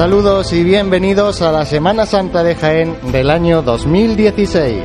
Saludos y bienvenidos a la Semana Santa de Jaén del año 2016.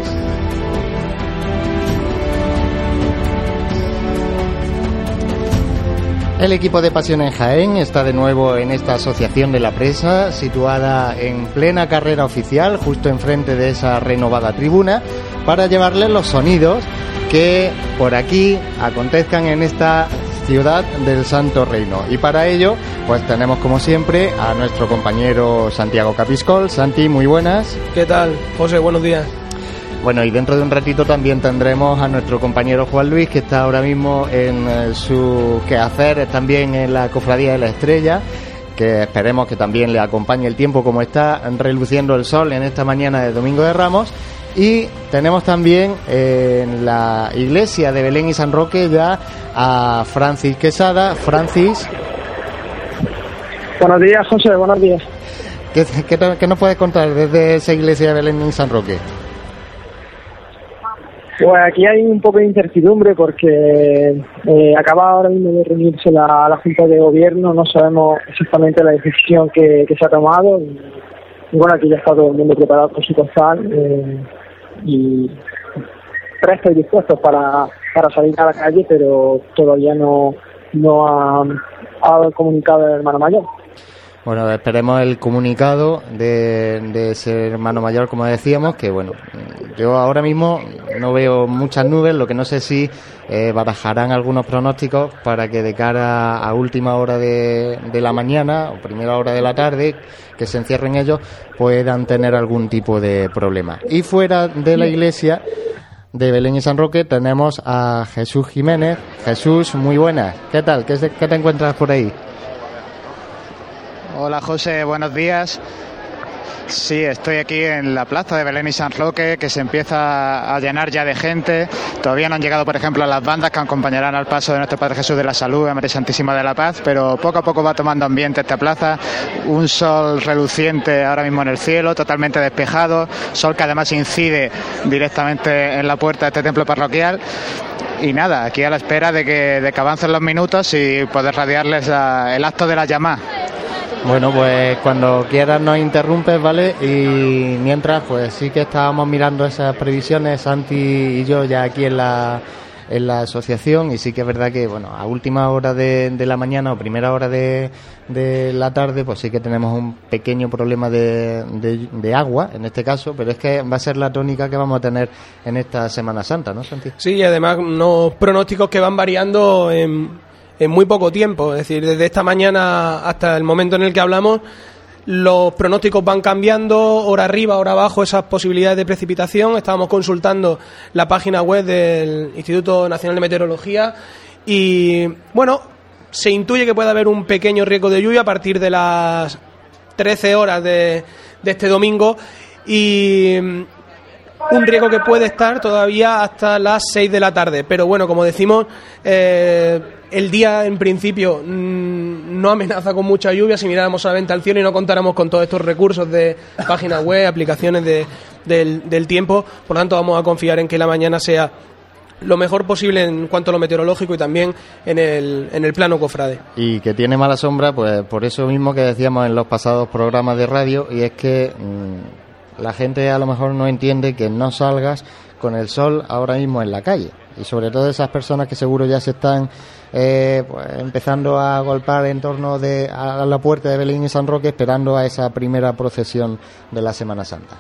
El equipo de Pasión en Jaén está de nuevo en esta asociación de la presa, situada en plena carrera oficial, justo enfrente de esa renovada tribuna, para llevarles los sonidos que por aquí acontezcan en esta ciudad del Santo Reino. Y para ello, pues tenemos como siempre a nuestro compañero Santiago Capiscol. Santi, muy buenas. ¿Qué tal? José, buenos días. Bueno, y dentro de un ratito también tendremos a nuestro compañero Juan Luis, que está ahora mismo en eh, su quehacer también en la Cofradía de la Estrella, que esperemos que también le acompañe el tiempo como está reluciendo el sol en esta mañana de Domingo de Ramos. Y tenemos también en la iglesia de Belén y San Roque ya a Francis Quesada. Francis. Buenos días, José, buenos días. ¿Qué, qué, qué nos puedes contar desde esa iglesia de Belén y San Roque? Pues aquí hay un poco de incertidumbre porque eh, acaba ahora mismo de reunirse la, la, Junta de Gobierno, no sabemos exactamente la decisión que, que se ha tomado. Y, y, bueno, aquí ya está todo el mundo preparado con su costal eh, y presto y dispuestos para, para salir a la calle, pero todavía no, no ha, ha el comunicado del hermano mayor. Bueno, esperemos el comunicado de, de, ese hermano mayor, como decíamos, que bueno, yo ahora mismo no veo muchas nubes, lo que no sé si eh, barajarán algunos pronósticos para que de cara a última hora de, de, la mañana o primera hora de la tarde, que se encierren ellos, puedan tener algún tipo de problema. Y fuera de la iglesia de Belén y San Roque tenemos a Jesús Jiménez. Jesús, muy buenas. ¿Qué tal? ¿Qué, qué te encuentras por ahí? Hola José, buenos días. Sí, estoy aquí en la plaza de Belén y San Roque, que se empieza a llenar ya de gente. Todavía no han llegado, por ejemplo, las bandas que acompañarán al paso de nuestro Padre Jesús de la Salud, María Santísima de la Paz, pero poco a poco va tomando ambiente esta plaza. Un sol reluciente ahora mismo en el cielo, totalmente despejado, sol que además incide directamente en la puerta de este templo parroquial y nada, aquí a la espera de que, avancen los minutos y poder radiarles el acto de la llamada. Bueno, pues cuando quieras nos interrumpes, ¿vale? Y mientras, pues sí que estábamos mirando esas previsiones, Santi y yo, ya aquí en la, en la asociación, y sí que es verdad que, bueno, a última hora de, de la mañana o primera hora de, de, la tarde, pues sí que tenemos un pequeño problema de, de, agua, en este caso, pero es que va a ser la tónica que vamos a tener en esta Semana Santa, ¿no, Santi? Sí, y además unos pronósticos que van variando en en muy poco tiempo. Es decir, desde esta mañana hasta el momento en el que hablamos, los pronósticos van cambiando, hora arriba, hora abajo, esas posibilidades de precipitación. Estábamos consultando la página web del Instituto Nacional de Meteorología y, bueno, se intuye que puede haber un pequeño riesgo de lluvia a partir de las 13 horas de, de este domingo y un riesgo que puede estar todavía hasta las 6 de la tarde. Pero bueno, como decimos, eh, el día en principio mmm, no amenaza con mucha lluvia si miráramos solamente al cielo y no contáramos con todos estos recursos de páginas web, aplicaciones de, del, tiempo. Por lo tanto, vamos a confiar en que la mañana sea lo mejor posible en cuanto a lo meteorológico y también en el, en el plano cofrade. Y que tiene mala sombra, pues por eso mismo que decíamos en los pasados programas de radio, y es que mmm, la gente a lo mejor no entiende que no salgas con el sol ahora mismo en la calle. Y sobre todo esas personas que seguro ya se están eh, pues, empezando a golpear en torno de, a la puerta de Belén y San Roque, esperando a esa primera procesión de la Semana Santa.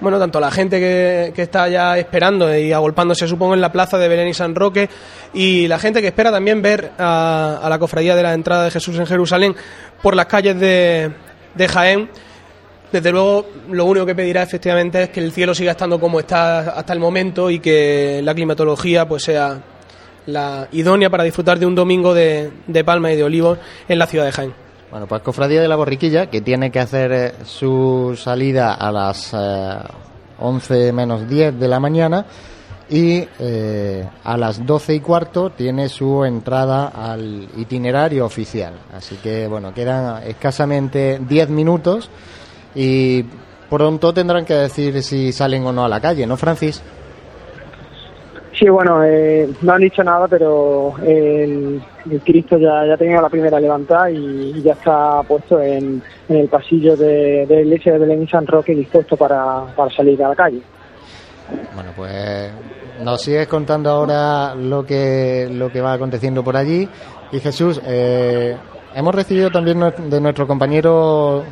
Bueno, tanto la gente que, que, está ya esperando y agolpándose, supongo, en la plaza de Belén y San Roque, y la gente que espera también ver a, a la cofradía de la entrada de Jesús en Jerusalén por las calles de, de Jaén. Desde luego, lo único que pedirá efectivamente es que el cielo siga estando como está hasta el momento y que la climatología pues sea la idónea para disfrutar de un domingo de, de palma y de olivos en la ciudad de Jaén. Bueno, pues Cofradía de la Borriquilla, que tiene que hacer eh, su salida a las eh, 11 menos 10 de la mañana y eh, a las 12 y cuarto tiene su entrada al itinerario oficial. Así que, bueno, quedan escasamente 10 minutos y pronto tendrán que decir si salen o no a la calle, ¿no, Francis? Sí, bueno, eh, no han dicho nada, pero el, el Cristo ya, ya ha tenido la primera levantada y, ya está puesto en, el pasillo de, de, la iglesia de Belén y San Roque dispuesto para, para salir a la calle. Bueno, pues nos sigues contando ahora lo que, lo que va aconteciendo por allí. Y Jesús, eh, hemos recibido también de nuestro compañero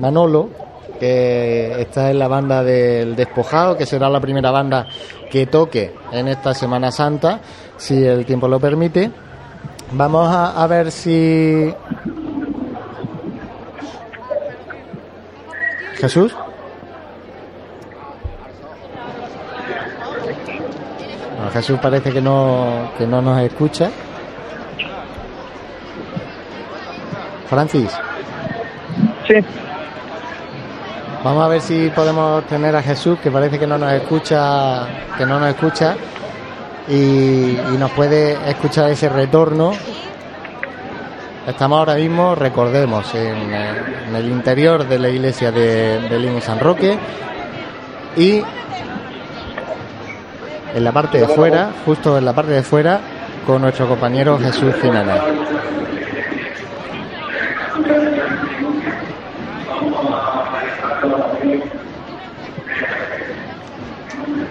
Manolo, que está en la banda del Despojado, que será la primera banda que toque en esta Semana Santa, si el tiempo lo permite. Vamos a, ver si... Jesús. Jesús parece que no, que no nos escucha. Francis. Sí. Vamos a ver si podemos tener a Jesús, que parece que no nos escucha, que no nos escucha y, nos puede escuchar ese retorno. Estamos ahora mismo, recordemos, en, el interior de la iglesia de Belín y San Roque y en la parte de fuera, justo en la parte de fuera, con nuestro compañero Jesús Jiménez.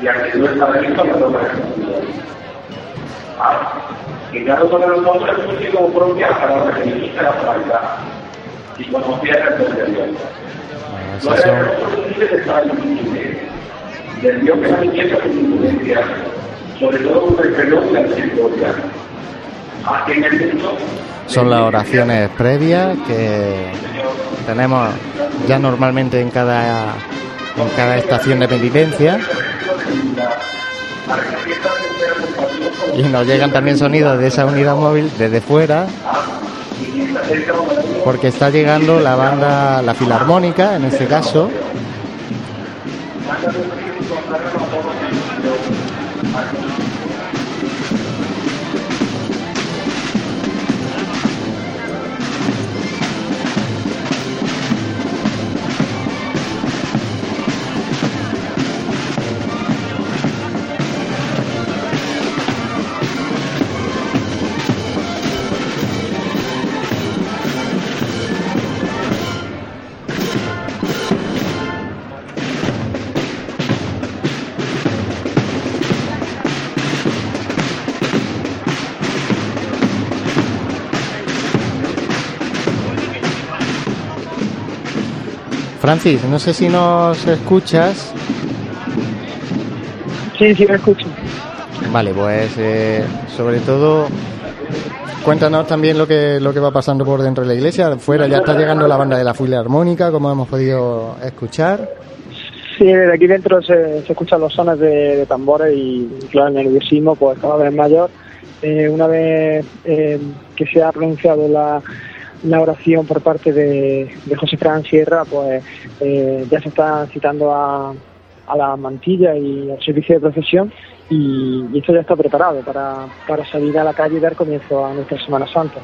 Y a que no está listo no Ah, cada uno de los hombres es como propia para referirse a la pluralidad y conocía la percepción. No era el estaba del Dios que la riqueza su influencia, sobre todo de la misericordia. Aquí en el mundo son las oraciones previas que tenemos ya normalmente en cada en cada estación de penitencia y nos llegan también sonidos de esa unidad móvil desde fuera porque está llegando la banda, la filarmónica en este caso. Francis, no sé si nos escuchas. Sí, sí, me escucho. Vale, pues eh, sobre todo cuéntanos también lo que lo que va pasando por dentro de la iglesia. Fuera ya está llegando la banda de la armónica, como hemos podido escuchar. Sí, desde aquí dentro se, escuchan los sones de, tambores y, claro, el nerviosismo pues cada vez mayor. Eh, una vez eh, que se ha pronunciado la, la oración por parte de, José Fran Sierra, pues eh, ya se está citando a, a, la mantilla y al servicio de procesión y, esto ya está preparado para, para, salir a la calle y dar comienzo a nuestra Semana Santa.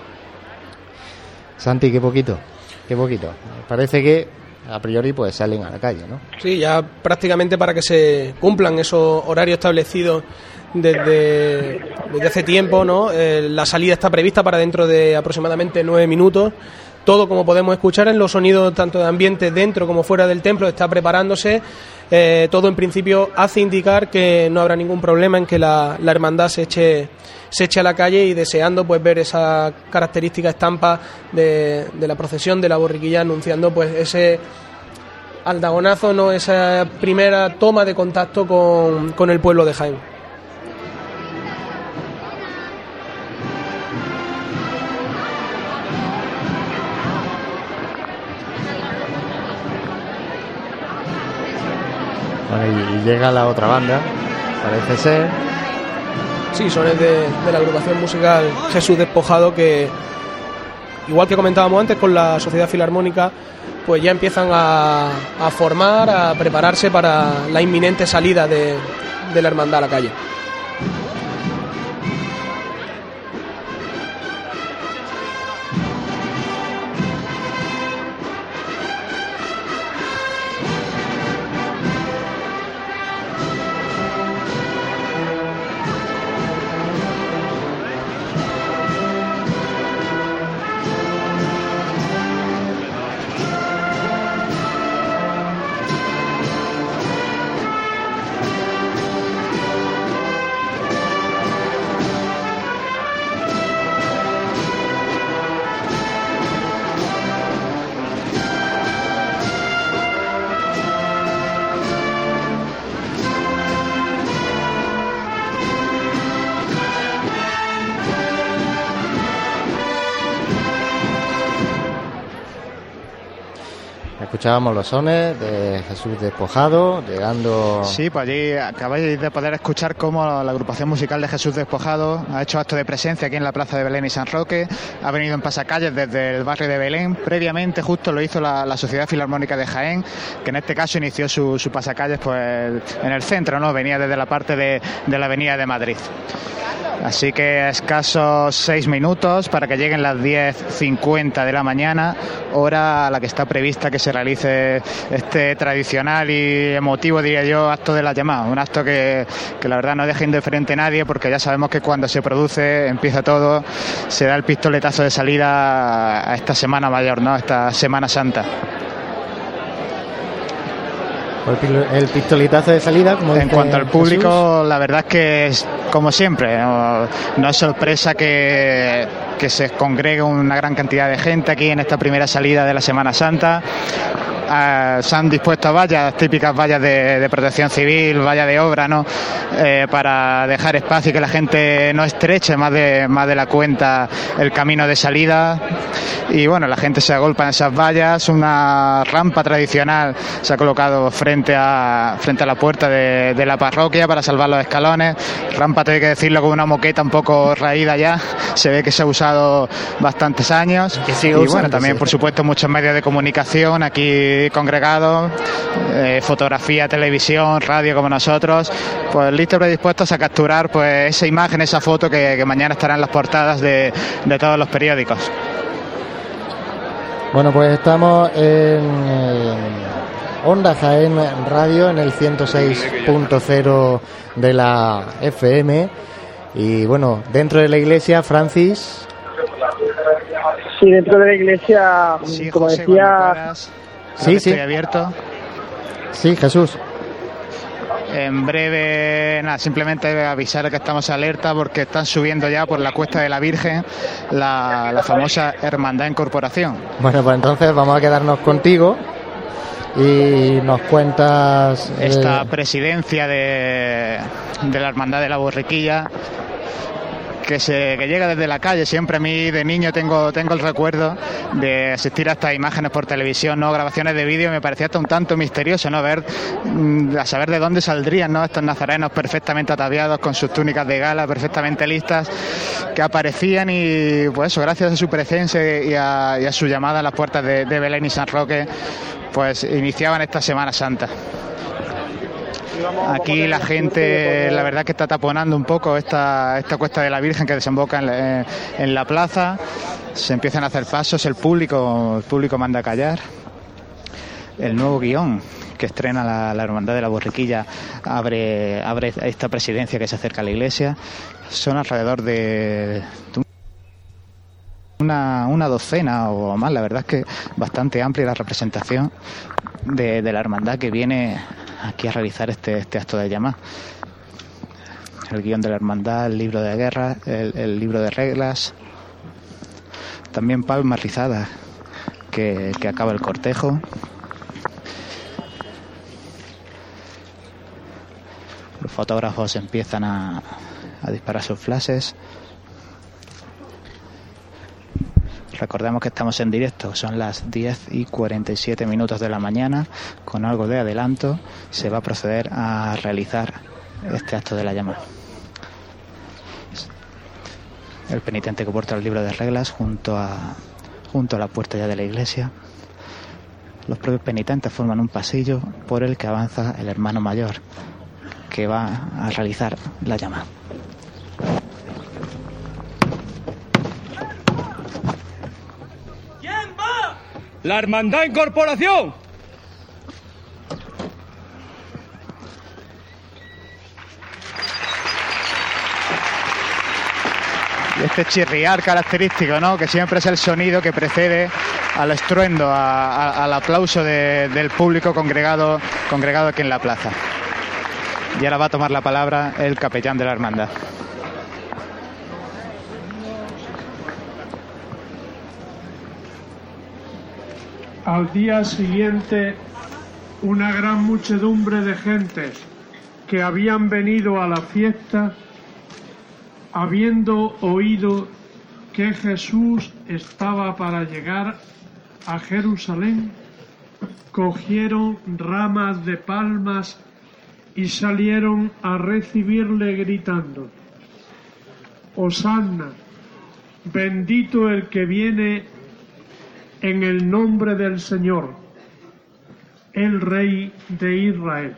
Santi, qué poquito, qué poquito. Parece que a priori pues salen a la calle, ¿no? Sí, ya prácticamente para que se cumplan esos horarios establecidos desde, hace tiempo, ¿no? Eh, la salida está prevista para dentro de aproximadamente nueve minutos. Todo, como podemos escuchar en los sonidos tanto de ambiente dentro como fuera del templo, está preparándose. Eh, todo en principio hace indicar que no habrá ningún problema en que la, hermandad se eche, se eche a la calle y deseando pues ver esa característica estampa de, de la procesión de la borriquilla anunciando pues ese aldagonazo, no esa primera toma de contacto con, con el pueblo de Jaén. Y, llega la otra banda, parece ser. Sí, sones de, de la agrupación musical Jesús Despojado que, igual que comentábamos antes con la Sociedad Filarmónica, pues ya empiezan a, a formar, a prepararse para la inminente salida de, de la hermandad a la calle. Escuchábamos los sones de Jesús Despojado, llegando... Sí, pues allí acabáis de poder escuchar cómo la agrupación musical de Jesús Despojado ha hecho acto de presencia aquí en la plaza de Belén y San Roque, ha venido en pasacalles desde el barrio de Belén, previamente justo lo hizo la, la Sociedad Filarmónica de Jaén, que en este caso inició su, su pasacalles pues en el centro, ¿no? Venía desde la parte de, de la avenida de Madrid. Así que a escasos seis minutos para que lleguen las 10.50 de la mañana, hora a la que está prevista que se realice este tradicional y emotivo, diría yo, acto de la llamada. Un acto que, que la verdad no deja indiferente a nadie porque ya sabemos que cuando se produce, empieza todo, se da el pistoletazo de salida a esta Semana Mayor, ¿no? A esta Semana Santa. El pistoletazo de salida, como En cuanto al Jesús. público, la verdad es que es como siempre, no, no es sorpresa que, que se congregue una gran cantidad de gente aquí en esta primera salida de la Semana Santa. Ah, se han dispuesto vallas, típicas vallas de, de protección civil, vallas de obra, ¿no? Eh, para dejar espacio y que la gente no estreche más de, más de la cuenta el camino de salida. Y bueno, la gente se agolpa en esas vallas. Una rampa tradicional se ha colocado frente a, frente a la puerta de, de la parroquia para salvar los escalones. Rampa, tengo que decirlo, con una moqueta un poco raída ya. Se ve que se ha usado bastantes años. Que sigue y bueno, usándose. también, por supuesto, muchos medios de comunicación aquí congregados, eh, fotografía, televisión, radio como nosotros, pues listos predispuestos a capturar pues esa imagen, esa foto que, que mañana estará en las portadas de, de todos los periódicos. Bueno, pues estamos en, eh, Onda Jaén Radio en el 106.0 de la FM. Y bueno, dentro de la iglesia, Francis, Sí, dentro de la iglesia, Sí, como José, decía, puedas. Sí, sí. Estoy abierto. sí, Jesús. En breve, nada, simplemente avisar que estamos alerta porque están subiendo ya por la Cuesta de la Virgen la, la famosa Hermandad en Corporación. Bueno, pues entonces vamos a quedarnos contigo y nos cuentas. eh, esta presidencia de, de la Hermandad de la Borriquilla que se que llega desde la calle. Siempre a mí de niño tengo tengo el recuerdo de asistir a estas imágenes por televisión no grabaciones de vídeo me parecía hasta un tanto misterioso no ver mm, a saber de dónde saldrían no estos nazarenos perfectamente ataviados con sus túnicas de gala perfectamente listas que aparecían y pues eso gracias a su presencia y a, su llamada a las puertas de, de Belén y San Roque pues iniciaban esta Semana Santa Aquí la gente, la verdad que está taponando un poco esta, esta cuesta de la Virgen que desemboca en la, plaza. Se empiezan a hacer pasos, el público, el público manda a callar. El nuevo guion que estrena la, la Hermandad de la Borriquilla abre, abre esta presidencia que se acerca a la iglesia. Son alrededor de, una, una docena o más, la verdad es que bastante amplia la representación de la hermandad que viene aquí a realizar este, este acto de llamada. El guion de la hermandad, el libro de guerra, el, el libro de reglas, también palmas rizadas que, que acaba el cortejo. Los fotógrafos empiezan a, a disparar sus flashes. Recordemos que estamos en directo, son las 10 y 47 minutos de la mañana, con algo de adelanto se va a proceder a realizar este acto de la llamada. el penitente que porta el libro de reglas junto a, junto a la puerta ya de la iglesia. Los propios penitentes forman un pasillo por el que avanza el hermano mayor, que va a realizar la llamada. ¿Quién va? La Hermandad Incorporación. Y este chirriar característico, ¿no? Que siempre es el sonido que precede al estruendo, al aplauso de- del público congregado, congregado aquí en la plaza. Y ahora va a tomar la palabra el capellán de la hermandad. Al día siguiente, una gran muchedumbre de gentes que habían venido a la fiesta, habiendo oído que Jesús estaba para llegar a Jerusalén, cogieron ramas de palmas y salieron a recibirle gritando, Hosanna, bendito el que viene en el nombre del Señor, el Rey de Israel.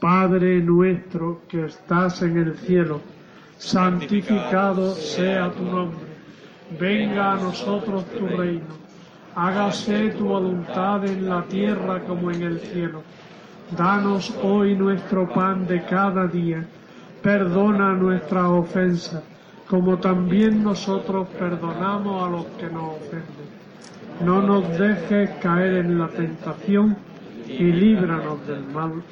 Padre nuestro que estás en el cielo, santificado sea tu nombre. Venga a nosotros tu reino. Hágase tu voluntad en la tierra como en el cielo. Danos hoy nuestro pan de cada día. Perdona nuestras ofensas, como también nosotros perdonamos a los que nos ofenden. No nos dejes caer en la tentación y líbranos del mal.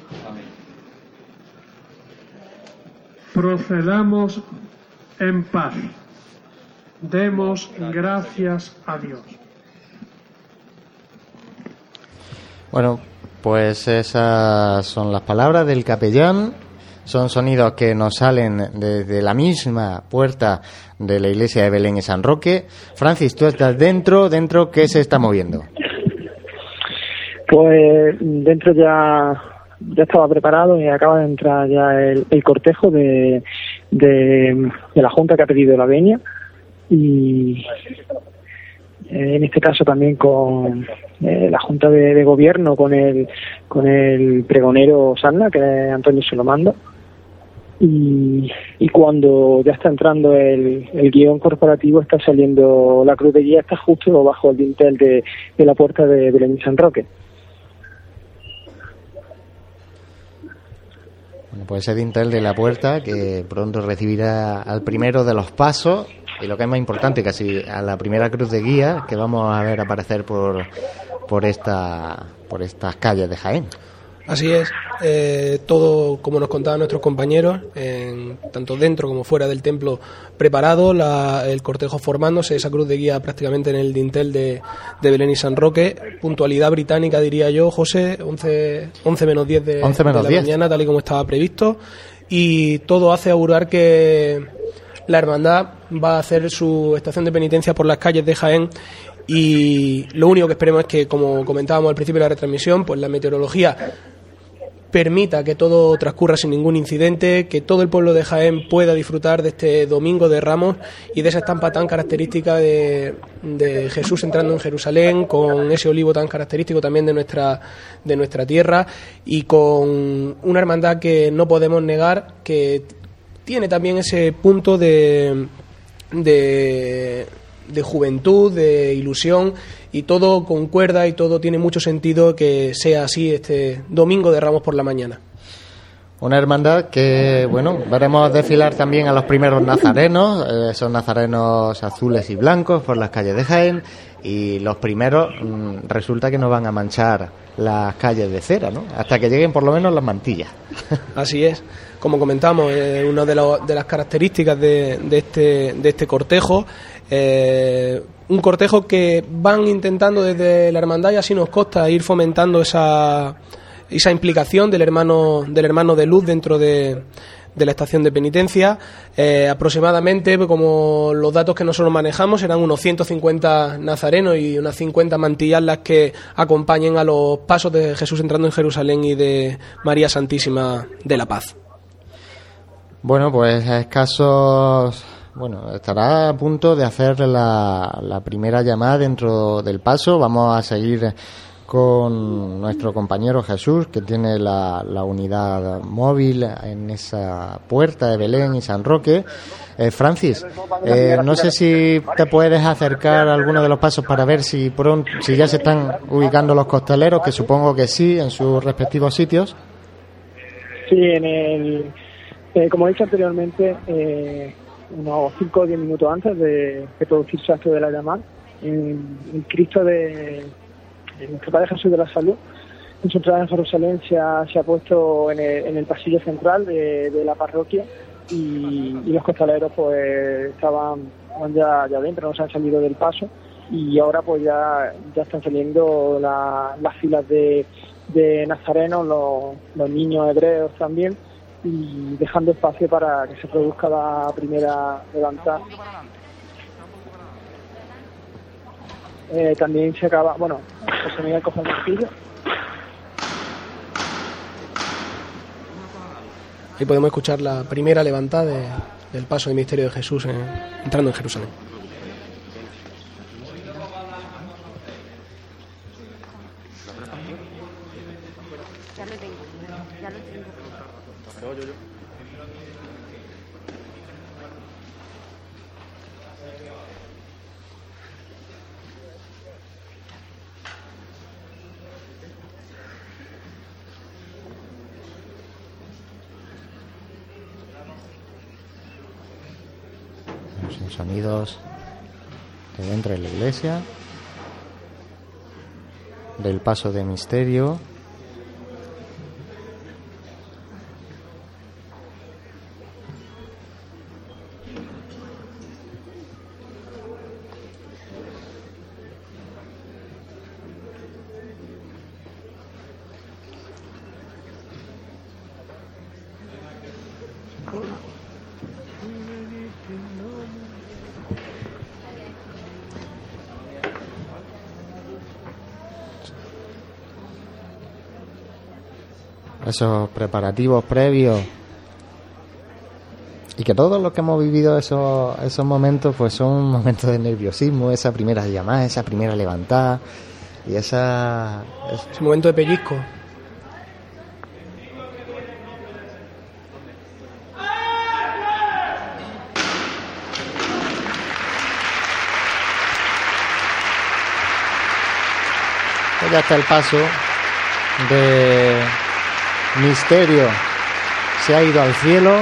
Procedamos en paz. Demos gracias a Dios. Bueno, pues esas son las palabras del capellán. Son sonidos que nos salen desde la misma puerta de la iglesia de Belén y San Roque. Francis, tú estás dentro, dentro, ¿qué se está moviendo? Pues dentro ya ya estaba preparado y acaba de entrar ya el, cortejo de, de, la Junta que ha pedido la venia y eh, en este caso también con eh, la Junta de, Gobierno, con el, con el pregonero Sanna, que es Antonio se lo manda. Y, y cuando ya está entrando el, el guion corporativo, está saliendo la cruz de guía, está justo bajo el dintel de, la puerta de Belén San Roque. Bueno, pues ese dintel de la puerta que pronto recibirá al primero de los pasos y lo que es más importante, casi a la primera cruz de guía que vamos a ver aparecer por, por, esta, por estas calles de Jaén. Así es, eh, todo como nos contaban nuestros compañeros, en- tanto dentro como fuera del templo, preparado, la- el cortejo formándose, esa cruz de guía prácticamente en el dintel de, de Belén y San Roque, puntualidad británica diría yo, José, 11, 11 menos 10 de, 11 menos de la 10. mañana, tal y como estaba previsto, y todo hace augurar que la hermandad va a hacer su estación de penitencia por las calles de Jaén. Y lo único que esperemos es que, como comentábamos al principio de la retransmisión, pues la meteorología permita que todo transcurra sin ningún incidente, que todo el pueblo de Jaén pueda disfrutar de este domingo de Ramos y de esa estampa tan característica de, Jesús entrando en Jerusalén, con ese olivo tan característico también de nuestra, de nuestra tierra y con una hermandad que no podemos negar que tiene también ese punto de, de juventud, de ilusión y todo concuerda y todo tiene mucho sentido que sea así este domingo de Ramos por la mañana. Una hermandad que, bueno, veremos desfilar también a los primeros nazarenos, eh, esos nazarenos azules y blancos por las calles de Jaén, y los primeros mm, resulta que no van a manchar las calles de cera, ¿no? Hasta que lleguen por lo menos las mantillas. Así es, como comentamos, eh, una de, lo- de las características de, de este, de este cortejo, eh, un cortejo que van intentando desde la hermandad y así nos consta ir fomentando esa, esa implicación del hermano, del hermano de luz dentro de, de la estación de penitencia. Eh, aproximadamente, pues, como los datos que nosotros manejamos, serán unos 150 nazarenos y unas 50 mantillas las que acompañen a los pasos de Jesús entrando en Jerusalén y de María Santísima de la Paz. Bueno, pues escasos. Bueno, estará a punto de hacer la, la primera llamada dentro del paso. Vamos a seguir con nuestro compañero Jesús, que tiene la, la unidad móvil en esa puerta de Belén y San Roque. Eh, Francis, eh, no sé si te puedes acercar a alguno de los pasos para ver si pronto, si ya se están ubicando los costaleros, que supongo que sí, en sus respectivos sitios. Sí, en el, eh, como he dicho anteriormente, eh, unos 5 o 10 minutos antes de, producirse acto de la llamada, en el Cristo de en nuestro Padre Jesús de la Salud, en su entrada en Jerusalén se ha, puesto en el, en el pasillo central de, la parroquia y, los costaleros pues estaban ya, ya dentro, no se han salido del paso y ahora pues ya, ya están saliendo la- las filas de, de nazarenos, los, los niños hebreos también y dejando espacio para que se produzca la primera levantada. Eh, también se acaba, bueno, José Miguel coge el martillo. Ahí podemos escuchar la primera levantada de- del paso del misterio de Jesús en- entrando en Jerusalén. Ya lo tengo, ya lo tengo. Son sonidos de dentro de la del paso de misterio. Esos preparativos previos y que todos los que hemos vivido esos, esos momentos pues son momentos de nerviosismo, esa primera llamada, esa primera levantada y esa... es- Ese momento de pellizco. pues ya está el paso de misterio. Se ha ido al cielo.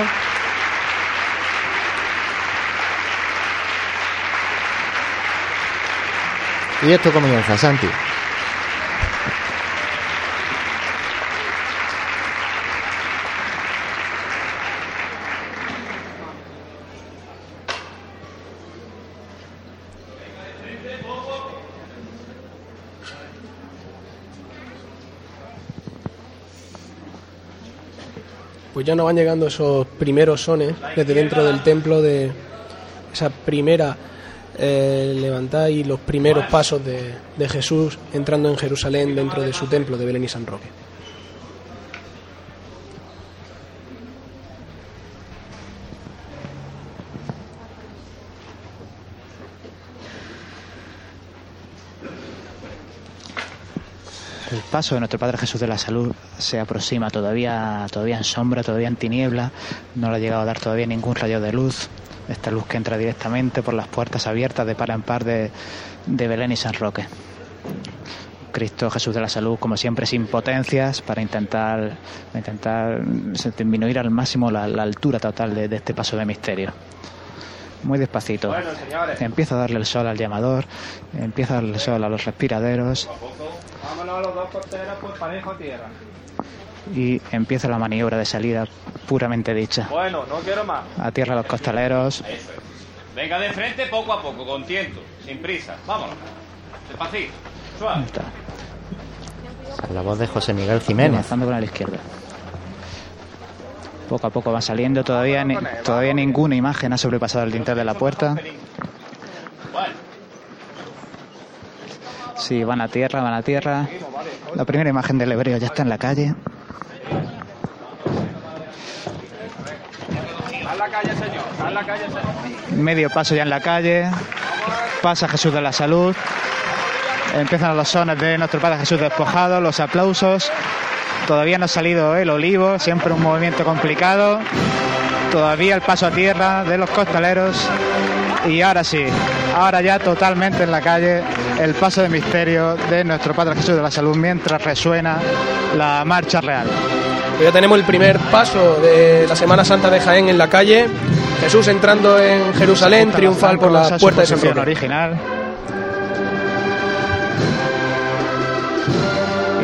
Y esto comienza, Santi. Ya nos van llegando esos primeros sones desde dentro del templo de esa primera eh, levantada y los primeros pasos de Jesús entrando en Jerusalén dentro de su templo de Belén y San Roque. Paso de nuestro Padre Jesús de la Salud se aproxima todavía, todavía en sombra, todavía en tiniebla. No le ha llegado a dar todavía ningún rayo de luz. Esta luz que entra directamente por las puertas abiertas de par en par de, Belén y San Roque. Cristo Jesús de la Salud, como siempre, sin potencias para intentar, intentar disminuir al máximo la, la altura total de, de este paso de misterio. Muy despacito. Empieza a darle el sol al llamador, empieza a darle el sol a los respiraderos. Vámonos los dos costeros por parejo a tierra. y empieza la maniobra de salida puramente dicha. Bueno, no quiero más. A tierra los costaleros, Eso es. Venga de frente poco a poco, con tiento, sin prisa. Vámonos. Despacito. Suave. Está, La voz de José Miguel Jiménez. avanzando con la izquierda. Poco a poco van saliendo, todavía, todavía ninguna imagen ha sobrepasado el dintel de la puerta. Sí, van a tierra, van a tierra. La primera imagen del hebreo ya está en la calle. Medio paso ya en la calle. Pasa Jesús de la Salud. Empiezan los sones de nuestro Padre Jesús despojado, los aplausos. Todavía no ha salido el olivo, siempre un movimiento complicado. Todavía el paso a tierra de los costaleros. Y ahora sí, ahora ya totalmente en la calle el paso de misterio de nuestro Padre Jesús de la Salud mientras resuena la marcha real. Pues ya tenemos el primer paso de la Semana Santa de Jaén en la calle. Jesús entrando en Jerusalén, triunfal por la puerta de San Roque. original.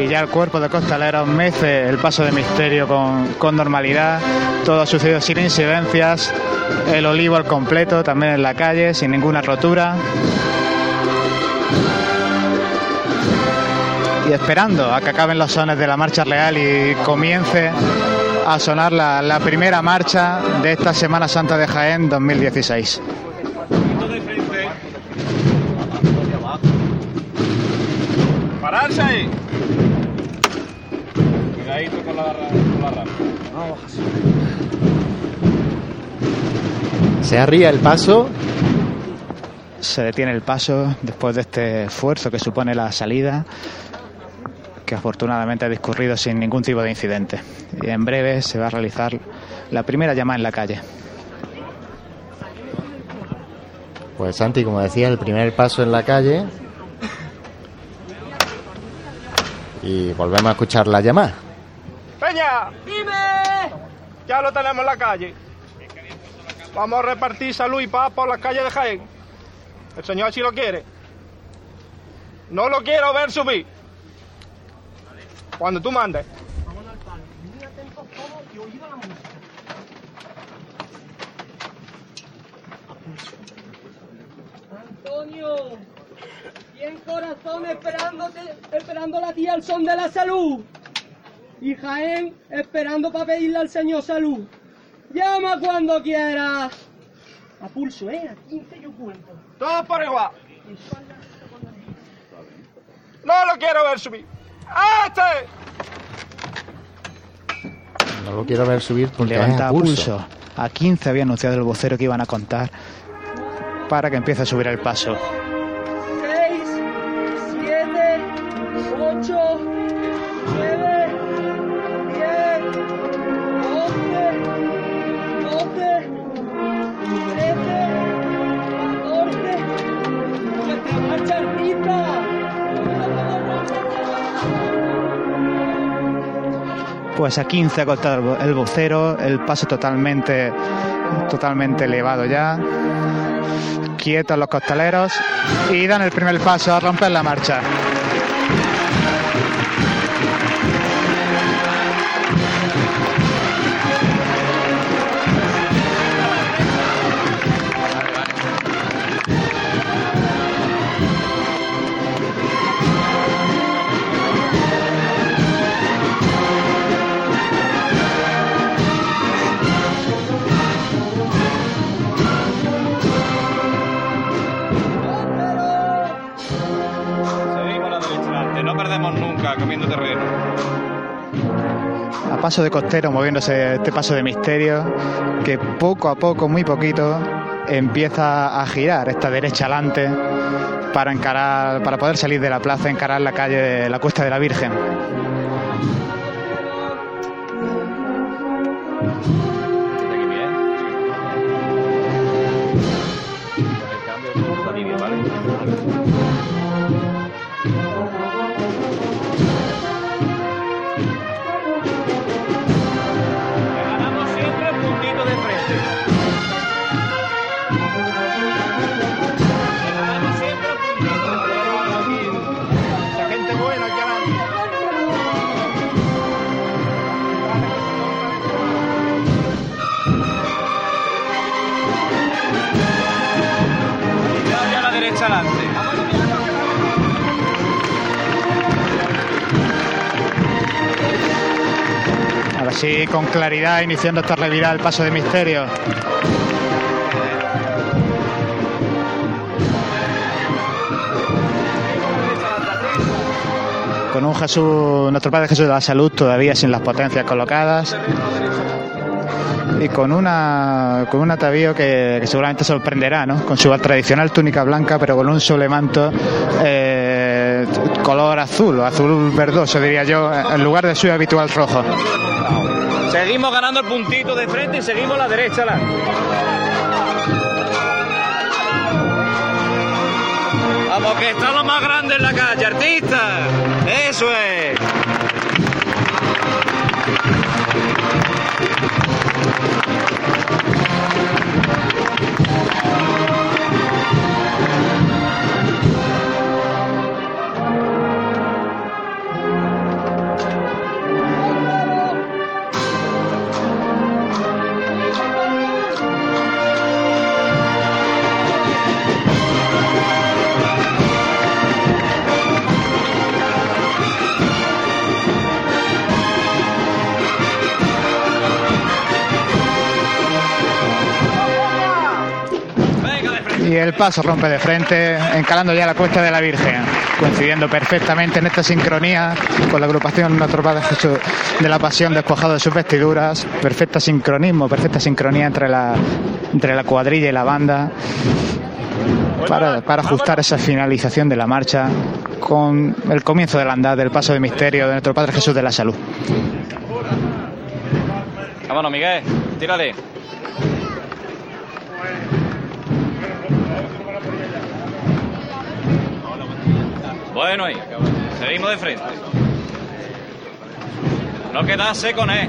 Y ya el cuerpo de costaleros mece el paso de misterio con, con normalidad. Todo ha sucedido sin incidencias. El olivo al completo también en la calle, sin ninguna rotura. Y esperando a que acaben los sones de la marcha real y comience a sonar la, la primera marcha de esta Semana Santa de Jaén 2016. Pararse ahí. Cuidadito con la, barra- con la rama. Se arría el paso. se detiene el paso después de este esfuerzo que supone la salida, que afortunadamente ha discurrido sin ningún tipo de incidente. Y en breve se va a realizar la primera llamada en la calle. Pues Santi, como decía, el primer paso en la calle. Y volvemos a escuchar la llamada. Peña, dime. Ya lo tenemos en la calle. Vamos a repartir salud y paz por las calles de Jaén. El señor así lo quiere. No lo quiero ver subir. Cuando tú mandes. Antonio, bien corazón esperándote, esperando la tía al son de la salud. Y Jaén esperando para pedirle al Señor salud. Llama cuando quieras. A pulso, ¿eh? A 15 yo cuento. Todos por igual. No lo quiero ver subir. ¡Este! No lo quiero ver subir porque Levanta a a pulso. pulso. A 15 había anunciado el vocero que iban a contar para que empiece a subir el paso. Pues a 15 ha cortado el vo- el vocero, el paso totalmente, totalmente elevado ya. Quietos los costaleros y dan el primer paso a romper la marcha. Paso de costero, moviéndose este paso de misterio, que poco a poco, muy poquito, empieza a girar esta derecha adelante para encarar, para poder salir de la plaza, encarar la calle la Cuesta de la Virgen. Ahora sí, con claridad, iniciando esta revirada el paso de misterio. Con un Jesús, nuestro Padre Jesús de la Salud todavía sin las potencias colocadas. y con una con un atavío que, seguramente sorprenderá, ¿no? Con su tradicional túnica blanca, pero con un sobremanto eh, color azul azul verdoso, diría yo, en lugar de su habitual rojo. Seguimos ganando el puntito de frente y seguimos la derecha. La... Vamos, que está lo más grande en la calle, artista. Eso es. El paso rompe de frente, encalando ya la cuesta de la Virgen, coincidiendo perfectamente en esta sincronía con la agrupación Nuestro Padre Jesús de la Pasión despojado de sus vestiduras, perfecto sincronismo, perfecta sincronía entre la, entre la cuadrilla y la banda, para, para ajustar esa finalización de la marcha con el comienzo del andar del paso de misterio de Nuestro Padre Jesús de la Salud. Vámonos, Miguel, tírale. Bueno, ahí, seguimos de frente. No quedarse con él.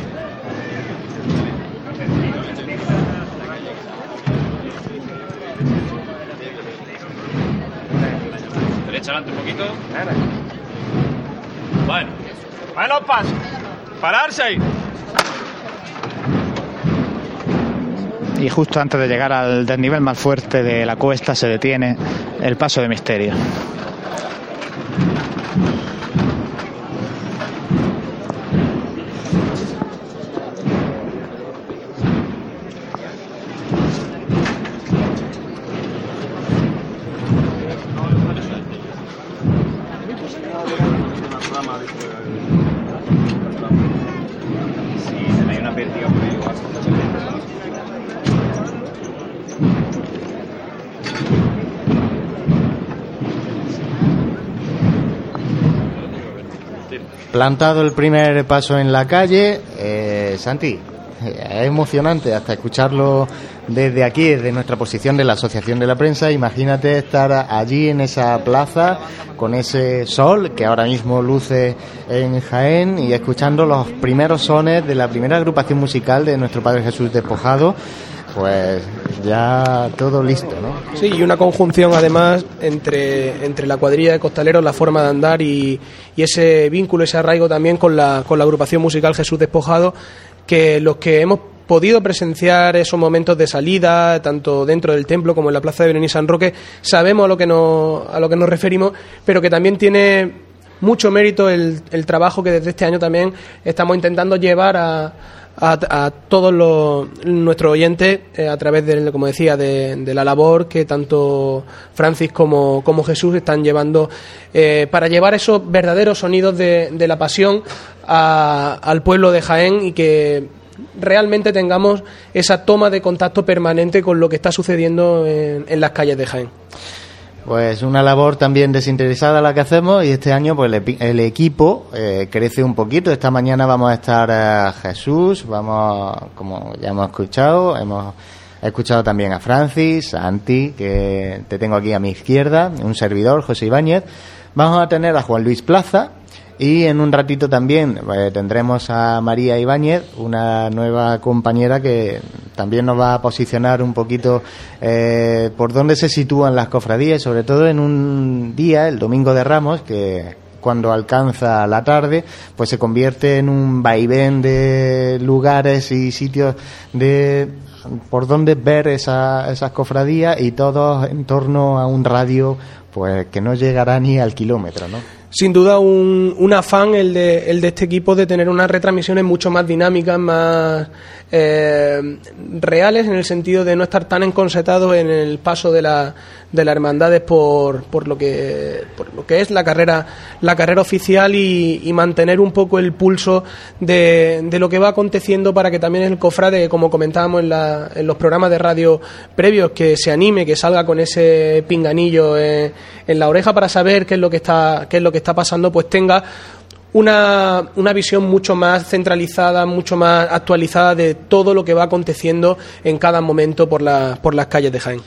Derecha adelante un poquito. Bueno. Bueno, paso. Pararse ahí. Y justo antes de llegar al desnivel más fuerte de la cuesta se detiene el paso de misterio. Plantado el primer paso en la calle, eh, Santi, es emocionante hasta escucharlo desde aquí, desde nuestra posición de la Asociación de la Prensa. Imagínate estar allí en esa plaza con ese sol que ahora mismo luce en Jaén y escuchando los primeros sones de la primera agrupación musical de nuestro Padre Jesús Despojado. Pues ya todo listo, ¿no? Sí, y una conjunción además entre, entre la cuadrilla de costaleros, la forma de andar y, ese vínculo, ese arraigo también con la, con la agrupación musical Jesús Despojado, que los que hemos podido presenciar esos momentos de salida, tanto dentro del templo como en la plaza de y San Roque, sabemos a lo que nos, a lo que nos referimos, pero que también tiene mucho mérito el, el trabajo que desde este año también estamos intentando llevar a, a, a todos los, nuestros oyentes eh, a través de, como decía, de, la labor que tanto Francis como, como Jesús están llevando eh, para llevar esos verdaderos sonidos de, de la pasión a- al pueblo de Jaén y que realmente tengamos esa toma de contacto permanente con lo que está sucediendo en, en las calles de Jaén. Pues una labor también desinteresada la que hacemos y este año pues el, equipo eh, crece un poquito. Esta mañana vamos a estar eh, Jesús, vamos, como ya hemos escuchado, hemos escuchado también a Francis, a Anti, que te tengo aquí a mi izquierda, un servidor, José Ibáñez. Vamos a tener a Juan Luis Plaza, y en un ratito también eh, tendremos a María Ibáñez, una nueva compañera que también nos va a posicionar un poquito eh, por dónde se sitúan las cofradías, sobre todo en un día, el Domingo de Ramos, que cuando alcanza la tarde, pues se convierte en un vaivén de lugares y sitios de por donde ver esa- esas cofradías y todos en torno a un radio pues que no llegará ni al kilómetro, ¿no? Sin duda un, un afán el de, el de este equipo de tener unas retransmisiones mucho más dinámicas, más eh, reales, en el sentido de no estar tan enconsetados en el paso de, la, de las hermandades por, por, lo que, por lo que es la carrera, la carrera oficial y, y mantener un poco el pulso de, de lo que va aconteciendo para que también el cofrade, como comentábamos en, la, en los programas de radio previos, que se anime, que salga con ese pinganillo en, en la oreja para saber qué es lo que está, qué es lo que está pasando, pues tenga una, una, visión mucho más centralizada, mucho más actualizada de todo lo que va aconteciendo en cada momento por, la, por las calles de Jaén.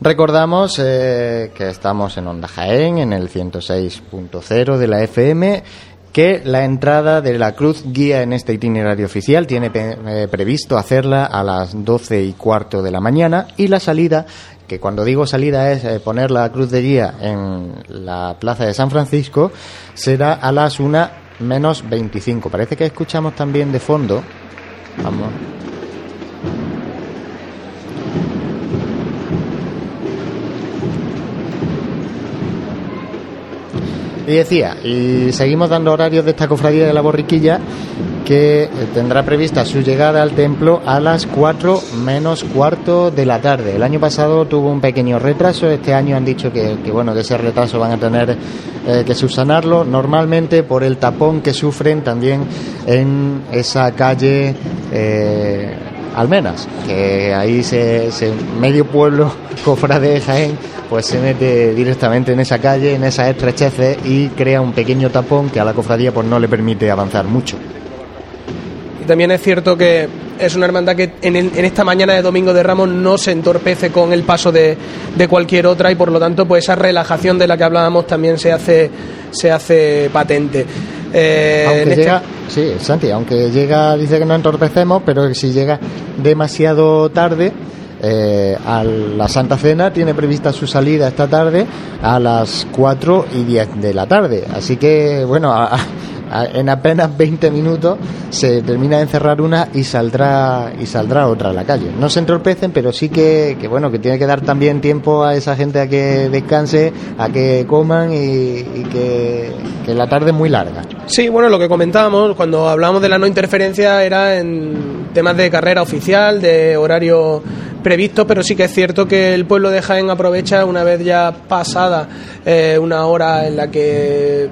Recordamos eh, que estamos en Onda Jaén, en el 106.0 de la FM que la entrada de la Cruz Guía en este itinerario oficial tiene eh, previsto hacerla a las 12 y cuarto de la mañana y la salida, que cuando digo salida es eh, poner la Cruz de Guía en la Plaza de San Francisco, será a las 1 menos 25. Parece que escuchamos también de fondo. Vamos. Y decía, y seguimos dando horarios de esta cofradía de la borriquilla que tendrá prevista su llegada al templo a las 4 menos cuarto de la tarde. El año pasado tuvo un pequeño retraso, este año han dicho que, que bueno, que ese retraso van a tener eh, que subsanarlo, normalmente por el tapón que sufren también en esa calle eh, Almenas, que ahí se, medio pueblo cofrade de Jaén pues se mete directamente en esa calle, en esa estrecheces y crea un pequeño tapón que a la cofradía pues no le permite avanzar mucho. Y también es cierto que es una hermandad que en, en, esta mañana de Domingo de Ramos no se entorpece con el paso de, de, cualquier otra y por lo tanto pues esa relajación de la que hablábamos también se hace, se hace patente. Eh, aunque llega, este... sí, Santi, aunque llega, dice que no entorpecemos, pero si llega demasiado tarde, eh, a la Santa Cena tiene prevista su salida esta tarde a las 4 y 10 de la tarde. Así que, bueno, a, en apenas 20 minutos se termina de encerrar una y saldrá y saldrá otra a la calle. No se entorpecen, pero sí que, bueno, que tiene que dar también tiempo a esa gente a que descanse, a que coman y, y que, que la tarde es muy larga. Sí, bueno, lo que comentábamos cuando hablábamos de la no interferencia era en temas de carrera oficial, de horario previsto, pero sí que es cierto que el pueblo de Jaén aprovecha una vez ya pasada eh, una hora en la que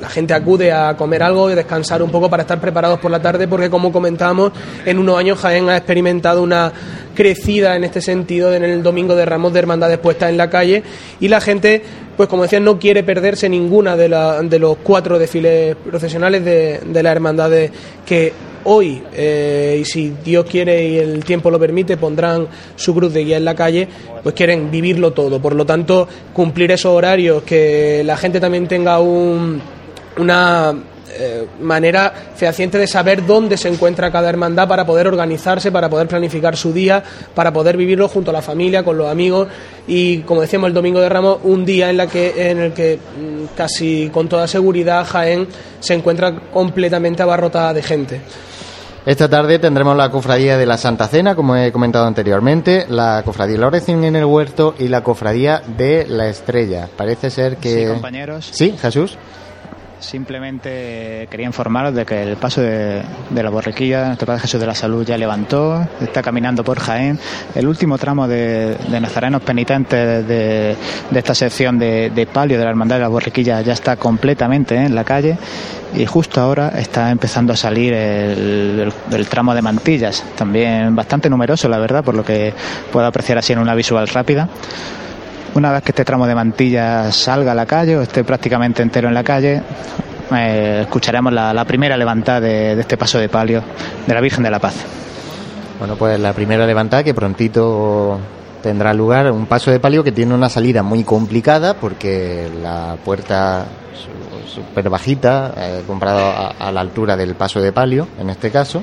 la gente acude a comer algo y descansar un poco para estar preparados por la tarde, porque como comentábamos, en unos años Jaén ha experimentado una crecida en este sentido en el domingo de Ramos de Hermandades puestas en la calle y la gente, pues como decía, no quiere perderse ninguna de, la, de los cuatro desfiles procesionales de, de las hermandades que hoy, eh, y si Dios quiere y el tiempo lo permite, pondrán su cruz de guía en la calle, pues quieren vivirlo todo. Por lo tanto, cumplir esos horarios, que la gente también tenga un, una eh, manera fehaciente de saber dónde se encuentra cada hermandad para poder organizarse, para poder planificar su día, para poder vivirlo junto a la familia, con los amigos y, como decíamos, el Domingo de Ramos, un día en, la que, en el que mm, casi con toda seguridad Jaén se encuentra completamente abarrotada de gente. Esta tarde tendremos la cofradía de la Santa Cena, como he comentado anteriormente, la cofradía de la oración en el huerto y la cofradía de la Estrella. Parece ser que. Sí, compañeros. Sí, Jesús. Simplemente quería informaros de que el paso de, la borriquilla, nuestro Padre Jesús de la Salud ya levantó, está caminando por Jaén. El último tramo de, nazarenos penitentes de, esta sección de, palio de la Hermandad de la Borriquilla ya está completamente en la calle y justo ahora está empezando a salir el, el, tramo de mantillas, también bastante numeroso, la verdad, por lo que puedo apreciar así en una visual rápida. Una vez que este tramo de mantilla salga a la calle o esté prácticamente entero en la calle, eh, escucharemos la, la, primera levantada de, este paso de palio de la Virgen de la Paz. Bueno, pues la primera levantada que prontito tendrá lugar, un paso de palio que tiene una salida muy complicada porque la puerta súper bajita, eh, comparado a, a la altura del paso de palio, en este caso.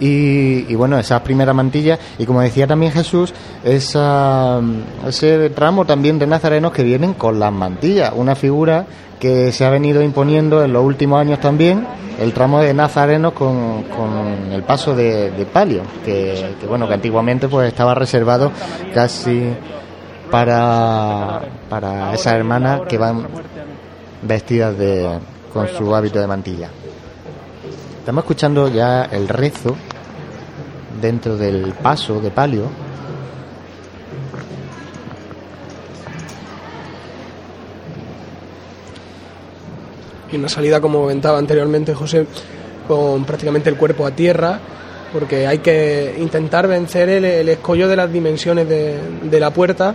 Y, y, bueno, esas primeras mantillas, y como decía también Jesús, esa, ese tramo también de nazarenos que vienen con las mantillas, una figura que se ha venido imponiendo en los últimos años también, el tramo de nazarenos con, con el paso de, palio, que, que, bueno, que antiguamente pues estaba reservado casi para, para esas hermanas que van vestidas de, con su hábito de mantilla. Estamos escuchando ya el rezo dentro del paso de palio. Y una salida, como comentaba anteriormente José, con prácticamente el cuerpo a tierra, porque hay que intentar vencer el, el escollo de las dimensiones de, de la puerta.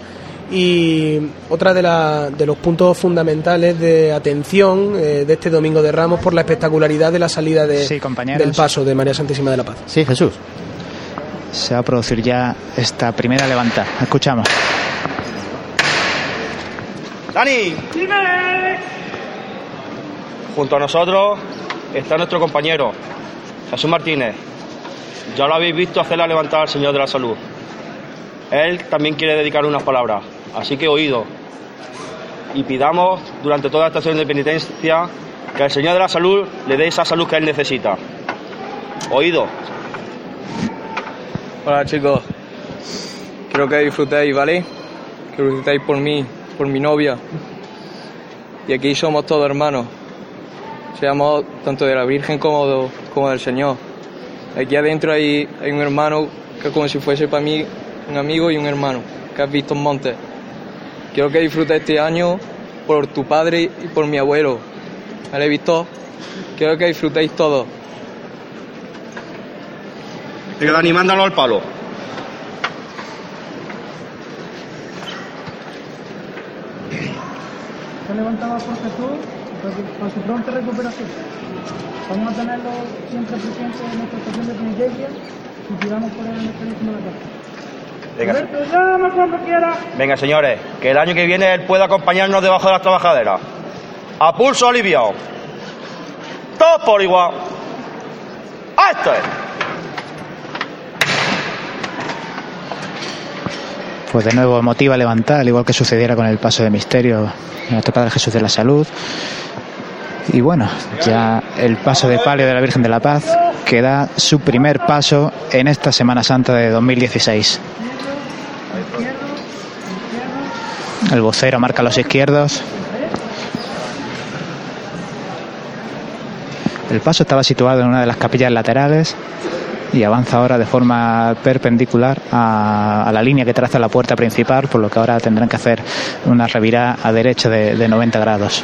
Y otra de, la- de los puntos fundamentales de atención eh, de este Domingo de Ramos por la espectacularidad de la salida de- Sí, compañeros. del paso de María Santísima de la Paz. Sí, Jesús. Se va a producir ya esta primera levantada. Escuchamos. ¡Dani! Junto a nosotros está nuestro compañero, Jesús Martínez. Ya lo habéis visto hacer la levantada al Señor de la Salud. Él también quiere dedicar unas palabras, así que oído. Y pidamos durante toda esta acción de penitencia que el Señor de la Salud le dé esa salud que Él necesita. Oído. Hola chicos, quiero que disfrutéis, ¿vale? Que disfrutéis por mí, por mi novia. Y aquí somos todos hermanos. Seamos tanto de la Virgen como, de- como del Señor. Aquí adentro hay, hay un hermano que es como si fuese para mí un amigo y un hermano que has visto en Montes. Quiero que disfrutes este año por tu padre y por mi abuelo. ¿Vale, Víctor? Quiero que disfrutéis todos. Venga, Dani, mándalo al palo. Está levantado por Jesús para, para su pronta recuperación. Vamos a tenerlo siempre presente en nuestra estación de penitencia y pidamos por él en este de la casa. Venga, señores, que el año que viene él pueda acompañarnos debajo de las trabajaderas. A pulso aliviado. Todos por igual. ¡Esto Pues de nuevo emotiva levantada, al igual que sucediera con el paso de misterio de nuestro Padre Jesús de la Salud. Y bueno, ya el paso de palio de la Virgen de la Paz que da su primer paso en esta Semana Santa de 2016. El vocero marca a los izquierdos. El paso estaba situado en una de las capillas laterales y avanza ahora de forma perpendicular a, la línea que traza la puerta principal, por lo que ahora tendrán que hacer una revirada a derecha de, de 90 grados.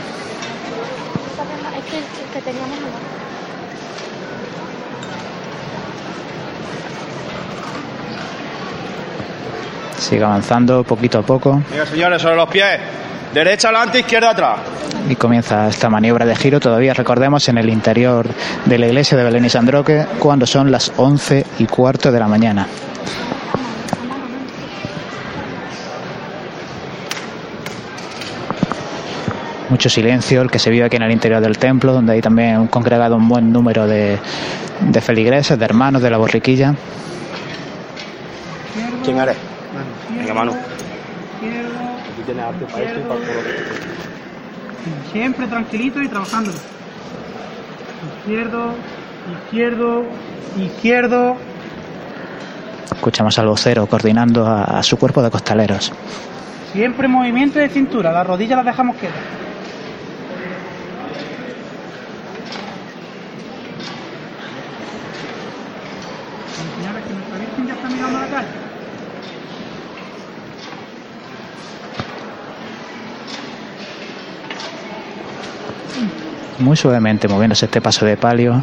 Sigue avanzando poquito a poco Venga, señores, sobre los pies. Derecha adelante, izquierda atrás. Y comienza esta maniobra de giro, todavía recordemos, en el interior de la iglesia de Belén y San Roque, cuando son las 11 y cuarto de la mañana. Mucho silencio, el que se vive aquí en el interior del templo, donde hay también congregado un buen número de, de feligreses, de hermanos de la borriquilla. ¿Quién eres? Venga, Manu. Aquí tienes arte para esto y para todo lo que- siempre tranquilito y trabajando. Izquierdo, izquierdo, izquierdo. Escuchamos al vocero coordinando a, a su cuerpo de costaleros. Siempre movimiento de cintura, las rodillas las dejamos quietas. Señores, que nuestra Virgen ya está mirando a la calle. Muy suavemente moviéndose este paso de palio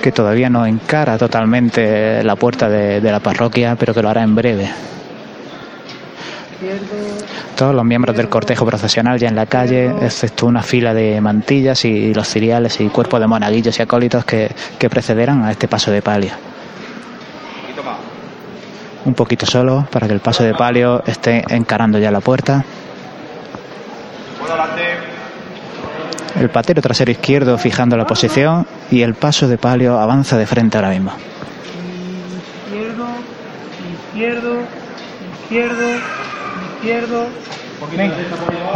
que todavía no encara totalmente la puerta de, la parroquia, pero que lo hará en breve. Todos los miembros del cortejo procesional ya en la calle, excepto una fila de mantillas y los ciriales y cuerpos de monaguillos y acólitos que, que precederán a este paso de palio. Un poquito solo para que el paso de palio esté encarando ya la puerta. El patero trasero izquierdo fijando la posición y el paso de palio avanza de frente ahora mismo. Izquierdo, izquierdo, izquierdo, izquierdo.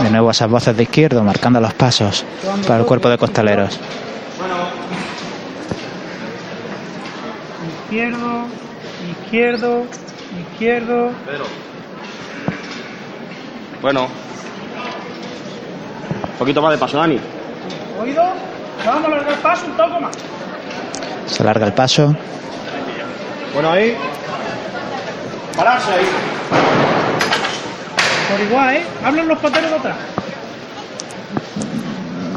De nuevo esas voces de izquierdo marcando los pasos para el cuerpo de costaleros. Izquierdo, izquierdo, izquierdo. Bueno, poquito más de paso, Dani. ¿Oído? Vamos a el paso un poco más. Se alarga el paso. Bueno, ahí. Pararse ahí. Por igual, ¿eh? Hablan los pateros de atrás.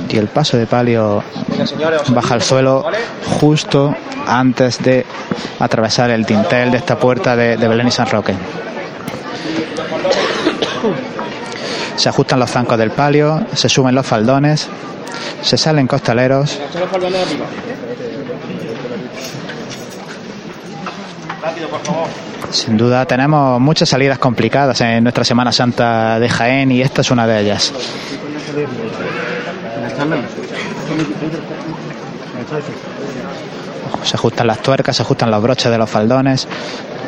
Y el paso de palio Venga, señores, os baja al suelo justo antes de atravesar el dintel de esta puerta de, de Belén y San Roque. Se ajustan los zancos del palio, se suben los faldones, se salen costaleros. Sin duda tenemos muchas salidas complicadas en nuestra Semana Santa de Jaén y esta es una de ellas. Se ajustan las tuercas, se ajustan los broches de los faldones,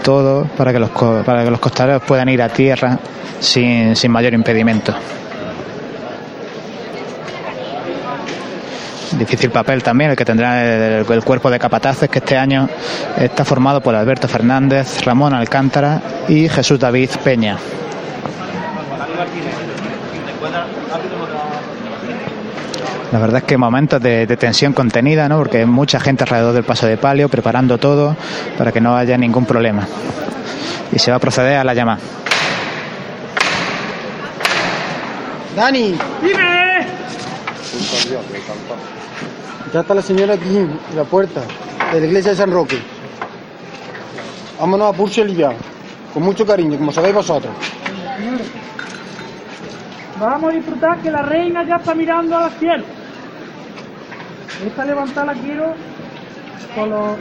todo para que los, para que los costaleros puedan ir a tierra sin, sin mayor impedimento. Difícil papel también el que tendrá el, el cuerpo de capataces que este año está formado por Alberto Fernández, Ramón Alcántara y Jesús David Peña. La verdad es que momentos de, de tensión contenida, ¿no? Porque hay mucha gente alrededor del paso de palio preparando todo para que no haya ningún problema. Y se va a proceder a la llamada. Dani, ¡Dime! Ya está la señora aquí en la puerta de la iglesia de San Roque. Vámonos a pulso y liviano, con mucho cariño, como sabéis vosotros. Vamos a disfrutar que la reina ya está mirando al cielo. Esta levantada quiero con los,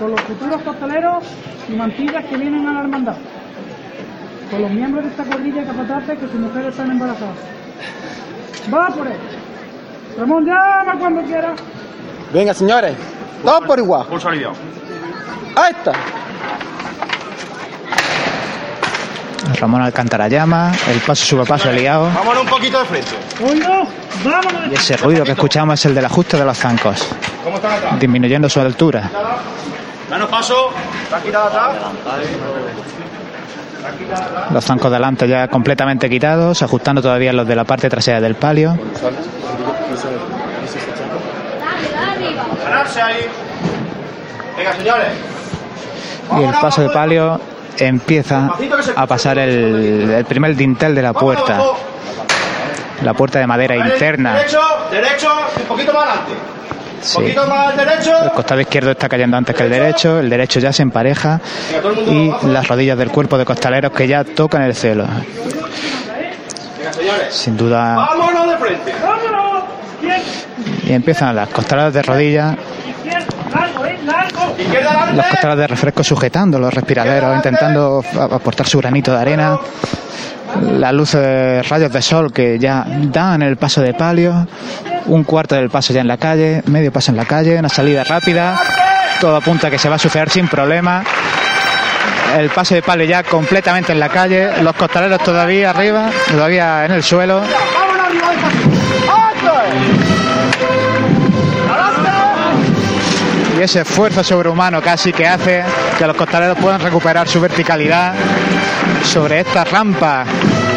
con los futuros costaleros y mantillas que vienen a la hermandad. Con los miembros de esta cuadrilla de capataces que sus mujeres están embarazadas. Va por él. Ramón, llama cuando quiera. Venga, señores, todos por igual. Pulso aliviado. Ahí está. Ramón Alcántara llama, el paso sube paso liado Vámonos un poquito de frente. Y ese ruido que escuchamos es el del ajuste de los zancos, ¿Cómo están atrás? disminuyendo su altura. Danos paso. Atrás. Los zancos delante ya completamente quitados, ajustando todavía los de la parte trasera del palio. Pararse ahí. Venga, señores. Y el paso de palio empieza a pasar el, el primer dintel de la puerta. La puerta de madera interna. Derecho, derecho, un poquito más adelante. Sí. El costado izquierdo está cayendo antes que el derecho, el derecho ya se empareja y las rodillas del cuerpo de costaleros que ya tocan el cielo. Sin duda. Vámonos de frente. Vámonos. Bien, Empiezan las costaleras de rodillas, las costaleras de refresco sujetando los respiraderos, intentando aportar su granito de arena. Las luces de rayos de sol que ya dan el paso de palio, un cuarto del paso ya en la calle, medio paso en la calle, una salida rápida, todo apunta que se va a suceder sin problema. El paso de palio ya completamente en la calle, los costaleros todavía arriba, todavía en el suelo. Ese esfuerzo sobrehumano casi que hace que los costaleros puedan recuperar su verticalidad sobre esta rampa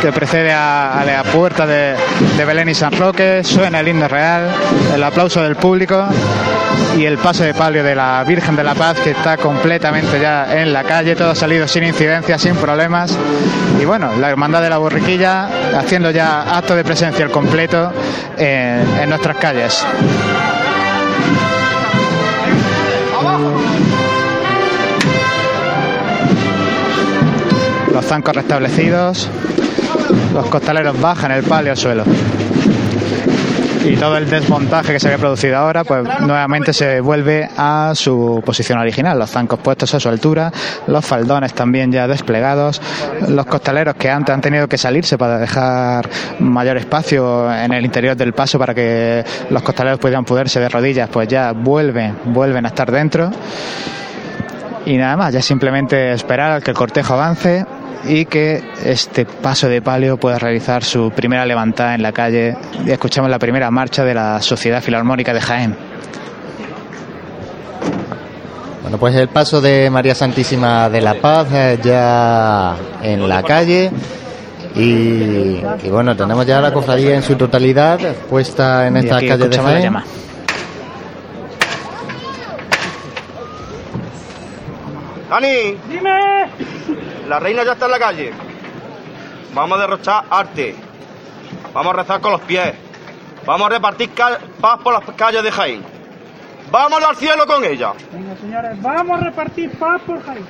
que precede a, la puerta de, Belén y San Roque, suena el himno real, el aplauso del público y el paso de palio de la Virgen de la Paz que está completamente ya en la calle, todo ha salido sin incidencias, sin problemas. Y bueno, la Hermandad de la Borriquilla haciendo ya acto de presencia completo en- en nuestras calles. Los zancos restablecidos, los costaleros bajan el palio al suelo. Y todo el desmontaje que se había producido ahora, pues nuevamente se vuelve a su posición original. Los zancos puestos a su altura, los faldones también ya desplegados, los costaleros que antes han tenido que salirse para dejar mayor espacio en el interior del paso para que los costaleros pudieran poderse de rodillas, pues ya vuelven, vuelven a estar dentro. Y nada más, ya simplemente esperar al que el cortejo avance y que este paso de palio pueda realizar su primera levantada en la calle. Y escuchamos la primera marcha de la Sociedad Filarmónica de Jaén. Bueno, pues el paso de María Santísima de la Paz eh, ya en la calle Y, y bueno, tenemos ya la cofradía en su totalidad puesta en aquí calles de la Jaén. Dani, Dime. La reina ya está en la calle. Vamos a derrochar arte. Vamos a rezar con los pies. Vamos a repartir paz por las calles de Jaén. Vamos al cielo con ella. Venga, señores, vamos a repartir paz por Jaén.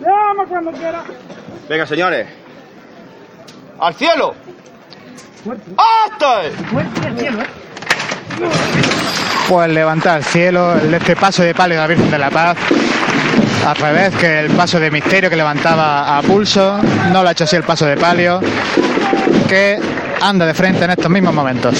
Llama cuando quiera. Venga, señores. ¡Al cielo! Cielo, ¿eh? Pues levantar el cielo, el- este paso de palio de la Virgen de la Paz, al revés que el paso de misterio que levantaba a pulso, no lo ha hecho así el paso de palio, que anda de frente en estos mismos momentos.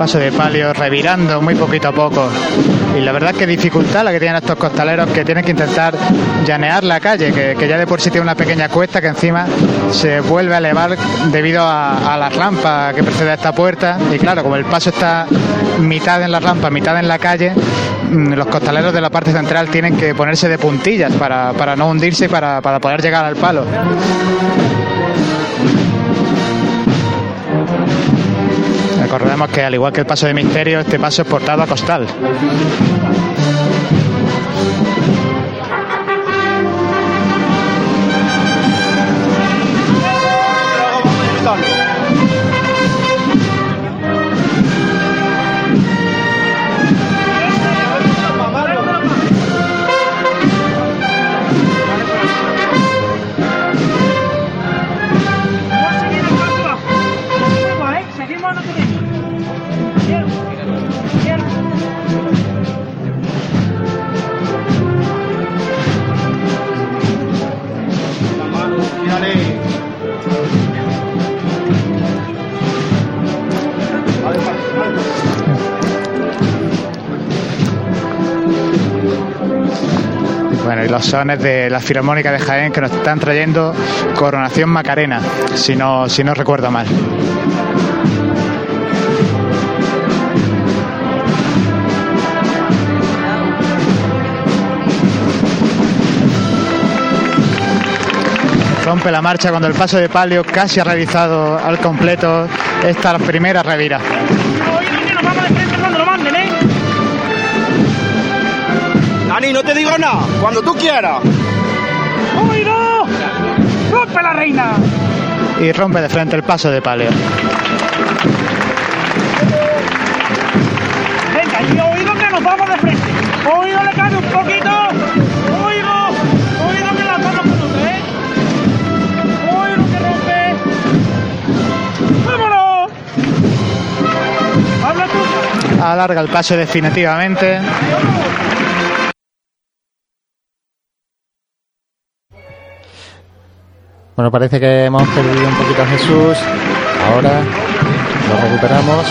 Paso de palio revirando muy poquito a poco. Y la verdad que dificultad la que tienen estos costaleros que tienen que intentar llanear la calle, que, que ya de por sí tiene una pequeña cuesta que encima se vuelve a elevar debido a, a la rampa que precede a esta puerta. Y claro, como el paso está mitad en la rampa, mitad en la calle, mm, los costaleros de la parte central tienen que ponerse de puntillas para, para no hundirse y para, para poder llegar al palo. Recordemos que al igual que el paso de misterio, este paso es portado a costal. Los sones de la Filarmónica de Jaén que nos están trayendo Coronación Macarena, si no, si no recuerdo mal. Rompe la marcha cuando el paso de palio casi ha realizado al completo esta primera revira. Dani, no te digo nada. Cuando tú quieras. ¡Oído! ¡Rompe la reina! Y rompe de frente el paso de palio. Venga, y oído que nos vamos de frente. Oído le cae un poquito. Oído. Oído que la vamos con ¿eh? Oído que rompe. ¡Vámonos! Habla tú. Alarga el paso definitivamente. Bueno, parece que hemos perdido un poquito a Jesús. Ahora lo recuperamos.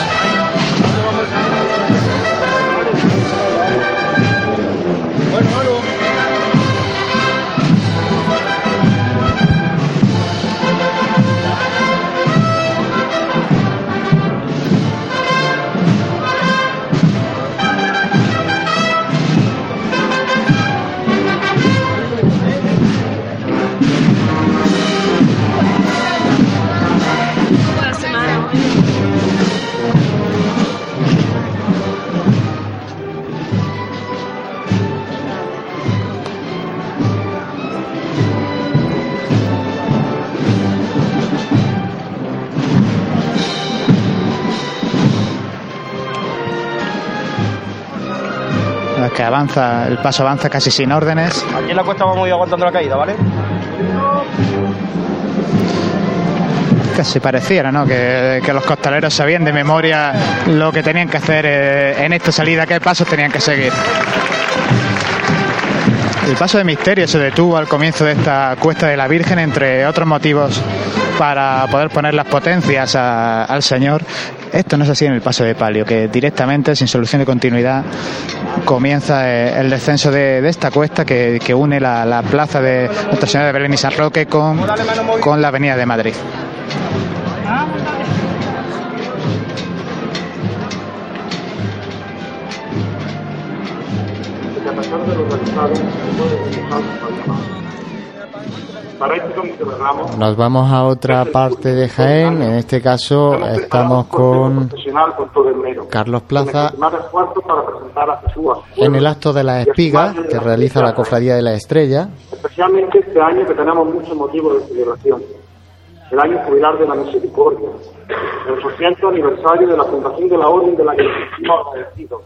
Que avanza, el paso avanza casi sin órdenes. Aquí en la cuesta vamos a ir aguantando la caída, ¿vale? Casi pareciera, ¿no? Que, que los costaleros sabían de memoria lo que tenían que hacer eh, en esta salida, qué pasos tenían que seguir. El paso de misterio se detuvo al comienzo de esta cuesta de la Virgen, entre otros motivos para poder poner las potencias a- al Señor. Esto no es así en el paso de palio, que directamente, sin solución de continuidad, comienza eh, el descenso de, esta cuesta que, une la, la plaza de Nuestra Señora de Belén y San Roque con, con la Avenida de Madrid. a pesar de los Nos vamos a otra parte de Jaén. En este caso estamos con. Carlos Plaza en el acto de la espiga que realiza la Cofradía de la Estrella. Especialmente este año que tenemos muchos motivos de celebración. El año jubilar de la misericordia, el 800 aniversario de la fundación de la Orden de la que nos agradecidos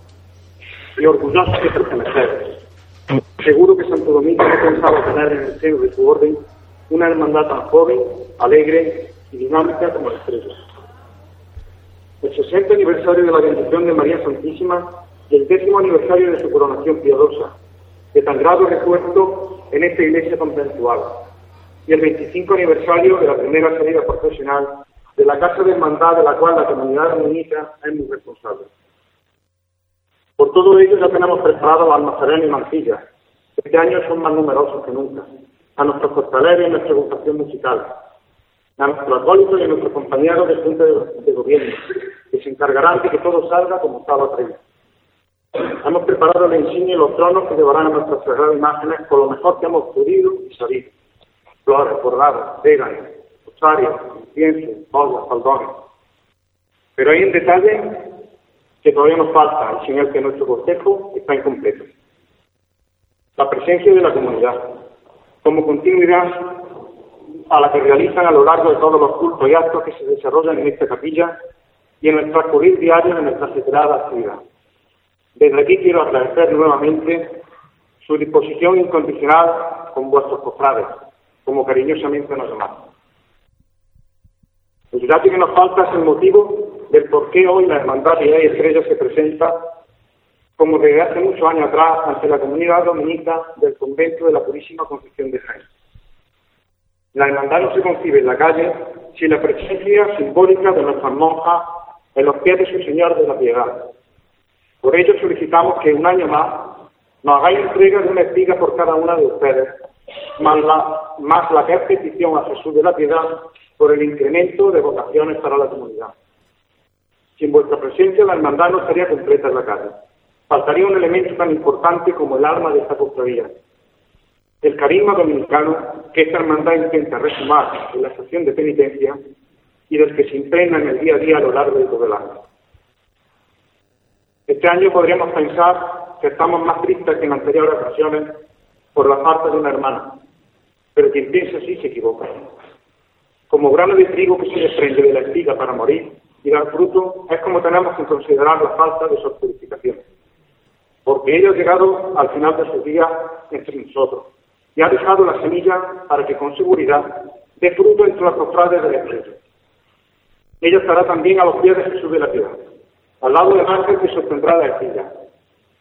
y orgullosos de pertenecer. Seguro que Santo Domingo no pensaba tener en el seno de su orden una hermandad tan joven, alegre y dinámica como la estrella. El 60 aniversario de la bendición de María Santísima y el décimo aniversario de su coronación piadosa, de tan grado recuerdo en esta iglesia conventual, y el 25 aniversario de la primera salida profesional de la Casa de Hermandad de la cual la comunidad dominica es muy responsable. Por todo ello ya tenemos preparados las Nazareno y Mancilla. Este año son más numerosos que nunca. A nuestros costaleros y a nuestra agrupación musical. A nuestros acólitos y a nuestros compañeros de Junta de, Gobierno, que se encargarán de que todo salga como estaba previsto. Hemos preparado la insignia y los tronos que llevarán a nuestras sagradas imágenes con lo mejor que hemos podido y sabido. Flores, bordados, vegas, rosarios, incienso, bolas, faldones. Pero hay un detalle que todavía nos falta y sin que nuestro cortejo está incompleto. La presencia de la comunidad, como continuidad a la que realizan a lo largo de todos los cultos y actos que se desarrollan en esta capilla y en el transcurrir diario de nuestra sagrada actividad. Desde aquí quiero agradecer nuevamente su disposición incondicional con vuestros cofrades, como cariñosamente nos llamamos. El detalle que nos falta es el motivo del por qué hoy la Hermandad de Estrella se presenta como desde hace muchos años atrás ante la comunidad dominica del convento de la Purísima Concepción de Jaén. La hermandad no se concibe en la calle sin la presencia simbólica de nuestras monjas en los pies de su Señor de la Piedad. Por ello solicitamos que un año más nos hagáis entrega de una espiga por cada una de ustedes, más la, más la que es petición a Jesús de la Piedad por el incremento de vocaciones para la comunidad. Sin vuestra presencia la hermandad no estaría completa en la calle. Faltaría un elemento tan importante como el alma de esta cofradía. El carisma dominicano que esta hermandad intenta resumar en la estación de penitencia y del que se impregna en el día a día a lo largo de todo el año. Este año podríamos pensar que estamos más tristes que en anteriores ocasiones por la falta de una hermana, pero quien piensa así se equivoca. Como grano de trigo que se desprende de la espiga para morir y dar fruto, es como tenemos que considerar la falta de su purificación. Porque ella ha llegado al final de sus días entre nosotros y ha dejado la semilla para que con seguridad dé fruto entre las cofrades de la estrella. Ella estará también a los pies de Jesús de la Piedad, al lado del ángel que sostendrá la estrella,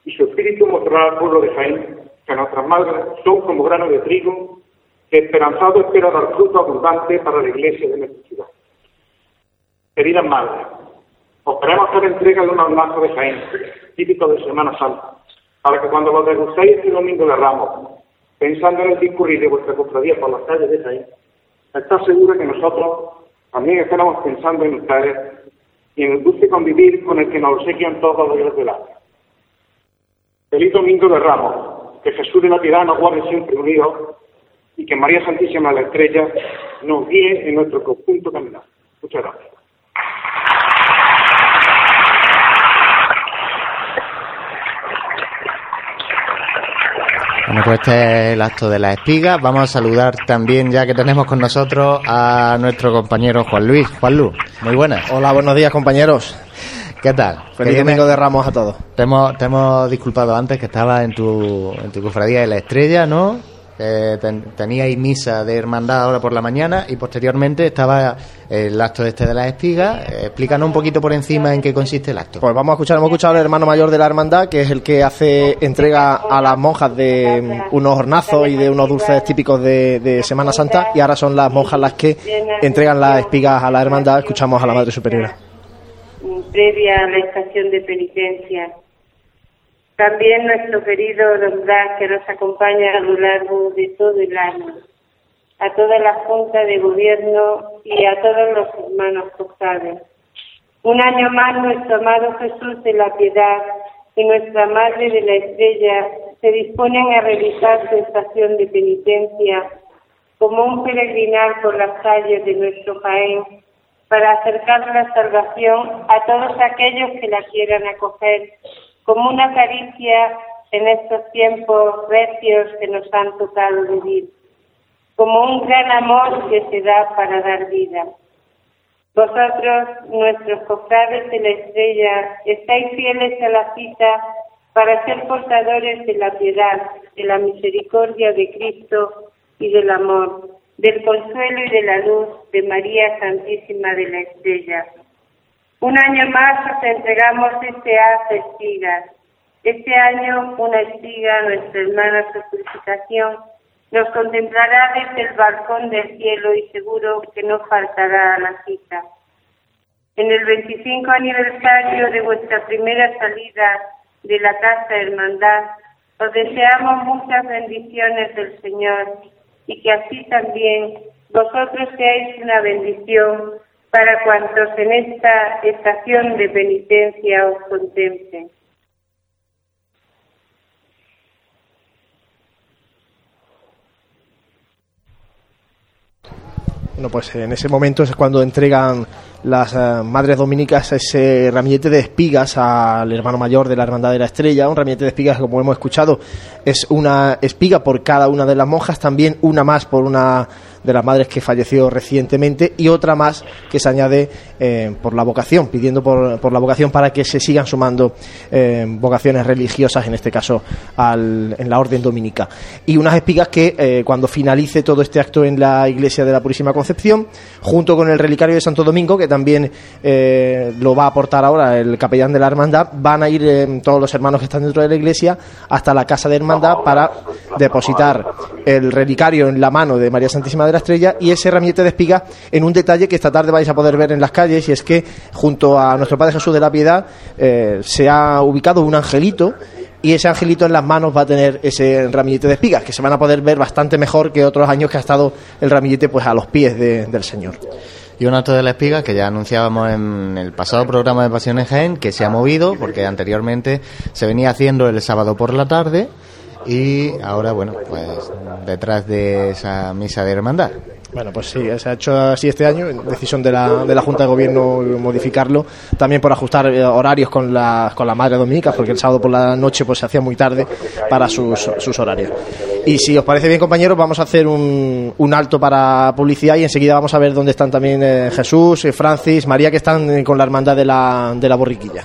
y su espíritu mostrará al pueblo de Jaén que nuestras madres son como grano de trigo que esperanzado espera dar fruto abundante para la iglesia de nuestra ciudad. Queridas madres, os queremos hacer entrega de un almazo de Jaén, típico de Semana Santa, para que cuando lo degustéis este domingo de Ramos, pensando en el discurrir de vuestra cofradía por las calles de Jaén, está segura que nosotros también estaremos pensando en ustedes y en el dulce convivir con el que nos obsequian todos los días del año. Feliz domingo de Ramos, que Jesús de la Piedad nos guarde siempre unidos y que María Santísima la Estrella nos guíe en nuestro conjunto caminar. Muchas gracias. Bueno, pues este es el acto de la espiga. Vamos a saludar también, ya que tenemos con nosotros, a nuestro compañero Juan Luis. Juan Lu, muy buenas. Hola, buenos días compañeros. ¿Qué tal? Feliz domingo de Ramos a todos. Te hemos, te hemos disculpado antes que estaba en tu, en tu cofradía de la estrella, ¿no? Que ten- teníais misa de hermandad ahora por la mañana y posteriormente estaba el acto este de las espigas. Eh, Explícanos un poquito por encima en qué consiste el acto. Pues vamos a escuchar, hemos escuchado al hermano mayor de la hermandad, que es el que hace entrega a las monjas de mm, unos hornazos y de unos dulces típicos de, de Semana Santa, y ahora son las monjas las que entregan las espigas a la hermandad. Escuchamos a la Madre Superiora. previa a la estación de penitencia. También nuestro querido Don Blas, que nos acompaña a lo largo de todo el año. A toda la Junta de Gobierno y a todos los hermanos cofrades. Un año más nuestro amado Jesús de la Piedad y nuestra Madre de la Estrella se disponen a realizar su estación de penitencia como un peregrinar por las calles de nuestro Jaén para acercar la salvación a todos aquellos que la quieran acoger como una caricia en estos tiempos recios que nos han tocado vivir, como un gran amor que se da para dar vida. Vosotros, nuestros cofrades de la estrella, estáis fieles a la cita para ser portadores de la piedad, de la misericordia de Cristo y del amor, del consuelo y de la luz de María Santísima de la Estrella. Un año más os entregamos este haz de espigas. Este año una espiga, nuestra hermana su purificación, nos contemplará desde el balcón del cielo y seguro que no faltará a la cita. En el 25 aniversario de vuestra primera salida de la Casa Hermandad, os deseamos muchas bendiciones del Señor y que así también vosotros seáis una bendición para cuantos en esta estación de penitencia os contemplen. Bueno, pues en ese momento es cuando entregan las eh, madres dominicas ese ramillete de espigas al hermano mayor de la Hermandad de la Estrella. Un ramillete de espigas, como hemos escuchado, es una espiga por cada una de las monjas, también una más por una de las madres que falleció recientemente y otra más que se añade eh, por la vocación, pidiendo por, por la vocación para que se sigan sumando eh, vocaciones religiosas, en este caso al- en la orden dominica. Y unas espigas que eh, cuando finalice todo este acto en la iglesia de la Purísima Concepción, junto con el relicario de Santo Domingo, que también lo va a aportar ahora el capellán de la hermandad, van a ir eh, todos los hermanos que están dentro de la iglesia hasta la casa de hermandad para depositar el relicario en la mano de María Santísima de la Estrella y ese ramillete de espiga en un detalle que esta tarde vais a poder ver en las calles y es que junto a nuestro Padre Jesús de la Piedad eh, se ha ubicado un angelito y ese angelito en las manos va a tener ese ramillete de espigas que se van a poder ver bastante mejor que otros años que ha estado el ramillete pues a los pies de- del Señor. Y un acto de la espiga que ya anunciábamos en el pasado programa de Pasiones Jaén, que se ha movido porque anteriormente se venía haciendo el sábado por la tarde y ahora, bueno, pues detrás de esa misa de hermandad. Bueno, pues sí, se ha hecho así este año, decisión de la, de la Junta de Gobierno modificarlo, también por ajustar eh, horarios con la, con la Madre Dominica, porque el sábado por la noche pues se hacía muy tarde para sus, sus horarios. Y si os parece bien, compañeros, vamos a hacer un, un alto para publicidad y enseguida vamos a ver dónde están también eh, Jesús, eh, Francis, María, que están eh, con la hermandad de la, de la borriquilla.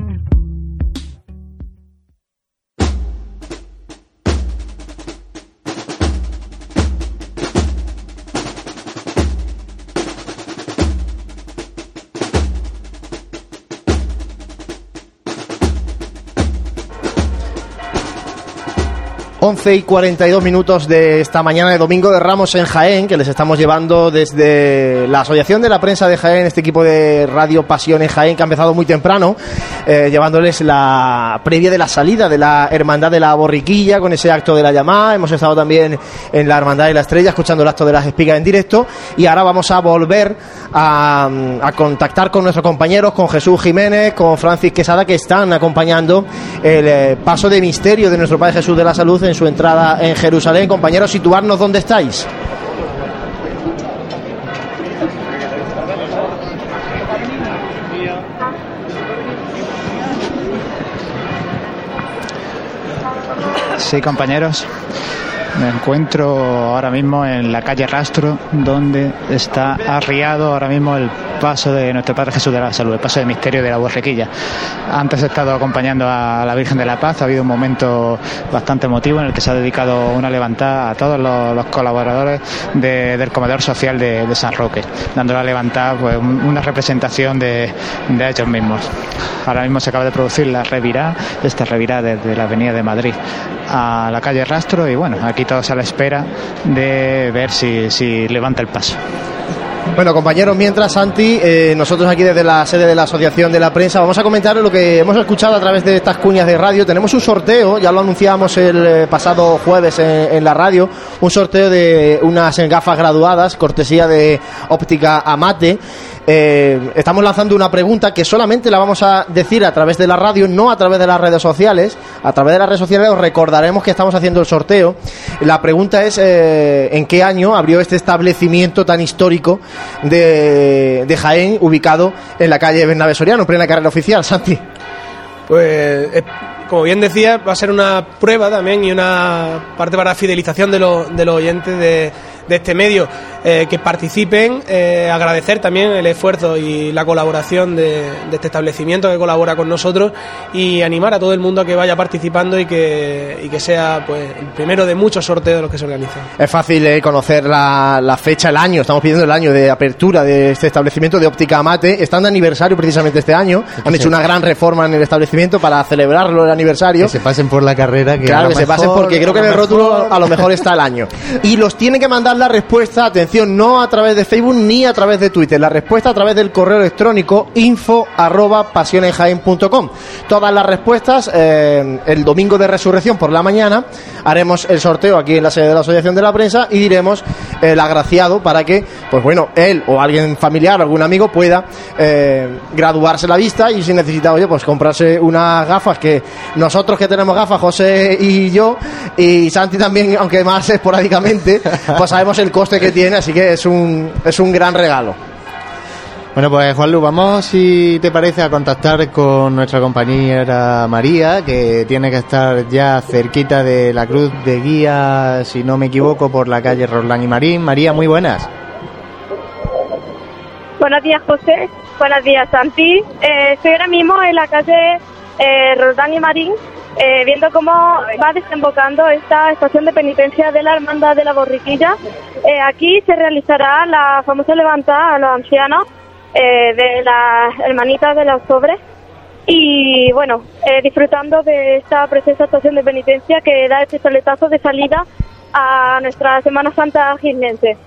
11 y 42 minutos de esta mañana de Domingo de Ramos en Jaén, que les estamos llevando desde la Asociación de la Prensa de Jaén, este equipo de Radio Pasión Jaén, que ha empezado muy temprano, eh, llevándoles la previa de la salida de la Hermandad de la Borriquilla con ese acto de la llamada. Hemos estado también en la Hermandad de la Estrella escuchando el acto de las espigas en directo y ahora vamos a volver a, contactar con nuestros compañeros, con Jesús Jiménez, con Francis Quesada, que están acompañando el eh, paso de misterio de nuestro Padre Jesús de la Salud su entrada en Jerusalén. Compañeros, situarnos dónde estáis. Sí, compañeros. Me encuentro ahora mismo en la calle Rastro, donde está arriado ahora mismo el paso de nuestro Padre Jesús de la Salud, el paso de misterio de la borrequilla. Antes he estado acompañando a la Virgen de la Paz, ha habido un momento bastante emotivo en el que se ha dedicado una levantada a todos los, colaboradores de- del comedor social de, San Roque, dando la levantada pues, un- una representación de, de ellos mismos. Ahora mismo se acaba de producir la revirá, esta revirá desde la avenida de Madrid a la calle Rastro y bueno, aquí todos a la espera de ver si, si levanta el paso. Bueno, compañeros, mientras Santi, eh, nosotros aquí desde la sede de la Asociación de la Prensa vamos a comentar lo que hemos escuchado a través de estas cuñas de radio. Tenemos un sorteo, ya lo anunciamos el eh, pasado jueves en, la radio, un sorteo de unas gafas graduadas, cortesía de Óptica Amate. Eh, estamos lanzando una pregunta que solamente la vamos a decir a través de la radio, no a través de las redes sociales. A través de las redes sociales os recordaremos que estamos haciendo el sorteo. La pregunta es en qué año abrió este establecimiento tan histórico de, de Jaén, ubicado en la calle Bernabé Soriano, en plena carrera oficial. Santi. Pues, eh, como bien decía, va a ser una prueba también y una parte para fidelización de, los de los oyentes de, de este medio eh, que participen, eh, agradecer también el esfuerzo y la colaboración de, de este establecimiento que colabora con nosotros y animar a todo el mundo a que vaya participando y que, y que sea pues el primero de muchos sorteos de los que se organizan. Es fácil eh, conocer la, la fecha, el año. Estamos pidiendo el año de apertura de este establecimiento de óptica Amate. Están de aniversario precisamente este año. Han hecho una gran reforma en el establecimiento para celebrarlo el aniversario. Que se pasen por la carrera. Que Claro, que se pasen mejor- porque creo que en el rótulo mejor- a lo mejor está el año. Y los tiene que mandar la respuesta, atención, no a través de Facebook ni a través de Twitter, la respuesta a través del correo electrónico info arroba pasionesjaen.com. Todas las respuestas eh, el domingo de resurrección por la mañana haremos el sorteo aquí en la sede de la Asociación de la Prensa y diremos el agraciado para que, pues bueno, él o alguien familiar algún amigo pueda eh, graduarse la vista y si necesita, oye, pues comprarse unas gafas que nosotros que tenemos gafas, José y yo, y Santi también, aunque más esporádicamente, pues sabemos el coste que tiene, así que es un, es un gran regalo. Bueno, pues Juanlu, vamos, si te parece, a contactar con nuestra compañera María, que tiene que estar ya cerquita de la cruz de guía, si no me equivoco, por la calle Roldán y Marín. María, muy buenas. Buenos días, José. Buenos días, Santi. Eh, estoy ahora mismo en la calle eh, Roldán y Marín, eh, viendo cómo va desembocando esta estación de penitencia de la Hermandad de la Borriquilla. Eh, aquí se realizará la famosa levantada a los ancianos eh, de las hermanitas de los sobres. Y bueno, eh, disfrutando de esta preciosa estación de penitencia que da este soletazo de salida a nuestra Semana Santa gisnense.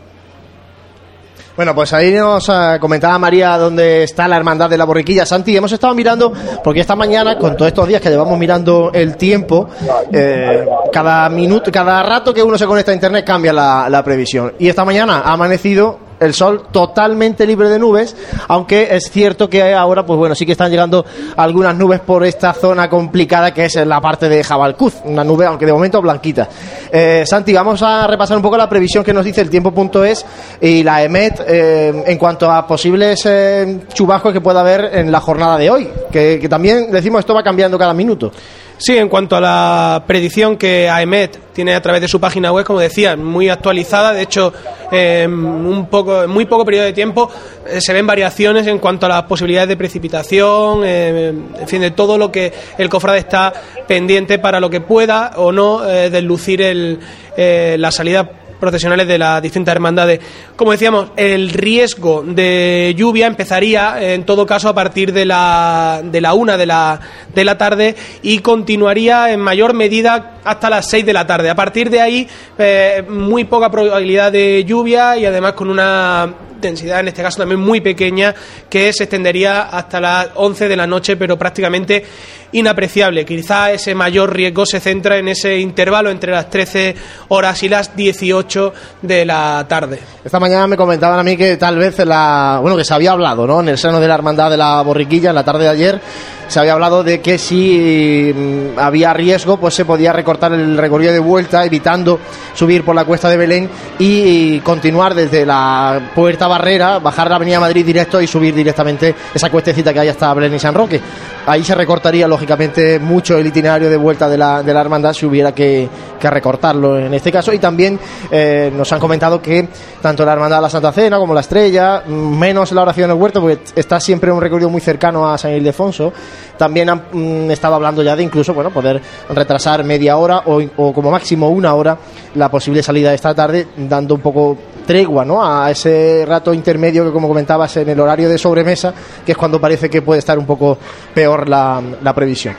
Bueno, pues ahí nos eh, comentaba María dónde está la hermandad de la borriquilla. Santi, hemos estado mirando, porque esta mañana, con todos estos días que llevamos mirando el tiempo, eh, cada minuto, cada rato que uno se conecta a internet cambia la, la previsión. Y esta mañana ha amanecido el sol totalmente libre de nubes, aunque es cierto que ahora, pues bueno, sí que están llegando algunas nubes por esta zona complicada que es la parte de Jabalcuz, una nube, aunque de momento blanquita. Eh, Santi, vamos a repasar un poco la previsión que nos dice el tiempo.es y la EMET eh, en cuanto a posibles eh, chubascos que pueda haber en la jornada de hoy, que, que también decimos esto va cambiando cada minuto. Sí, en cuanto a la predicción que AEMET tiene a través de su página web, como decía, muy actualizada, de hecho, en un poco, en muy poco periodo de tiempo eh, se ven variaciones en cuanto a las posibilidades de precipitación, eh, en fin, de todo lo que el cofrade está pendiente para lo que pueda o no eh, deslucir el, la salida procesionales de las distintas hermandades. Como decíamos, el riesgo de lluvia empezaría en todo caso a partir de la, de la una de la, de la tarde y continuaría en mayor medida hasta las 6 de la tarde. A partir de ahí, eh, muy poca probabilidad de lluvia y además con una densidad, en este caso también muy pequeña, que se extendería hasta las 11 de la noche, pero prácticamente inapreciable. Quizá ese mayor riesgo se centra en ese intervalo entre las 13 horas y las 18 de la tarde. Esta mañana me comentaban a mí que tal vez la, bueno, que se había hablado, ¿no? En el seno de la hermandad de la borriquilla en la tarde de ayer se había hablado de que si mm, había riesgo, pues se podía recortar el recorrido de vuelta, evitando subir por la cuesta de Belén y continuar desde la puerta barrera, bajar la avenida Madrid directo y subir directamente esa cuestecita que hay hasta Belén y San Roque. Ahí se recortaría, lógicamente, mucho el itinerario de vuelta de la, de la hermandad si hubiera que, que recortarlo en este caso. Y también eh, nos han comentado que tanto la hermandad de la Santa Cena como la Estrella, menos la oración del huerto, porque está siempre un recorrido muy cercano a San Ildefonso, también han mm, estado hablando ya de incluso bueno poder retrasar media hora o, o, como máximo una hora la posible salida de esta tarde, dando un poco tregua ¿no? a ese rato intermedio que como comentabas en el horario de sobremesa, que es cuando parece que puede estar un poco peor la, previsión.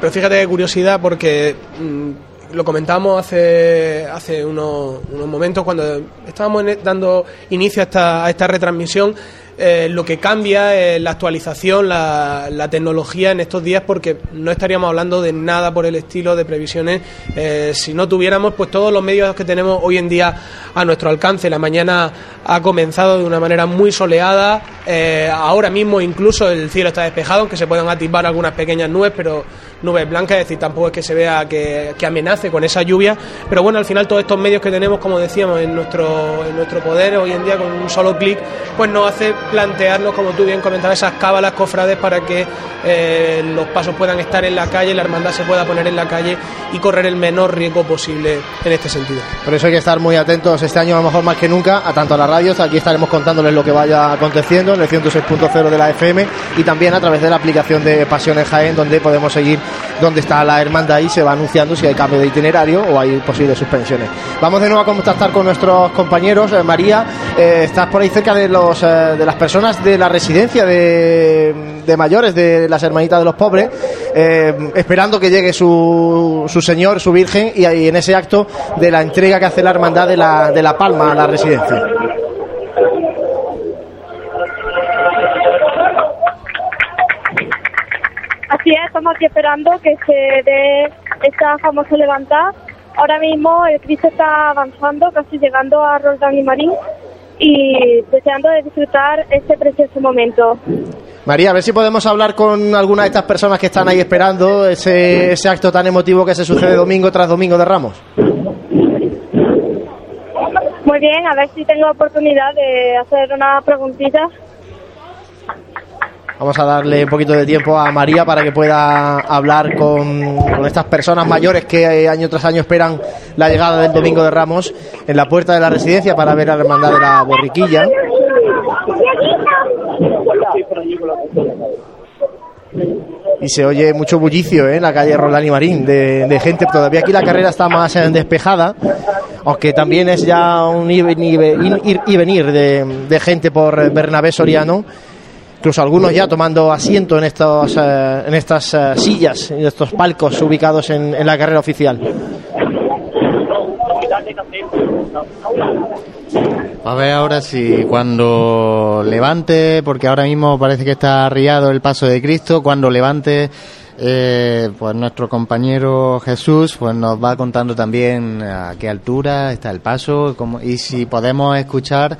Pero fíjate qué curiosidad porque mmm, lo comentamos hace, hace unos, unos, momentos cuando estábamos dando inicio a esta, a esta retransmisión. Eh, lo que cambia es la actualización, la, la, tecnología en estos días, porque no estaríamos hablando de nada por el estilo de previsiones. Eh, si no tuviéramos pues todos los medios que tenemos hoy en día a nuestro alcance. La mañana ha comenzado de una manera muy soleada, eh, ahora mismo incluso el cielo está despejado, aunque se puedan atisbar algunas pequeñas nubes, pero nubes blancas, es decir, tampoco es que se vea que, que, amenace con esa lluvia, pero bueno, al final todos estos medios que tenemos, como decíamos, en nuestro, en nuestro poder hoy en día con un solo clic, pues nos hace plantearnos, como tú bien comentabas, esas cábalas cofrades para que eh, los pasos puedan estar en la calle, la hermandad se pueda poner en la calle y correr el menor riesgo posible en este sentido. Por eso hay que estar muy atentos este año, a lo mejor más que nunca, a tanto a las radios, aquí estaremos contándoles lo que vaya aconteciendo en el 106.0 de la FM y también a través de la aplicación de Pasiones Jaén, donde podemos seguir dónde está la hermandad y se va anunciando si hay cambio de itinerario o hay posibles suspensiones. Vamos de nuevo a contactar con nuestros compañeros. Eh, María, eh, estás por ahí cerca de los de las personas de la residencia de, de mayores de las hermanitas de los pobres, eh, esperando que llegue su, su señor, su virgen, y ahí en ese acto de la entrega que hace la hermandad de la, de la Palma a la residencia. Así es, estamos aquí esperando que se dé esta famosa levantada. Ahora mismo el Cristo está avanzando, casi llegando a Roldán y Marín y deseando de disfrutar este precioso momento. María, a ver si podemos hablar con alguna de estas personas que están ahí esperando ese, ese acto tan emotivo que se sucede domingo tras domingo de Ramos. Muy bien, a ver si tengo oportunidad de hacer una preguntita. Vamos a darle un poquito de tiempo a María para que pueda hablar con, estas personas mayores que año tras año esperan la llegada del Domingo de Ramos en la puerta de la residencia para ver a la hermandad de la borriquilla. Y se oye mucho bullicio ¿eh? en la calle Roldán y Marín de, gente. Todavía aquí la carrera está más eh, despejada, aunque también es ya un ir, y venir de gente por Bernabé Soriano incluso algunos ya tomando asiento en, estos, eh, en estas eh, sillas, en estos palcos ubicados en, en, la carrera oficial. A ver ahora si cuando levante, porque ahora mismo parece que está arriado el paso de Cristo, cuando levante eh, pues nuestro compañero Jesús pues nos va contando también a qué altura está el paso cómo, y si podemos escuchar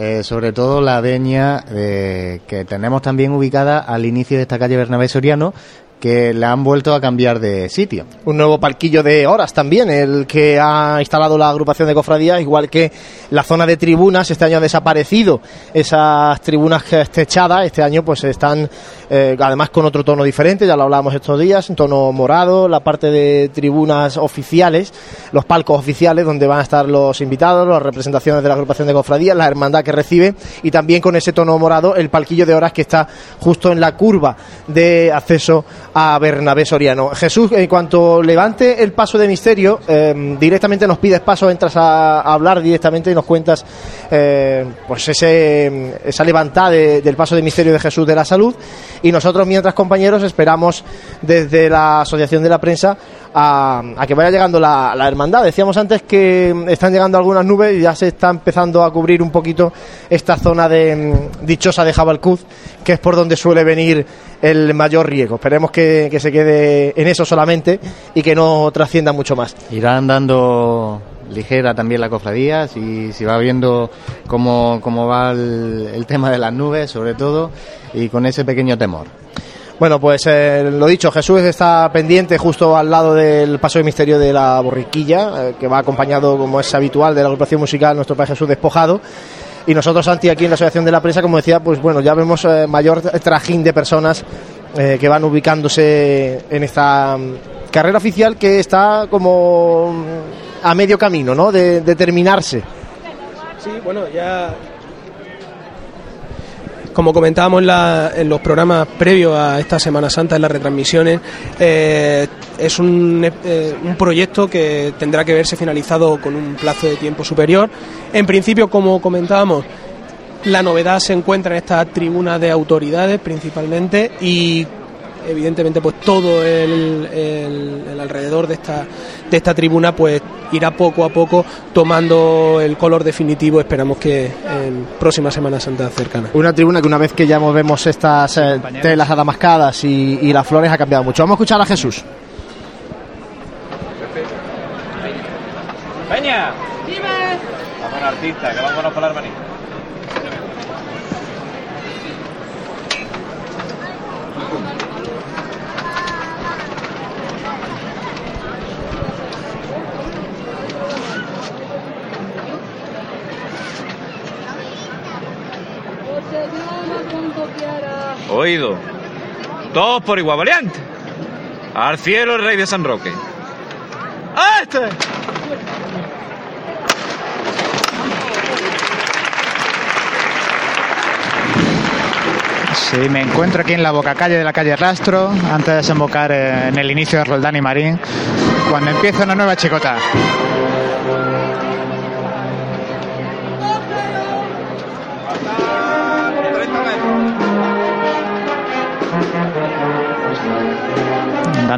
eh, sobre todo la veña eh, que tenemos también ubicada al inicio de esta calle Bernabé Soriano que le han vuelto a cambiar de sitio. Un nuevo palquillo de horas también, el que ha instalado la agrupación de cofradías, igual que la zona de tribunas, este año ha desaparecido esas tribunas techadas, este año pues están eh, además con otro tono diferente, ya lo hablábamos estos días, un tono morado, la parte de tribunas oficiales, los palcos oficiales donde van a estar los invitados, las representaciones de la agrupación de cofradías, la hermandad que recibe y también con ese tono morado el palquillo de horas que está justo en la curva de acceso a Bernabé Soriano. Jesús, en cuanto levante el paso de misterio, eh, directamente nos pides paso, entras a, hablar directamente y nos cuentas eh, pues ese, esa levantada de- del paso de misterio de Jesús de la Salud. Y nosotros, mientras compañeros, esperamos desde la Asociación de la Prensa a, que vaya llegando la, hermandad. Decíamos antes que están llegando algunas nubes y ya se está empezando a cubrir un poquito esta zona de mm, dichosa de Jabalcuz, que es por donde suele venir el mayor riesgo. Esperemos que, que se quede en eso solamente y que no trascienda mucho más. Irá andando ligera también la cofradía, si, si va viendo cómo, cómo va el tema de las nubes, sobre todo, y con ese pequeño temor. Bueno, pues eh, lo dicho, Jesús está pendiente justo al lado del paso de misterio de la borriquilla, eh, que va acompañado, como es habitual, de la agrupación musical Nuestro Padre Jesús Despojado. Y nosotros, Santi, aquí en la Asociación de la Prensa, como decía, pues bueno, ya vemos eh, mayor trajín de personas eh, que van ubicándose en esta mm, carrera oficial que está como mm, a medio camino, ¿no? De, de terminarse. Sí, bueno, ya. Como comentábamos en, la- en los programas previos a esta Semana Santa, en las retransmisiones, eh, es un, eh, un proyecto que tendrá que verse finalizado con un plazo de tiempo superior. En principio, como comentábamos, la novedad se encuentra en esta tribuna de autoridades principalmente y evidentemente pues todo el, el- el alrededor de esta de esta tribuna pues irá poco a poco tomando el color definitivo esperamos que en próxima Semana Santa cercana Una tribuna que una vez que ya vemos estas eh, telas adamascadas y, y las flores ha cambiado mucho. Vamos a escuchar a Jesús. Peña. Dime. Vamos artista, que vámonos para la hermanita. Oído. Todos por igual, valiente. Al cielo el rey de San Roque. ¡A este! Sí, me encuentro aquí en la boca calle de la calle Rastro, antes de desembocar eh, en el inicio de Roldán y Marín, cuando empieza una nueva chicota.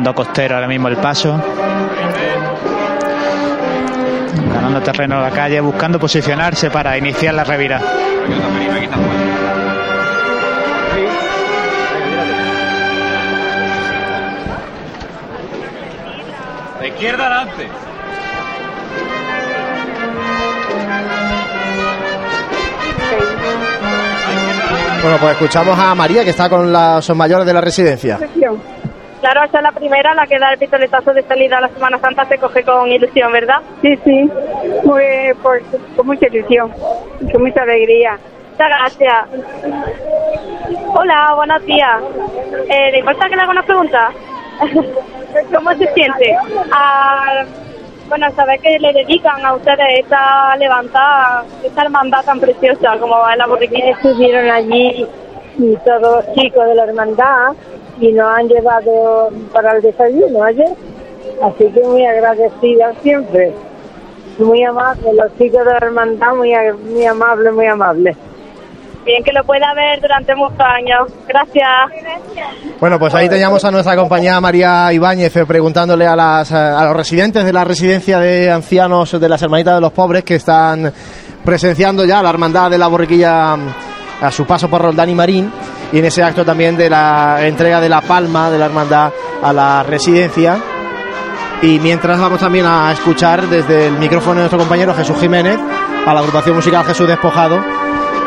Dando costero ahora mismo el paso. Ganando terreno a la calle, buscando posicionarse para iniciar la revira. De izquierda adelante. Bueno, pues escuchamos a María que está con los mayores de la residencia. Claro, esa es la primera, la que da el pistoletazo de salida a la Semana Santa, se coge con ilusión, ¿verdad? Sí, sí, muy, por- con mucha ilusión, con mucha alegría. Muchas gracias. Hola, buenos días. Eh, ¿Le importa que le haga una pregunta? ¿Cómo se siente? Ah, bueno, saber que le dedican a ustedes esta levantada, esta hermandad tan preciosa como va en la borriquilla. Estuvieron allí y todos los chicos de la hermandad y nos han llevado para el desayuno ayer, así que muy agradecida siempre. Muy amable, los chicos de la hermandad, muy, muy amables, muy amables. Bien que lo pueda ver durante muchos años. Gracias. Bueno, pues ahí teníamos a nuestra compañera María Ibáñez eh, preguntándole a, las, eh, a los residentes de la residencia de ancianos de las Hermanitas de los Pobres que están presenciando ya la hermandad de la borriquilla mm, a su paso por Roldán y Marín y en ese acto también de la entrega de la palma de la hermandad a la residencia. Y mientras vamos también a escuchar desde el micrófono de nuestro compañero Jesús Jiménez a la agrupación musical Jesús Despojado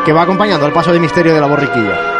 que va acompañando el paso de misterio de la borriquilla.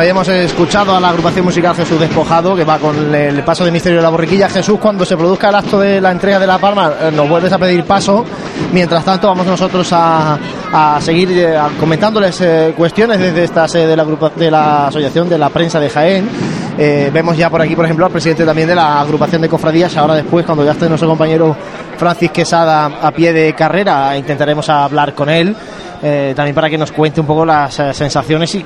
Habíamos escuchado a la agrupación musical Jesús Despojado, que va con el paso de Misterio de la Borriquilla. Jesús, cuando se produzca el acto de la entrega de la palma, eh, nos vuelves a pedir paso. Mientras tanto, vamos nosotros a, a seguir eh, comentándoles eh, cuestiones desde esta sede de la, agrupa- de la Asociación de la Prensa de Jaén. Vemos ya por aquí, por ejemplo, al presidente también de la agrupación de cofradías. Ahora después, cuando ya esté nuestro compañero Francis Quesada a pie de carrera, intentaremos hablar con él. también para que nos cuente un poco las sensaciones y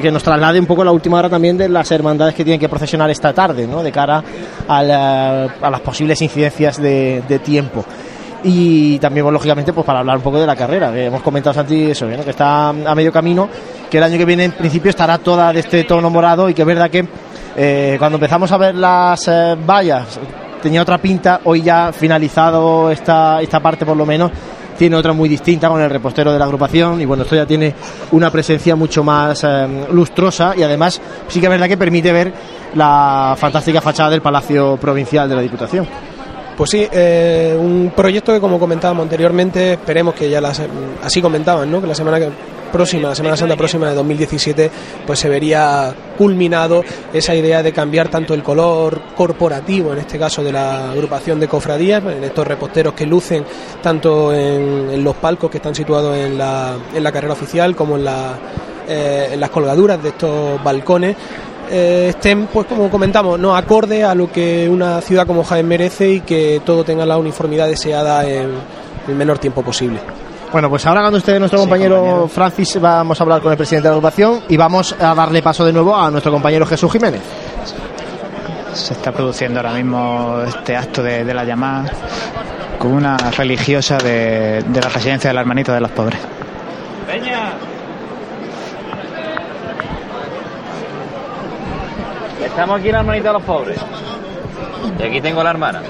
que nos traslade un poco la última hora también de las hermandades que tienen que procesionar esta tarde, ¿no? de cara a, la- las posibles incidencias de, tiempo. Y también, pues, lógicamente, pues para hablar un poco de la carrera, que hemos comentado Santi eso, ¿no? que está a medio camino, que el año que viene en principio estará toda de este tono morado y que es verdad que eh, cuando empezamos a ver las eh, vallas tenía otra pinta, hoy ya finalizado esta, esta parte por lo menos, tiene otra muy distinta con el repostero de la agrupación y bueno, esto ya tiene una presencia mucho más eh, lustrosa y además sí que es verdad que permite ver la fantástica fachada del Palacio Provincial de la Diputación. Pues sí, eh, un proyecto que como comentábamos anteriormente, esperemos que ya las, así comentaban, ¿no? que la semana que- próxima, la Semana Santa próxima de 2017, pues se vería culminado esa idea de cambiar tanto el color corporativo, en este caso de la agrupación de cofradías, en estos reposteros que lucen tanto en, los palcos que están situados en la, en la carrera oficial como en, la, eh, las colgaduras de estos balcones eh, estén, pues como comentamos, no acorde a lo que una ciudad como Jaén merece y que todo tenga la uniformidad deseada en el menor tiempo posible. Bueno, pues ahora cuando esté nuestro compañero, Francis, vamos a hablar con el presidente de la agrupación y vamos a darle paso de nuevo a nuestro compañero Jesús Jiménez. Se está produciendo ahora mismo este acto de, de la llamada con una religiosa de, de la residencia de la hermanita de los pobres. Peña. Estamos aquí en la hermanita de los pobres. Y aquí tengo a la hermana.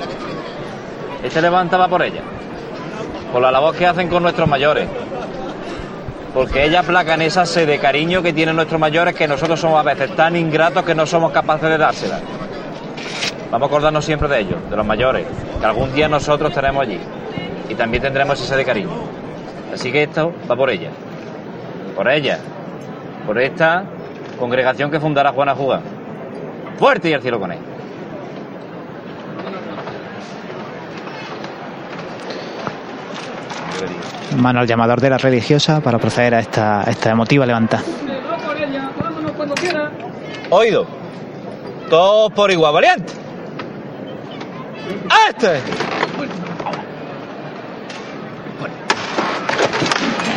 Este levantaba por ella. Por la labor que hacen con nuestros mayores. Porque ella aplacan esa sed de cariño que tienen nuestros mayores que nosotros somos a veces tan ingratos que no somos capaces de dársela. Vamos a acordarnos siempre de ellos, de los mayores, que algún día nosotros estaremos allí. Y también tendremos ese de cariño. Así que esto va por ella. Por ella. Por esta congregación que fundará Juana Juga. Fuerte y al cielo con él. Mano al llamador de la religiosa para proceder a esta, esta emotiva levantada. Oído. Todos por igual, valiente. ¡Este!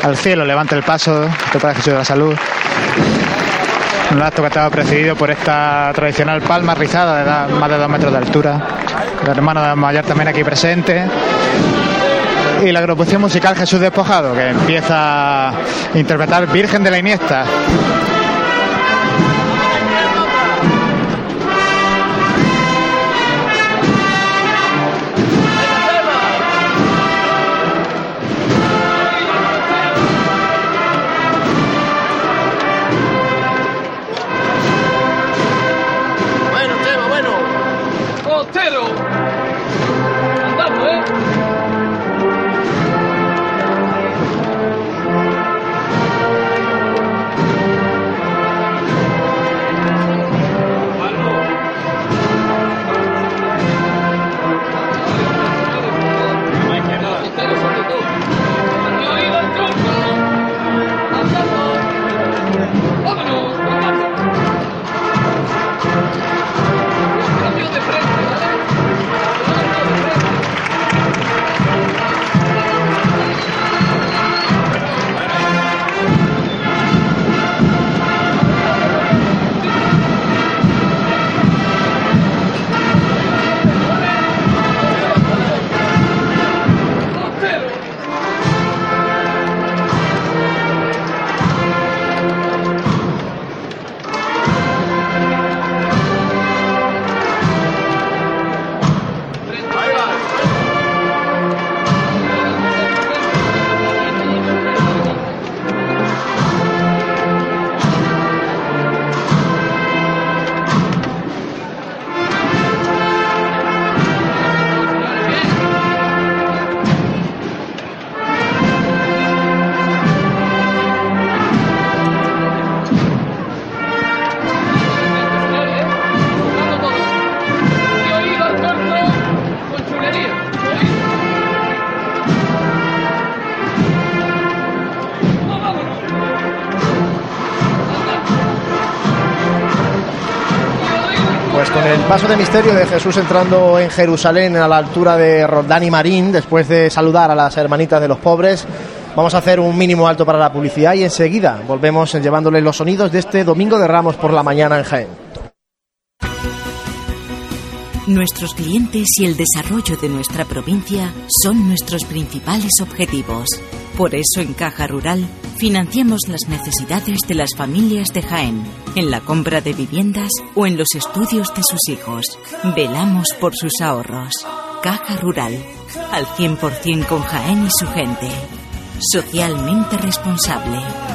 Al cielo levanta el paso, el Padre Jesús de la Salud. Un acto que estaba precedido por esta tradicional palma rizada de más de dos metros de altura. El hermano de mayor también aquí presente. Y la agrupación musical Jesús Despojado, que empieza a interpretar Virgen de la Iniesta. Con el paso de misterio de Jesús entrando en Jerusalén a la altura de Roldán y Marín, después de saludar a las hermanitas de los pobres, vamos a hacer un mínimo alto para la publicidad y enseguida volvemos llevándoles los sonidos de este domingo de Ramos por la mañana en Jaén. Nuestros clientes y el desarrollo de nuestra provincia son nuestros principales objetivos. Por eso en Caja Rural financiamos las necesidades de las familias de Jaén, en la compra de viviendas o en los estudios de sus hijos. Velamos por sus ahorros. Caja Rural, al 100% con Jaén y su gente. Socialmente responsable.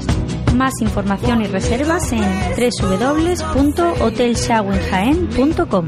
Más información y reservas en www.hotelshawenjaen.com.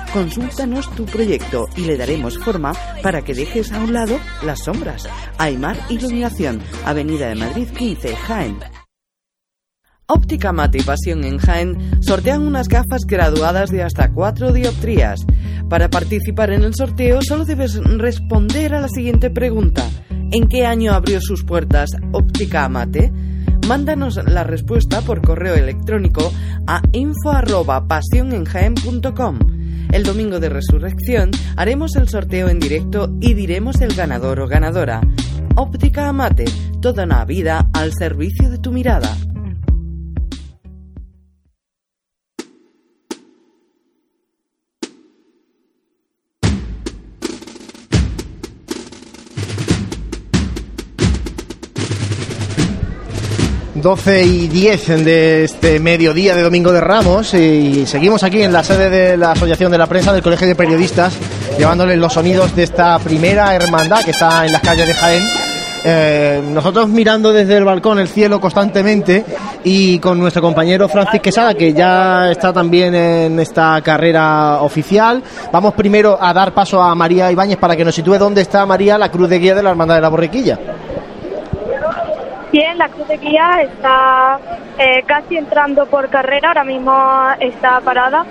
Consúltanos tu proyecto y le daremos forma para que dejes a un lado las sombras. Aymar Iluminación, Avenida de Madrid 15, Jaén. Óptica Mate y Pasión en Jaén sortean unas gafas graduadas de hasta 4 dioptrías. Para participar en el sorteo solo debes responder a la siguiente pregunta. ¿En qué año abrió sus puertas Óptica Mate? Mándanos la respuesta por correo electrónico a info@pasionenjaen.com. El domingo de resurrección haremos el sorteo en directo y diremos el ganador o ganadora. Óptica Amate, toda una vida al servicio de tu mirada. 12 y 10 de este mediodía de Domingo de Ramos y seguimos aquí en la sede de la Asociación de la Prensa del Colegio de Periodistas llevándoles los sonidos de esta primera hermandad que está en las calles de Jaén. Eh, nosotros mirando desde el balcón el cielo constantemente y con nuestro compañero Francis Quesada que ya está también en esta carrera oficial. Vamos primero a dar paso a María Ibáñez para que nos sitúe dónde está María, la cruz de guía de la Hermandad de la Borriquilla. La cruz de guía está eh, casi entrando por carrera, ahora mismo está parada.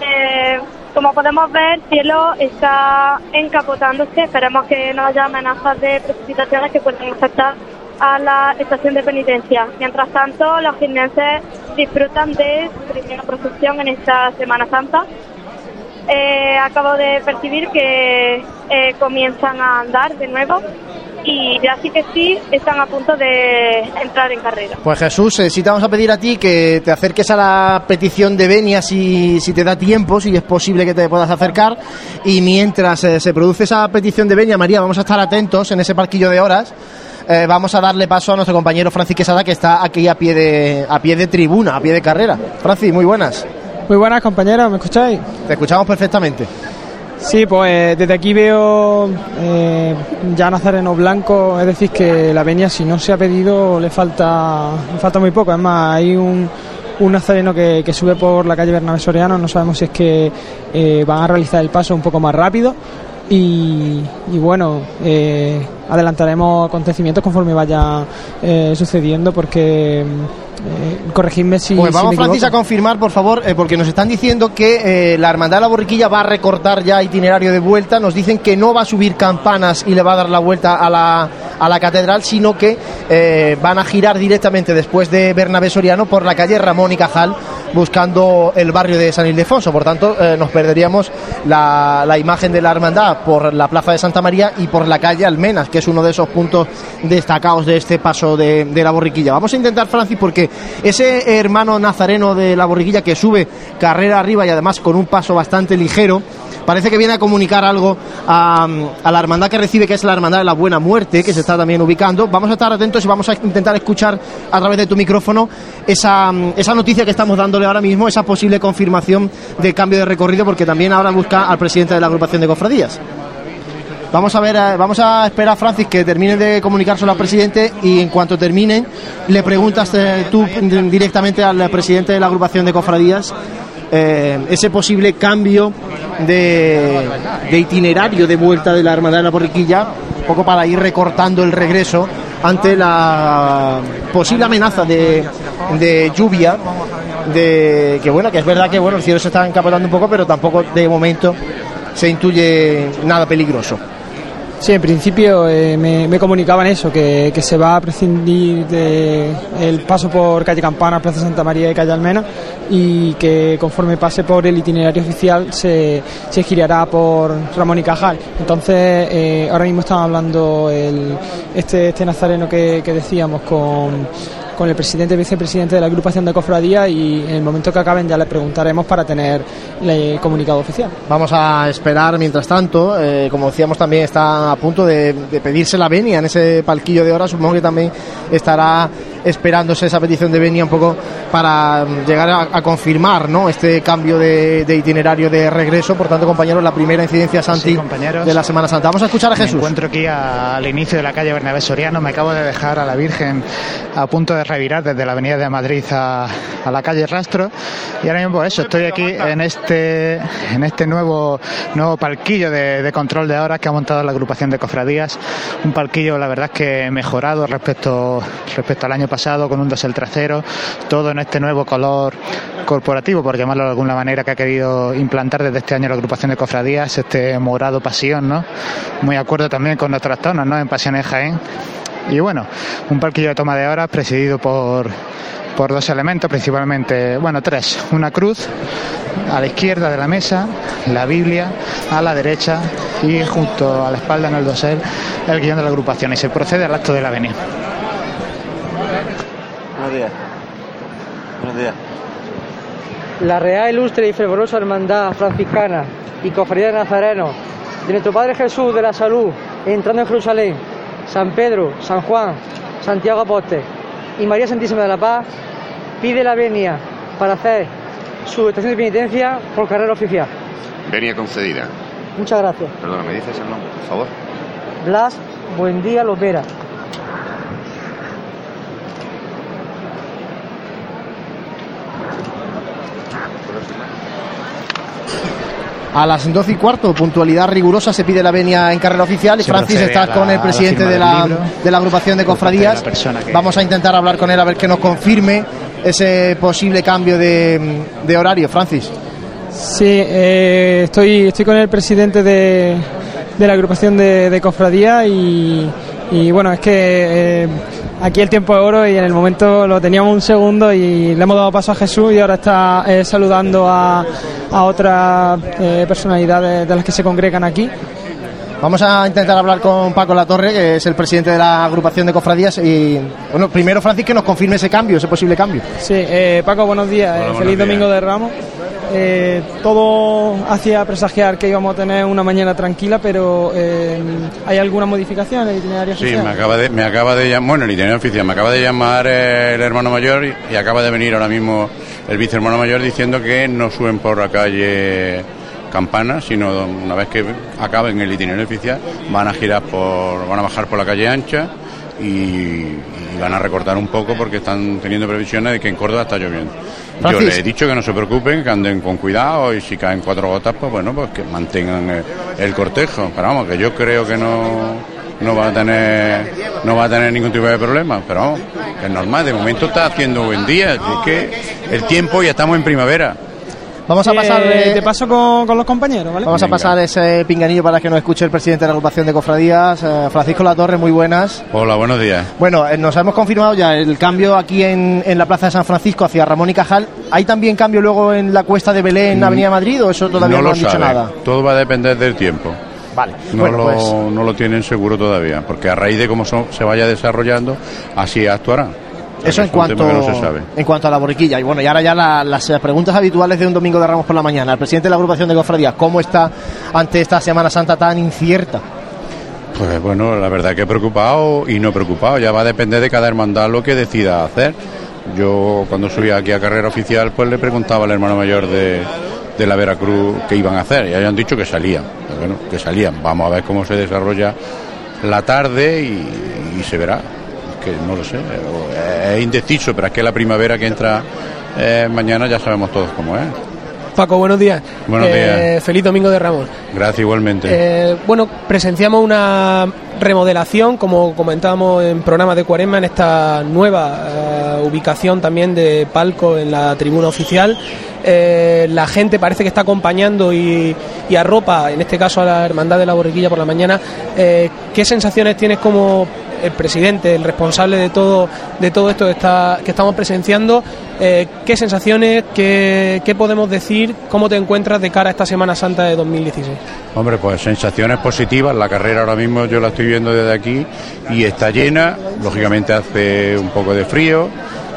Eh, como podemos ver, el cielo está encapotándose. Esperemos que no haya amenazas de precipitaciones que puedan afectar a la estación de penitencia. Mientras tanto, los jineses disfrutan de su primera procesión en esta Semana Santa. Eh, acabo de percibir que comienzan a andar de nuevo y ya sí que sí están a punto de entrar en carrera. Pues Jesús, eh, si te vamos a pedir a ti que te acerques a la petición de Benia si, si te da tiempo, si es posible que te puedas acercar. Y mientras eh, se produce esa petición de Benia, María, vamos a estar atentos en ese parquillo de horas. Eh, vamos a darle paso a nuestro compañero Francis Quesada que está aquí a pie de a pie de tribuna, a pie de carrera. Francis, muy buenas. Muy buenas compañeros, ¿me escucháis? Te escuchamos perfectamente. Sí, pues desde aquí veo eh, ya Nazareno Blanco, es decir, que la venia si no se ha pedido le falta, falta muy poco, es más, hay un, un nazareno que, sube por la calle Bernabé Soriano, no sabemos si es que eh, van a realizar el paso un poco más rápido. Y, bueno, eh, adelantaremos acontecimientos conforme vaya sucediendo porque eh, corregidme si. Pues vamos, Francis, a confirmar, por favor, eh, porque nos están diciendo que eh, la Hermandad de la Borriquilla va a recortar ya itinerario de vuelta. Nos dicen que no va a subir campanas y le va a dar la vuelta a la, a la catedral, sino que van a girar directamente después de Bernabé Soriano por la calle Ramón y Cajal, buscando el barrio de San Ildefonso. Por tanto, nos perderíamos la, la imagen de la Hermandad por la Plaza de Santa María y por la calle Almenas, que es uno de esos puntos destacados de este paso de, de la Borriquilla. Vamos a intentar, Francis, porque ese hermano nazareno de la borriquilla que sube carrera arriba y además con un paso bastante ligero, parece que viene a comunicar algo a, la hermandad que recibe, que es la hermandad de la buena muerte, que se está también ubicando. Vamos a estar atentos y vamos a intentar escuchar a través de tu micrófono esa, esa noticia que estamos dándole ahora mismo, esa posible confirmación de cambio de recorrido, porque también ahora busca al presidente de la agrupación de cofradías. Vamos a ver, eh, vamos a esperar a Francis que termine de comunicárselo al presidente y en cuanto termine le preguntas eh, tú directamente al presidente de la agrupación de cofradías eh, ese posible cambio de, itinerario de vuelta de la Hermandad de la Borriquilla, un poco para ir recortando el regreso ante la posible amenaza de, de lluvia, de que bueno, que es verdad que bueno, el cielo se está encapotando un poco, pero tampoco de momento se intuye nada peligroso. Sí, en principio eh, me, comunicaban eso, que, se va a prescindir del paso por calle Campana, Plaza Santa María y calle Almena y que conforme pase por el itinerario oficial se, se girará por Ramón y Cajal. Entonces, eh, ahora mismo estamos hablando el, este, este nazareno que, que decíamos con con el presidente y vicepresidente de la agrupación de cofradía y en el momento que acaben ya le preguntaremos para tener el comunicado oficial. Vamos a esperar mientras tanto, eh, como decíamos también está a punto de, pedirse la venia en ese palquillo de horas, supongo que también estará esperándose esa petición de venia un poco para mm, llegar a, confirmar ¿no? este cambio de, itinerario de regreso. Por tanto, compañeros, la primera incidencia Santi de la Semana Santa. Vamos a escuchar a Jesús. Me encuentro aquí al inicio de la calle Bernabé Soriano. Me acabo de dejar a la Virgen a punto de revirar desde la Avenida de Madrid a, la calle Rastro. Y ahora mismo eso, estoy aquí en este en este nuevo nuevo palquillo de, control de horas que ha montado la agrupación de cofradías. Un palquillo, la verdad es que mejorado respecto respecto al año pasado con un dosel trasero, todo en este nuevo color corporativo, por llamarlo de alguna manera, que ha querido implantar desde este año la agrupación de cofradías, este morado pasión, ¿no? Muy acuerdo también con nuestras tonos, ¿no? En Pasiones Jaén. Y bueno, un palquillo de toma de horas presidido por, por dos elementos, principalmente, bueno, tres. Una cruz a la izquierda de la mesa, la Biblia a la derecha y junto a la espalda en el dosel el guion de la agrupación. Y se procede al acto de la avenida. Buenos días. Buenos días. La Real Ilustre y Fervorosa Hermandad Franciscana y Cofradía de Nazareno de nuestro Padre Jesús de la Salud, entrando en Jerusalén, San Pedro, San Juan, Santiago Apóstol y María Santísima de la Paz, pide la venia para hacer su estación de penitencia por carrera oficial. Venia concedida. Muchas gracias. Perdona, ¿me dices el nombre, por favor? Blas Buendía Lopera. A las 12 y cuarto, puntualidad rigurosa, se pide la venia en carrera oficial. Y Francis, está con el presidente de la, de la agrupación de cofradías. Vamos a intentar hablar con él a ver que nos confirme ese posible cambio de, de horario. Francis. Sí, eh, estoy, estoy con el presidente de, de la agrupación de, de cofradía y, y, bueno, es que eh, aquí el tiempo es oro y en el momento lo teníamos un segundo y le hemos dado paso a Jesús y ahora está eh, saludando a, a otras eh, personalidades de las que se congregan aquí. Vamos a intentar hablar con Paco Latorre, que es el presidente de la agrupación de cofradías. Y bueno, primero, Francis, que nos confirme ese cambio, ese posible cambio. Sí, eh, Paco, buenos días. feliz domingo de Ramos. Eh, todo hacía presagiar que íbamos a tener una mañana tranquila, pero eh, ¿hay alguna modificación en el itinerario oficial? Sí, me acaba de, me acaba de llamar, bueno, el itinerario oficial, me acaba de llamar el hermano mayor y, acaba de venir ahora mismo el vicehermano mayor diciendo que no suben por la calle Campana, sino una vez que acaben el itinerario oficial van a girar por, van a bajar por la calle ancha y van a recortar un poco porque están teniendo previsiones de que en Córdoba está lloviendo. Yo les he dicho que no se preocupen, que anden con cuidado y si caen cuatro gotas, pues bueno, pues que mantengan el, cortejo. Pero vamos, que yo creo que no, no va a tener no va a tener ningún tipo de problema, pero vamos, es normal, de momento está haciendo buen día, es que el tiempo ya estamos en primavera. Vamos a pasar. Eh, te paso con, los compañeros, ¿vale? Vamos a pasar ese pinganillo para que nos escuche el presidente de la agrupación de cofradías, eh, Francisco Latorre, muy buenas. Hola, buenos días. Bueno, eh, nos hemos confirmado ya el cambio aquí en, en, la plaza de San Francisco hacia Ramón y Cajal. ¿Hay también cambio luego en la cuesta de Belén, mm, Avenida Madrid, o eso todavía no, lo han dicho nada? Todo va a depender del tiempo. Vale. No, lo, pues- no lo tienen seguro todavía, porque a raíz de cómo se vaya desarrollando, así actuará. Eso en cuanto, en cuanto a la borriquilla. Y bueno, y ahora ya las preguntas habituales de un domingo de Ramos por la mañana. El presidente de la agrupación de cofradías, ¿cómo está ante esta Semana Santa tan incierta? Pues bueno, la verdad que preocupado y no preocupado. Ya va a depender de cada hermandad lo que decida hacer. Yo cuando subí aquí a carrera oficial, pues le preguntaba al hermano mayor de, de la Veracruz qué iban a hacer. Y hayan dicho que salían. Pues bueno, que salían. Vamos a ver cómo se desarrolla la tarde y se verá que no lo sé, es indeciso, pero es que la primavera que entra eh, mañana ya sabemos todos cómo es. Paco, buenos días. Buenos Eh, días. Feliz Domingo de Ramos. Gracias igualmente. Eh, bueno, presenciamos una remodelación, como comentábamos en programas de Cuaresma, en esta nueva eh, ubicación también de palco en la tribuna oficial. Eh, la gente parece que está acompañando y, y arropa, en este caso a la Hermandad de la Borriquilla por la mañana. Eh, ¿Qué sensaciones tienes como el presidente, el responsable de todo, de todo esto que, está, que estamos presenciando? Eh, ¿Qué sensaciones, qué, podemos decir, cómo te encuentras de cara a esta Semana Santa de 2016? Hombre, pues sensaciones positivas. La carrera ahora mismo yo la estoy viendo desde aquí y está llena. Lógicamente hace un poco de frío,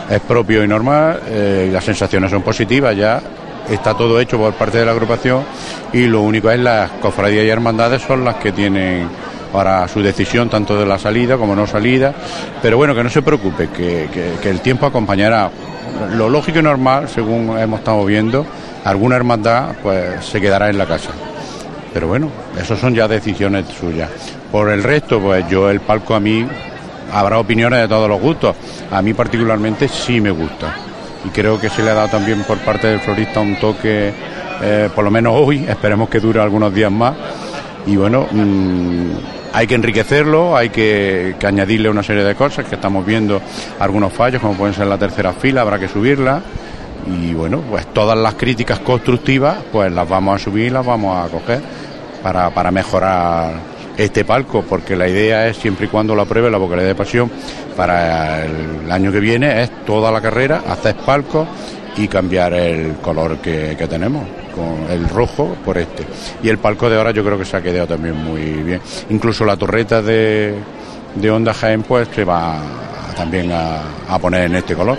es propio y normal. eh, las sensaciones son positivas ya. Está todo hecho por parte de la agrupación y lo único es las cofradías y hermandades son las que tienen para su decisión tanto de la salida como no salida. Pero bueno, que no se preocupe, que, el tiempo acompañará. Lo lógico y normal, según hemos estado viendo, alguna hermandad pues se quedará en la casa. Pero bueno, eso son ya decisiones suyas. Por el resto, pues yo el palco a mí, habrá opiniones de todos los gustos. A mí particularmente sí me gusta. Y creo que se le ha dado también por parte del florista un toque, eh, por lo menos hoy, esperemos que dure algunos días más. Y bueno, mm, hay que enriquecerlo, hay que, añadirle una serie de cosas que estamos viendo algunos fallos, como pueden ser la tercera fila, habrá que subirla. Y bueno, pues todas las críticas constructivas, pues las vamos a subir las vamos a coger para, para mejorar este palco, porque la idea es, siempre y cuando lo apruebe la vocalidad de pasión, para el año que viene es toda la carrera, hacer palco y cambiar el color que tenemos, con el rojo por este. Y el palco de ahora yo creo que se ha quedado también muy bien. Incluso la torreta de, de Onda Jaén pues se va también a, a poner en este color.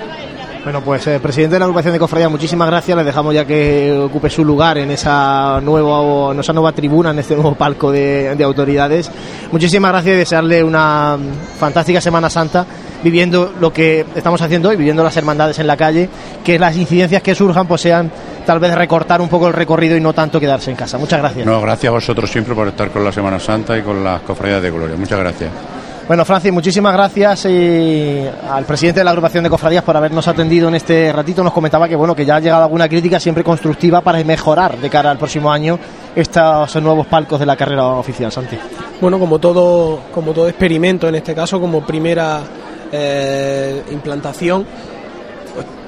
Bueno, pues eh, presidente de la agrupación de cofradías, muchísimas gracias. Les dejamos ya que ocupe su lugar en esa nueva, en esa nueva tribuna, en este nuevo palco de, de autoridades. Muchísimas gracias y desearle una fantástica Semana Santa, viviendo lo que estamos haciendo hoy, viviendo las hermandades en la calle, que las incidencias que surjan pues sean tal vez recortar un poco el recorrido y no tanto quedarse en casa. Muchas gracias. No, gracias a vosotros siempre por estar con la Semana Santa y con las cofradías de Gloria. Muchas gracias. Bueno, Francis, muchísimas gracias y al presidente de la agrupación de cofradías por habernos atendido en este ratito. Nos comentaba que bueno que ya ha llegado alguna crítica siempre constructiva para mejorar de cara al próximo año estos nuevos palcos de la carrera oficial, Santi. Bueno, como todo, como todo experimento, en este caso, como primera eh, implantación,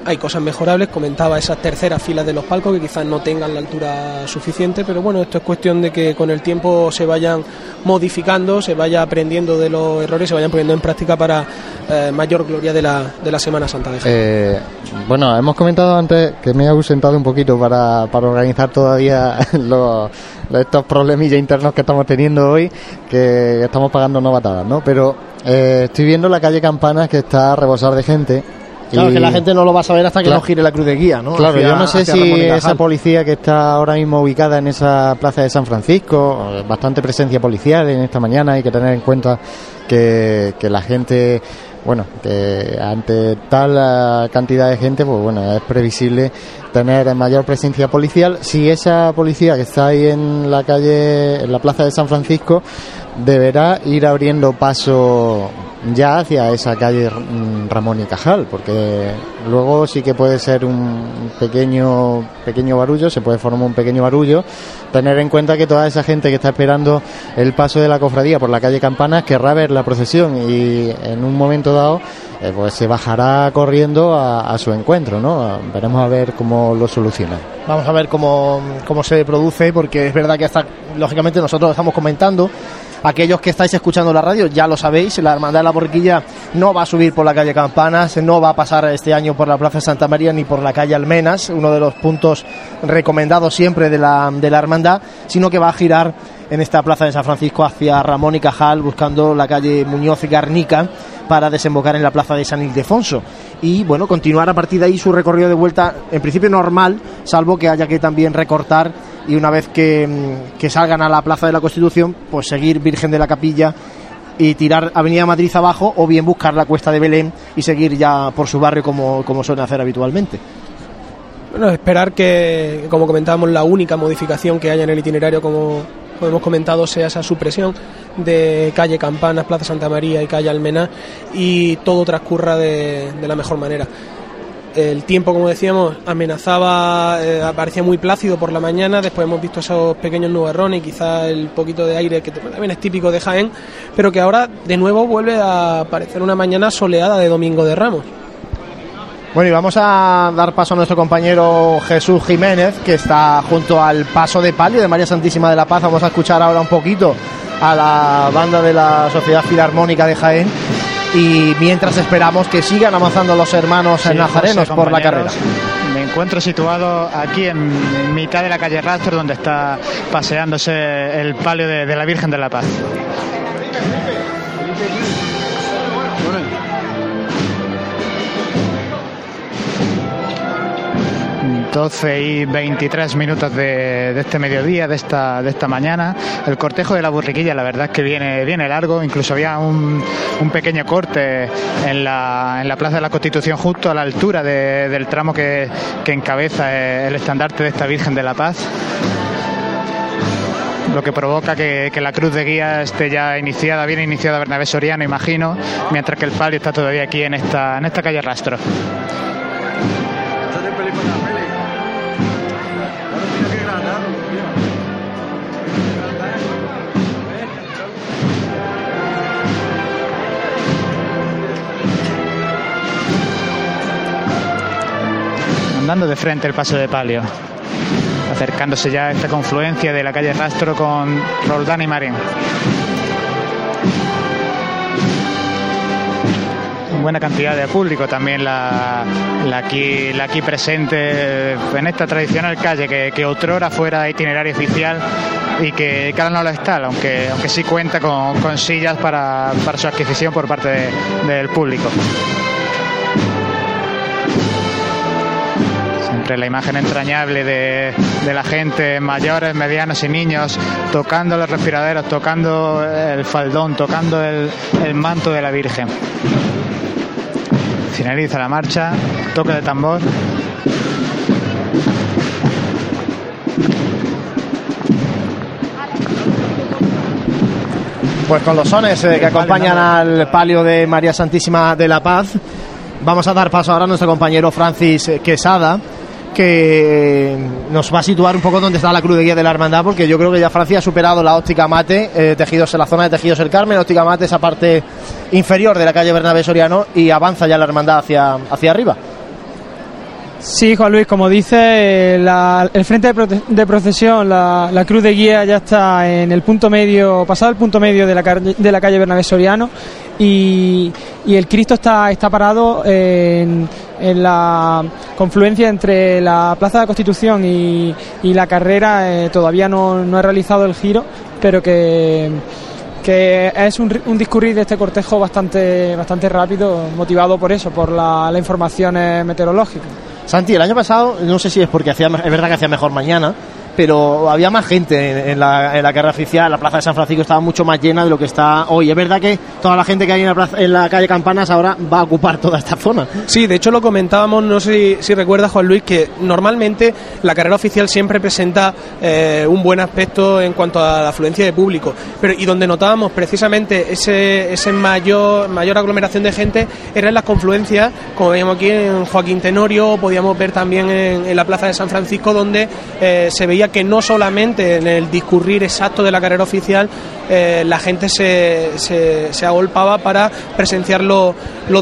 hay cosas mejorables. Comentaba esas terceras filas de los palcos que quizás no tengan la altura suficiente, pero bueno, esto es cuestión de que con el tiempo se vayan modificando, se vaya aprendiendo de los errores, se vayan poniendo en práctica para eh, mayor gloria de la, de la Semana Santa de. Eh, bueno, hemos comentado antes que me he ausentado un poquito para, para organizar todavía los- estos problemillas internos que estamos teniendo hoy, que estamos pagando novatadas, ¿no? Pero eh, estoy viendo la calle Campanas que está a rebosar de gente. Claro, y- que la gente no lo va a saber hasta que Claro. no gire la cruz de guía, ¿no? Claro, Hacia- yo no sé si esa policía que está ahora mismo ubicada en esa plaza de San Francisco, eh, bastante presencia policial en esta mañana, hay que tener en cuenta que, que la gente, bueno, que ante tal eh, cantidad de gente, pues bueno, es previsible tener mayor presencia policial. Si esa policía que está ahí en la calle, en la plaza de San Francisco, deberá ir abriendo paso ya hacia esa calle mm, Ramón y Cajal, porque luego sí que puede ser un pequeño pequeño barullo, se puede formar un pequeño barullo. Tener en cuenta que toda esa gente que está esperando el paso de la cofradía por la calle Campanas querrá ver la procesión y en un momento dado eh, pues se bajará corriendo a, su encuentro, ¿no? Veremos a ver cómo lo solucionan. Vamos a ver cómo, cómo se produce, porque es verdad que hasta, lógicamente, nosotros lo estamos comentando. Aquellos que estáis escuchando la radio ya lo sabéis, la Hermandad de la Borquilla no va a subir por la calle Campanas, no va a pasar este año por la Plaza Santa María ni por la calle Almenas, uno de los puntos recomendados siempre de la, de la Hermandad, sino que va a girar en esta Plaza de San Francisco hacia Ramón y Cajal, buscando la calle Muñoz y Garnica para desembocar en la plaza de San Ildefonso y bueno, continuar a partir de ahí su recorrido de vuelta en principio normal, salvo que haya que también recortar y una vez que, mm, que salgan a la Plaza de la Constitución, pues seguir Virgen de la Capilla y tirar Avenida Madrid abajo o bien buscar la Cuesta de Belén y seguir ya por su barrio como, como suelen hacer habitualmente. Bueno, esperar que, como comentábamos, la única modificación que haya en el itinerario, como, como hemos comentado, sea esa supresión de calle Campanas, Plaza Santa María y calle Almená y todo transcurra de, la mejor manera. el tiempo, como decíamos, amenazaba, eh, aparecía muy plácido por la mañana, después hemos visto esos pequeños nubarrones y quizá el poquito de aire que también es típico de Jaén, pero que ahora de nuevo vuelve a aparecer una mañana soleada de Domingo de Ramos. Bueno, y vamos a dar paso a nuestro compañero Jesús Jiménez, que está junto al paso de palio de María Santísima de la Paz. Vamos a escuchar ahora un poquito a la banda de la Sociedad Filarmónica de Jaén y mientras esperamos que sigan avanzando los hermanos nazarenos por la carrera. Me encuentro situado aquí en mitad de la calle Rastro, donde está paseándose el palio de, de la Virgen de la Paz. 12 y 23 minutos de, este mediodía, de esta, de esta mañana. El cortejo de la burriquilla, la verdad es que viene, viene largo. Incluso había un, un pequeño corte en la, en la Plaza de la Constitución, justo a la altura del tramo que, que encabeza el estandarte de esta Virgen de la Paz lo que provoca que, que, la cruz de guía esté ya iniciada, bien iniciada Bernabé Soriano, imagino, mientras que el palio está todavía aquí en esta, en esta calle Rastro. Andando de frente el paso de palio, acercándose ya a esta confluencia de la calle Rastro con Roldán y Marín. buena cantidad de público también la, aquí, presente en esta tradicional calle que, que otrora fuera itinerario oficial y que cada no lo está, aunque, aunque sí cuenta con, sillas para, su adquisición por parte del público. La imagen entrañable de, la gente, mayores, medianos y niños, tocando los respiraderos, tocando el faldón, tocando el, el manto de la Virgen. Finaliza la marcha, toque de tambor. Pues con los sones eh, que acompañan al palio de María Santísima de la Paz, vamos a dar paso ahora a nuestro compañero Francis Quesada que nos va a situar un poco donde está la cruz de guía de la hermandad, porque yo creo que ya Francia ha superado la óptica mate, eh, tejidos en la zona de tejidos el Carmen, óptica mate esa parte inferior de la calle Bernabé Soriano y avanza ya la hermandad hacia, hacia arriba. Sí, Juan Luis, como dice, el frente de, procesión, la, cruz de guía ya está en el punto medio, pasado el punto medio de la, de la calle Bernabé Soriano y, el Cristo está, está parado en, en, la confluencia entre la Plaza de la Constitución y, la carrera. Eh, todavía no, no he realizado el giro, pero que que es un, un, discurrir de este cortejo bastante, bastante rápido, motivado por eso, por la, la información meteorológica. Santi, el año pasado, no sé si es porque hacía, es verdad que hacía mejor mañana, pero había más gente en, la, carrera oficial. La plaza de San Francisco estaba mucho más llena de lo que está hoy. Es verdad que toda la gente que hay en la, en la calle Campanas ahora va a ocupar toda esta zona. Sí, de hecho lo comentábamos, no sé si, recuerda Juan Luis, que normalmente la carrera oficial siempre presenta eh, un buen aspecto en cuanto a la afluencia de público. Pero, y donde notábamos precisamente ese, ese mayor, mayor aglomeración de gente era en las confluencias, como veíamos aquí en Joaquín Tenorio, podíamos ver también en, la plaza de San Francisco, donde eh, se veía que no solamente en el discurrir exacto de la carrera oficial eh, la gente se, se, agolpaba para presenciar los,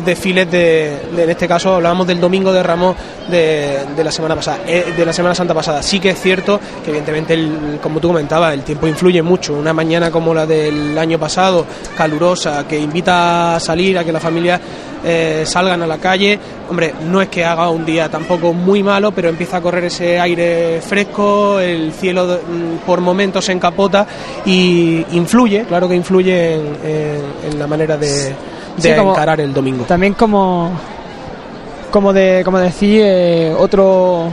desfiles de, en este caso hablábamos del domingo de Ramos de, la semana pasada, eh, de la Semana Santa pasada. Sí que es cierto que evidentemente, el, como tú comentabas, el tiempo influye mucho. Una mañana como la del año pasado, calurosa, que invita a salir, a que la familia eh, salgan a la calle. Hombre, no es que haga un día tampoco muy malo, pero empieza a correr ese aire fresco, el cielo mm, por momentos se encapota y influye, claro que influye en, la manera de, encarar el domingo. También como, como, de, como decía, eh, otro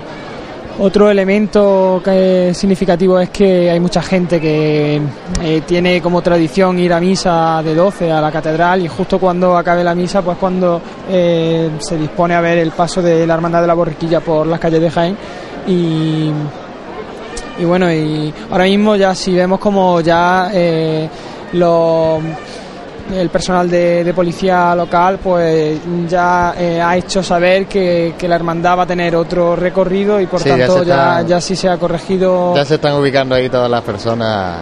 otro elemento que es significativo es que hay mucha gente que eh, tiene como tradición ir a misa de 12 a la catedral y justo cuando acabe la misa, pues cuando eh, se dispone a ver el paso de la Hermandad de la Borriquilla por las calles de Jaén y, y bueno, y ahora mismo ya si vemos como ya eh, los el personal de, policía local pues ya eh, ha hecho saber que, la hermandad va a tener otro recorrido y por tanto ya, ya, sí se ha corregido. Ya se están ubicando ahí todas las personas.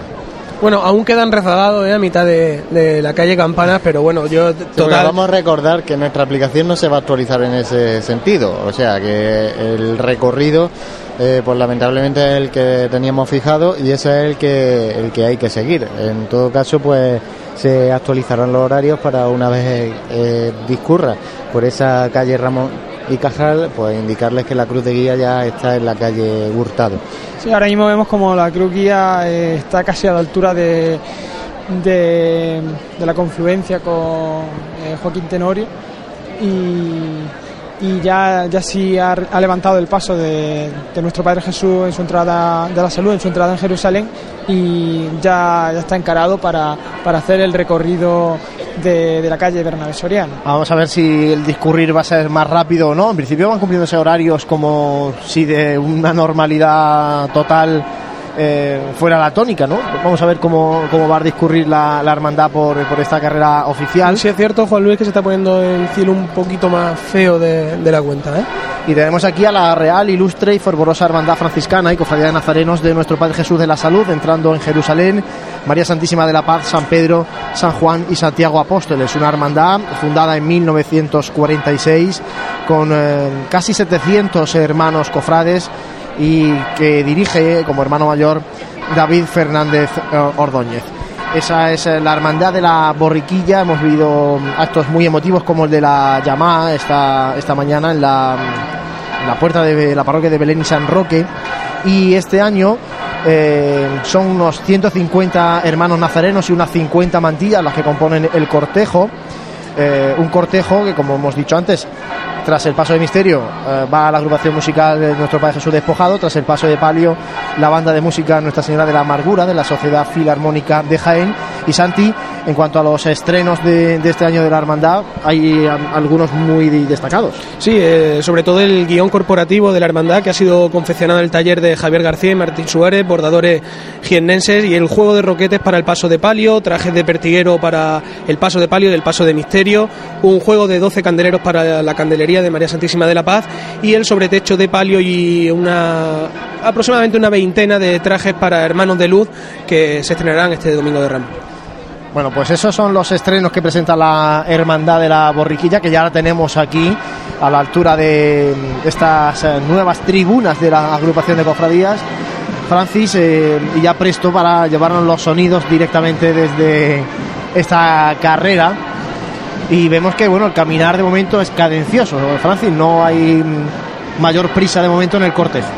Bueno, aún quedan rezagados eh, a mitad de, la calle Campanas, pero bueno, yo total... vamos a recordar que nuestra aplicación no se va a actualizar en ese sentido, o sea que el recorrido eh, pues lamentablemente es el que teníamos fijado y ese es el que el que hay que seguir. En todo caso, pues se actualizarán los horarios para una vez eh, discurra por esa calle Ramón y Cajal, pues indicarles que la cruz de guía ya está en la calle Hurtado. Sí, ahora mismo vemos como la cruz guía eh, está casi a la altura de, de, la confluencia con eh, Joaquín Tenorio y y ya, ya sí ha, levantado el paso de, nuestro Padre Jesús en su entrada de la salud, en su entrada en Jerusalén y ya, ya está encarado para, para hacer el recorrido de, de, la calle Bernabé Soriano. Vamos a ver si el discurrir va a ser más rápido o no. En principio van cumpliéndose horarios como si de una normalidad total eh, fuera la tónica, ¿no? Vamos a ver cómo, cómo va a discurrir la, hermandad por, por, esta carrera oficial. Sí, es cierto, Juan Luis, que se está poniendo el cielo un poquito más feo de, de la cuenta, ¿eh? Y tenemos aquí a la Real, Ilustre y Fervorosa Hermandad Franciscana y Cofradía de Nazarenos de nuestro Padre Jesús de la Salud, entrando en Jerusalén, María Santísima de la Paz, San Pedro, San Juan y Santiago Apóstoles. Una hermandad fundada en 1946 con eh, casi 700 hermanos cofrades y que dirige como hermano mayor David Fernández eh, Ordóñez. Esa es eh, la hermandad de la borriquilla. Hemos vivido actos muy emotivos como el de la llamada esta, esta mañana en la, la puerta de la parroquia de Belén y San Roque. Y este año eh, son unos 150 hermanos nazarenos y unas 50 mantillas las que componen el cortejo. un cortejo que, como hemos dicho antes, tras el paso de Misterio eh, va a la agrupación musical de nuestro Padre Jesús Despojado. Tras el paso de Palio, la banda de música Nuestra Señora de la Amargura de la Sociedad Filarmónica de Jaén. Y Santi, en cuanto a los estrenos de, este año de la Hermandad, hay algunos muy destacados. Sí, eh, sobre todo el guion corporativo de la Hermandad que ha sido confeccionado en el taller de Javier García y Martín Suárez, bordadores jiennenses, y el juego de roquetes para el paso de Palio, trajes de pertiguero para el paso de Palio y el paso de Misterio, un juego de 12 candeleros para la candelería de María Santísima de la Paz y el sobretecho de palio y una aproximadamente una veintena de trajes para hermanos de luz que se estrenarán este domingo de Ramos. Bueno, pues esos son los estrenos que presenta la Hermandad de la Borriquilla, que ya la tenemos aquí a la altura de estas eh, nuevas tribunas de la agrupación de cofradías. Francis, eh, y ya presto para llevarnos los sonidos directamente desde esta carrera y vemos que bueno el caminar de momento es cadencioso Francis no hay mayor prisa de momento en el cortejo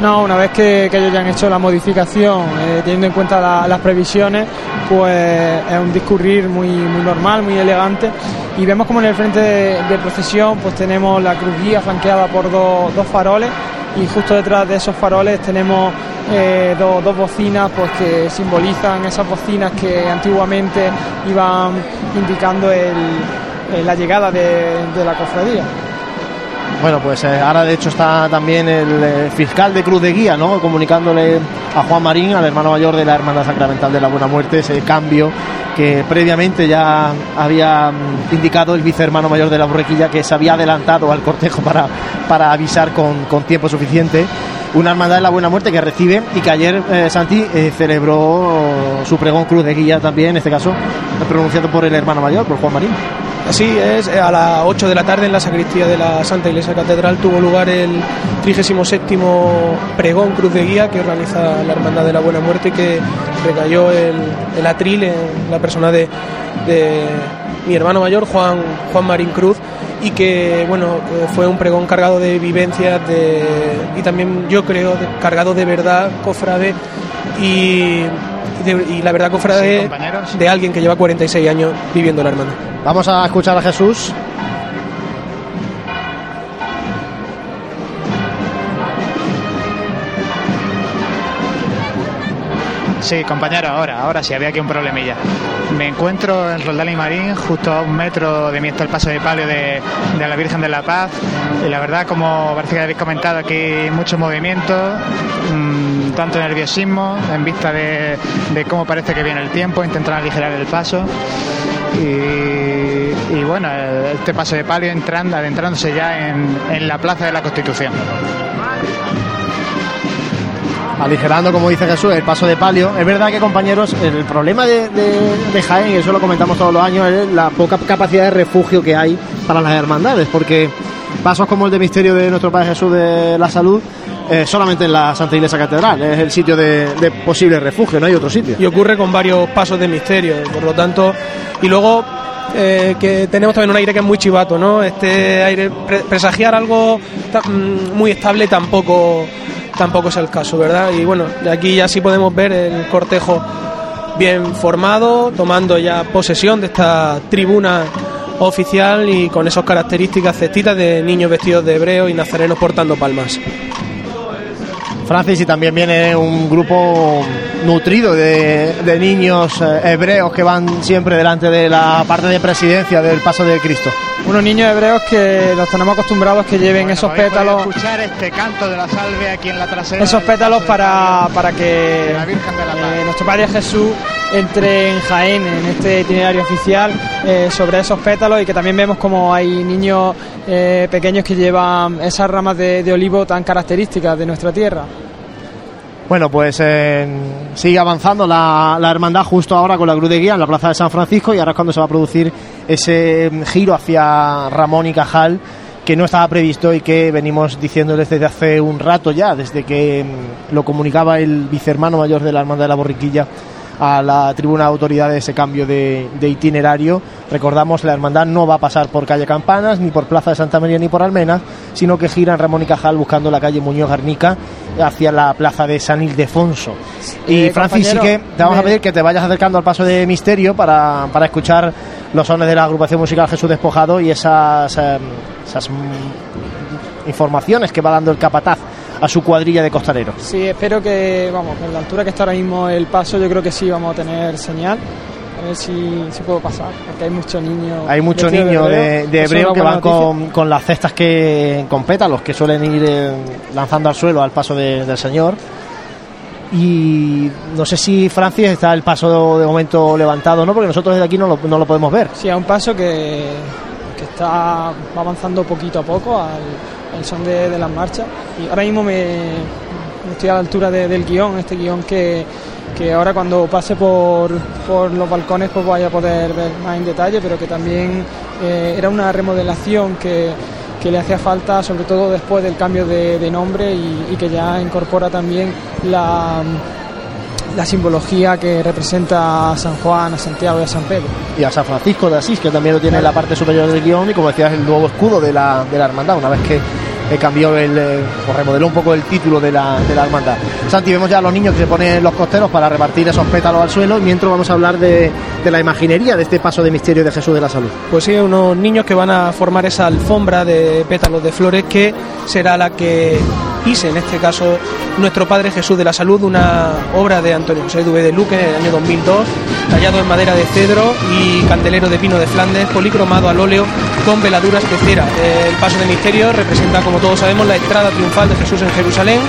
no, una vez que, ellos ya han hecho la modificación, eh, teniendo en cuenta las previsiones, pues es un discurrir muy, normal, muy elegante. Y vemos como en el frente de, procesión pues tenemos la cruz guía flanqueada por dos, faroles y justo detrás de esos faroles tenemos eh, dos, bocinas pues que simbolizan esas bocinas que antiguamente iban indicando la llegada de, la cofradía. Bueno, pues eh, ahora de hecho está también el fiscal de Cruz de Guía, ¿no? Comunicándole a Juan Marín, al hermano mayor de la Hermandad Sacramental de la Buena Muerte, ese cambio que previamente ya había mm, indicado el vicehermano mayor de la Borrequilla que se había adelantado al cortejo para, para avisar con, con tiempo suficiente una hermandad de la buena muerte que recibe y que ayer eh, Santi eh, celebró su pregón cruz de guía también, en este caso pronunciado por el hermano mayor, por Juan Marín. Así es, a las 8 de la tarde en la sacristía de la Santa Iglesia Catedral tuvo lugar el 37 pregón Cruz de Guía que organiza la Hermandad de la Buena Muerte y que recayó el, el atril en la persona de, de mi hermano mayor, Juan, Juan Marín Cruz, y que bueno fue un pregón cargado de vivencias de, y también yo creo cargado de verdad cofrade y, y la verdad cofrade de alguien que lleva 46 años viviendo la hermana. Vamos a escuchar a Jesús Sí, compañero, ahora, ahora sí, había aquí un problemilla. Me encuentro en Roldán y Marín, justo a un metro de mí está el paso de palio de, la Virgen de la Paz. Y la verdad, como parece que habéis comentado aquí, mucho movimiento, mm, tanto nerviosismo, en vista de, cómo parece que viene el tiempo, intentar aligerar el paso. Y, bueno, este paso de palio entrando, adentrándose ya en la Plaza de la Constitución aligerando, como dice Jesús, el paso de palio. Es verdad que, compañeros, el problema de, de, Jaén, y eso lo comentamos todos los años, es la poca capacidad de refugio que hay para las hermandades, porque pasos como el de misterio de nuestro Padre Jesús de la Salud, eh, solamente en la Santa Iglesia Catedral, es el sitio de, posible refugio, no hay otro sitio. Y ocurre con varios pasos de misterio, por lo tanto, y luego eh, que tenemos también un aire que es muy chivato, ¿no? Este aire, presagiar algo mm, muy estable tampoco tampoco es el caso, ¿verdad? Y bueno, de aquí ya sí podemos ver el cortejo bien formado, tomando ya posesión de esta tribuna oficial y con esas características cestitas de niños vestidos de hebreo y nazarenos portando palmas. Francis y también viene un grupo nutrido de, niños eh, hebreos que van siempre delante de la parte de presidencia del paso de Cristo. Unos niños hebreos que los tenemos acostumbrados que lleven esos pétalos. escuchar este canto de la salve aquí en la trasera. Esos pétalos para, para que eh, nuestro Padre Jesús entre en Jaén en este itinerario oficial eh, sobre esos pétalos y que también vemos como hay niños pequeños que llevan esas ramas de olivo tan características de nuestra tierra. Bueno, pues sigue avanzando la, hermandad justo ahora con la cruz de guía en la plaza de San Francisco y ahora es cuando se va a producir ese giro hacia Ramón y Cajal que no estaba previsto y que venimos diciéndoles desde hace un rato ya, desde que mm, lo comunicaba el vicehermano mayor de la Hermandad de la Borriquilla a la tribuna de autoridades ese cambio de, itinerario. Recordamos, la hermandad no va a pasar por calle Campanas, ni por Plaza de Santa María, ni por Almenas, sino que gira en Ramón y Cajal buscando la calle Muñoz Garnica hacia la plaza de San Ildefonso. y eh, Francis, sí que te vamos a pedir que te vayas acercando al paso de Misterio para, para escuchar los sones de la agrupación musical Jesús Despojado y esas, em, esas mm, informaciones que va dando el capataz a su cuadrilla de costaleros. Sí, espero que, vamos, con la altura que está ahora mismo el paso, yo creo que sí vamos a tener señal. A ver si, si puedo pasar, porque hay muchos niños. Hay muchos niños de, hebreo, que van con, con, las cestas que con pétalos que suelen ir eh, lanzando al suelo al paso del Señor. Y no sé si Francis está el paso de momento levantado no, porque nosotros desde aquí no lo, no lo podemos ver. Sí, a un paso que, que está avanzando poquito a poco al, el son de, las marchas. Y ahora mismo me, estoy a la altura del guion, este guion que, ahora cuando pase por, por, los balcones pues vaya a poder ver más en detalle, pero que también eh, era una remodelación que, le hacía falta, sobre todo después del cambio de, nombre y, que ya incorpora también la, la simbología que representa a San Juan, a Santiago y a San Pedro. Y a San Francisco de Asís, que también lo tiene en la parte superior del guion y como decías, el nuevo escudo de la, de la hermandad, una vez que cambió el, eh, o remodeló un poco el título de la, de la hermandad. Santi, vemos ya a los niños que se ponen los costeros para repartir esos pétalos al suelo, mientras vamos a hablar de, de, la imaginería de este paso de misterio de Jesús de la Salud. Pues sí, unos niños que van a formar esa alfombra de pétalos de flores que será la que pise, en este caso, nuestro Padre Jesús de la Salud, una obra de Antonio José Duve de Luque en el año 2002, tallado en madera de cedro y candelero de pino de Flandes, policromado al óleo con veladuras de cera. El paso de misterio representa, como todos sabemos, la entrada triunfal de Jesús en Jerusalén,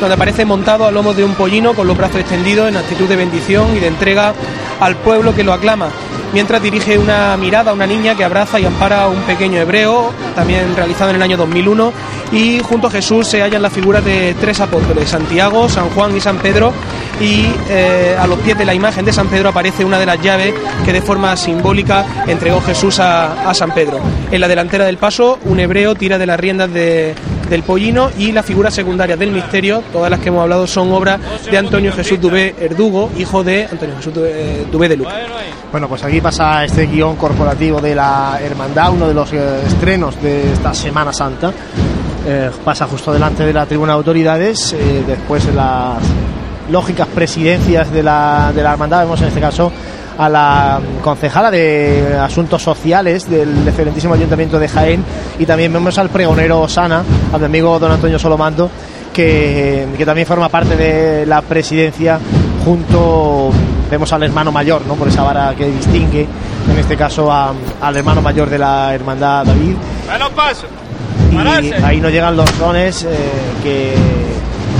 donde aparece montado a lomo de un pollino con los brazos extendidos en actitud de bendición y de entrega al pueblo que lo aclama mientras dirige una mirada a una niña que abraza y ampara a un pequeño hebreo, también realizado en el año 2001, y junto a Jesús se hallan las figuras de tres apóstoles, Santiago, San Juan y San Pedro, y eh, a los pies de la imagen de San Pedro aparece una de las llaves que de forma simbólica entregó Jesús a, a San Pedro. En la delantera del paso, un hebreo tira de las riendas de, del pollino y la figura secundaria del misterio, todas las que hemos hablado son obras de Antonio Jesús Dubé Erdugo, hijo de Antonio Jesús Dubé de Luque. Bueno, pues aquí pasa este guion corporativo de la Hermandad, uno de los eh, estrenos de esta Semana Santa. Eh, pasa justo delante de la tribuna de autoridades, eh, después de las lógicas presidencias de la, de la hermandad, vemos en este caso a la concejala de Asuntos Sociales del excelentísimo Ayuntamiento de Jaén y también vemos al pregonero Sana, a mi amigo don Antonio Solomando, que, que también forma parte de la presidencia junto vemos al hermano mayor, ¿no? Por esa vara que distingue, en este caso al hermano mayor de la hermandad David. Y ahí nos llegan los dones eh, que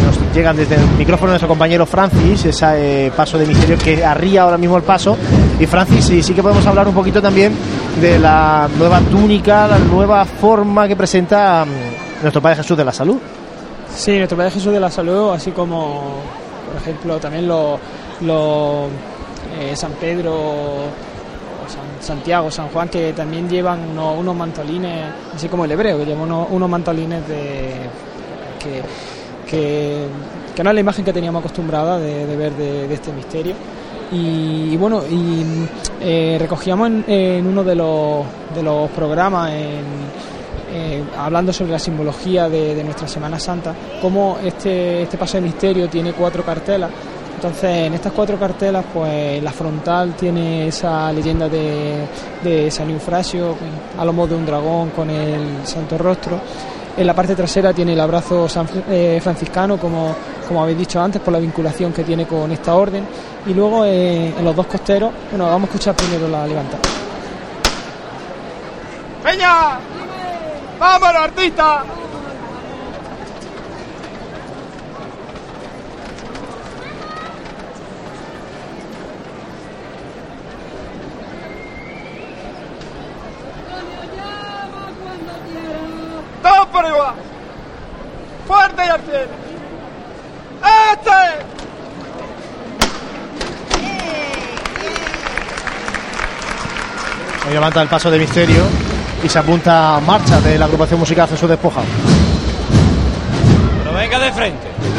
nos llegan desde el micrófono nuestro compañero Francis, ese paso de misterio que arría ahora mismo el paso. Y Francis, sí, sí que podemos hablar un poquito también de la nueva túnica, la nueva forma que presenta mm, nuestro Padre Jesús de la Salud. Sí, nuestro Padre Jesús de la Salud, así como, por ejemplo, también los, eh, San Pedro Santiago, San Juan, que también llevan unos, mantolines, así como el hebreo, que lleva unos, mantolines de, que, que, no es la imagen que teníamos acostumbrada de, ver de, este misterio. Y, bueno, y eh, recogíamos en, uno de los, de los programas, eh, hablando sobre la simbología de, nuestra Semana Santa, cómo este, este paso de misterio tiene cuatro cartelas entonces, en estas cuatro cartelas, pues la frontal tiene esa leyenda de, San Eufrasio, a de un dragón con el santo rostro. En la parte trasera tiene el abrazo eh, franciscano, como, como habéis dicho antes, por la vinculación que tiene con esta orden. Y luego eh, en los dos costeros, bueno, vamos a escuchar primero la levantada. ¡Peña! ¡Vámonos, artista! ¡Todos por igual! ¡Fuerte y al cielo! ¡Este! Hoy levanta el paso de misterio y se apunta a marcha de la agrupación musical Jesús Despoja. Pero venga de frente.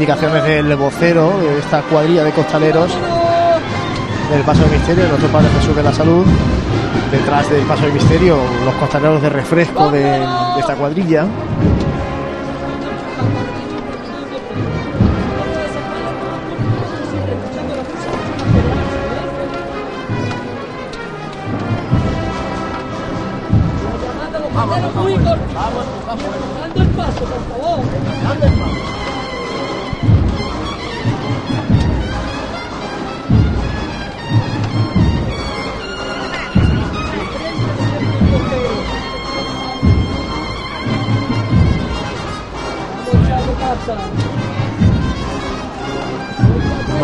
Indicaciones del vocero de esta cuadrilla de costaleros del Paso de Misterio, nuestro Padre Jesús de la Salud. Detrás del Paso de Misterio, los costaleros de refresco de, de esta cuadrilla.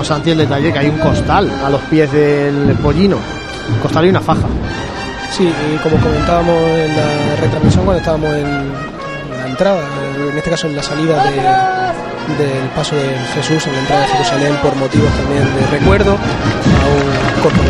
Santi el detalle que hay un costal a los pies del pollino. costal y una faja. Sí, y como comentábamos en la retransmisión cuando estábamos en la entrada, en este caso en la salida del paso de Jesús, en la entrada de Jerusalén, por motivos también de recuerdo a un corpo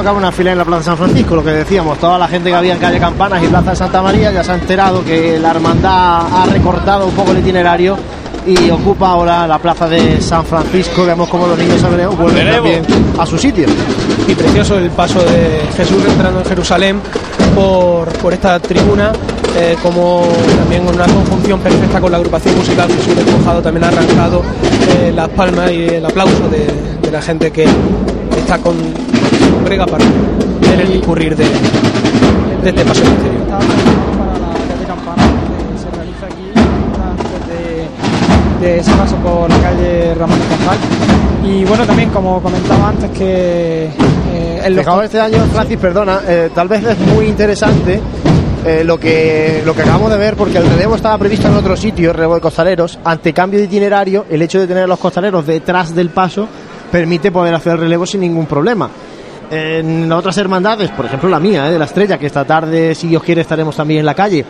no cabe una fila en la Plaza San Francisco, lo que decíamos, toda la gente que había en calle Campanas y Plaza de Santa María ya se ha enterado que la hermandad ha recortado un poco el itinerario y ocupa ahora la plaza de San Francisco. Veamos cómo los niños hebreos vuelven también a su sitio. Y precioso el paso de Jesús entrando en Jerusalén por, por esta tribuna, eh, como también una conjunción perfecta con la agrupación musical Jesús Despojado también ha arrancado eh, las palmas y el aplauso de, de la gente que está con brega para ver el discurrir de, de este paso misterio. de ese paso por la calle Ramón y Cajal. Y bueno, también como comentaba antes que eh, el este año, Francis, perdona, eh, tal vez es muy interesante eh, lo, que, lo que acabamos de ver, porque el relevo estaba previsto en otro sitio, el relevo de costaleros. Ante cambio de itinerario, el hecho de tener a los costaleros detrás del paso permite poder hacer el relevo sin ningún problema. En otras hermandades, por ejemplo la mía, de la estrella, que esta tarde, si Dios quiere, estaremos también en la calle.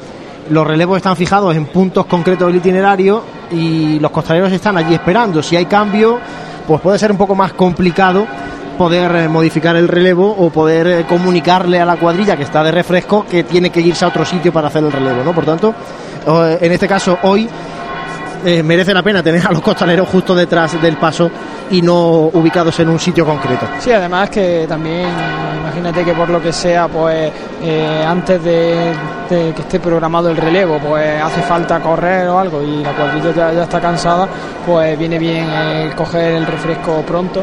Los relevos están fijados en puntos concretos del itinerario y los costaleros están allí esperando. Si hay cambio, pues puede ser un poco más complicado poder eh, modificar el relevo o poder eh, comunicarle a la cuadrilla que está de refresco que tiene que irse a otro sitio para hacer el relevo, ¿no? Por tanto, eh, en este caso hoy merece la pena tener a los costaleros justo detrás del paso y no ubicados en un sitio concreto. Sí, además que también, imagínate que por lo que sea, pues eh, antes de, que esté programado el relevo, pues hace falta correr o algo y la cuadrilla ya, está cansada, pues viene bien eh, coger el refresco pronto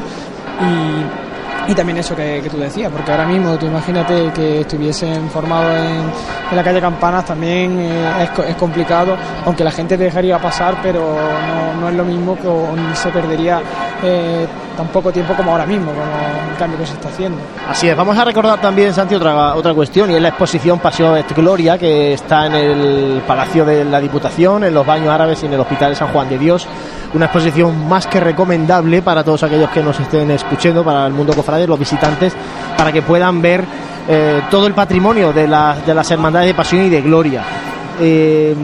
y y también eso que, tú decías, porque ahora mismo tú imagínate que estuviesen formados en, la calle Campanas, también eh, es, complicado, aunque la gente dejaría pasar, pero no, es lo mismo que se perdería eh, tan poco tiempo como ahora mismo, como el cambio que se está haciendo. Así es, vamos a recordar también, Santi, otra, otra cuestión, y es la exposición Paseo de Gloria, que está en el Palacio de la Diputación, en los baños árabes y en el Hospital de San Juan de Dios una exposición más que recomendable para todos aquellos que nos estén escuchando, para el mundo cofrade, los visitantes, para que puedan ver eh, todo el patrimonio de, de, las hermandades de pasión y de gloria. Eh,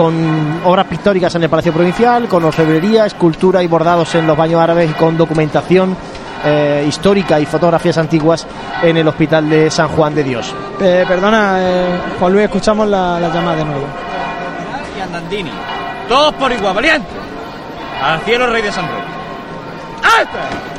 con obras pictóricas en el Palacio Provincial, con orfebrería, escultura y bordados en los baños árabes y con documentación eh, histórica y fotografías antiguas en el Hospital de San Juan de Dios. perdona, Juan Luis, escuchamos la, llamada de nuevo. Y Andandini, todos por igual, valiente. Al cielo, rey de San Roque. ¡Alta!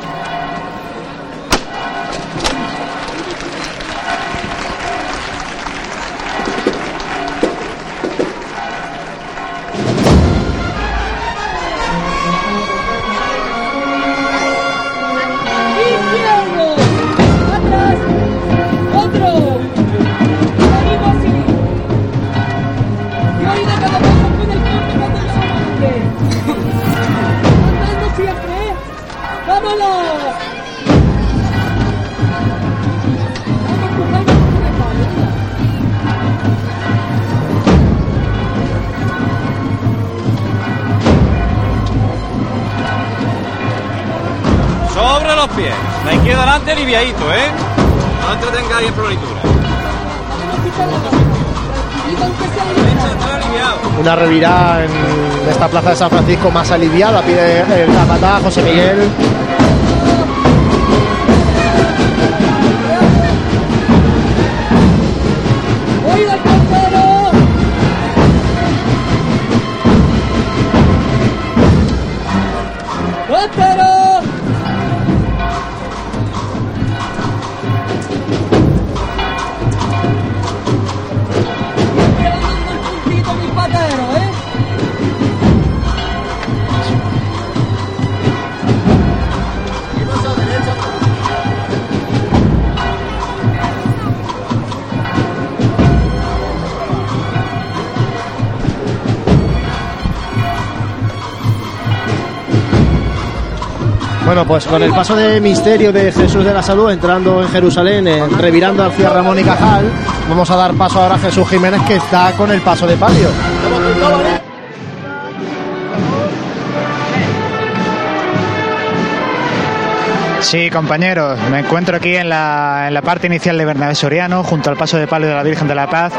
La izquierda adelante, aliviadito, ¿eh? No entretengáis en floritura. Una revirada en esta plaza de San Francisco más aliviada, pide el capataz José Miguel. Bueno, pues con el paso de misterio de Jesús de la Salud entrando en Jerusalén, revirando hacia Ramón y Cajal, vamos a dar paso ahora a Jesús Jiménez que está con el paso de palio. Sí, compañeros, me encuentro aquí en la, en la parte inicial de Bernabé Soriano, junto al paso de palio de la Virgen de la Paz.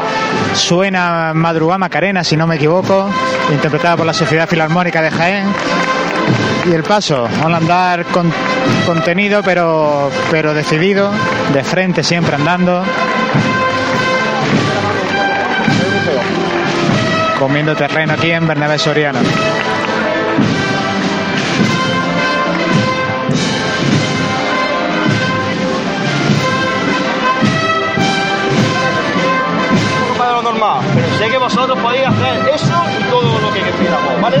Suena Madrugá Macarena, si no me equivoco, interpretada por la Sociedad Filarmónica de Jaén Y el paso, un andar con, contenido pero, pero decidido, de frente siempre andando. Comiendo terreno aquí en Bernabé Soriano. normal, pero sé que vosotros podéis hacer eso y todo lo que queramos, ¿vale?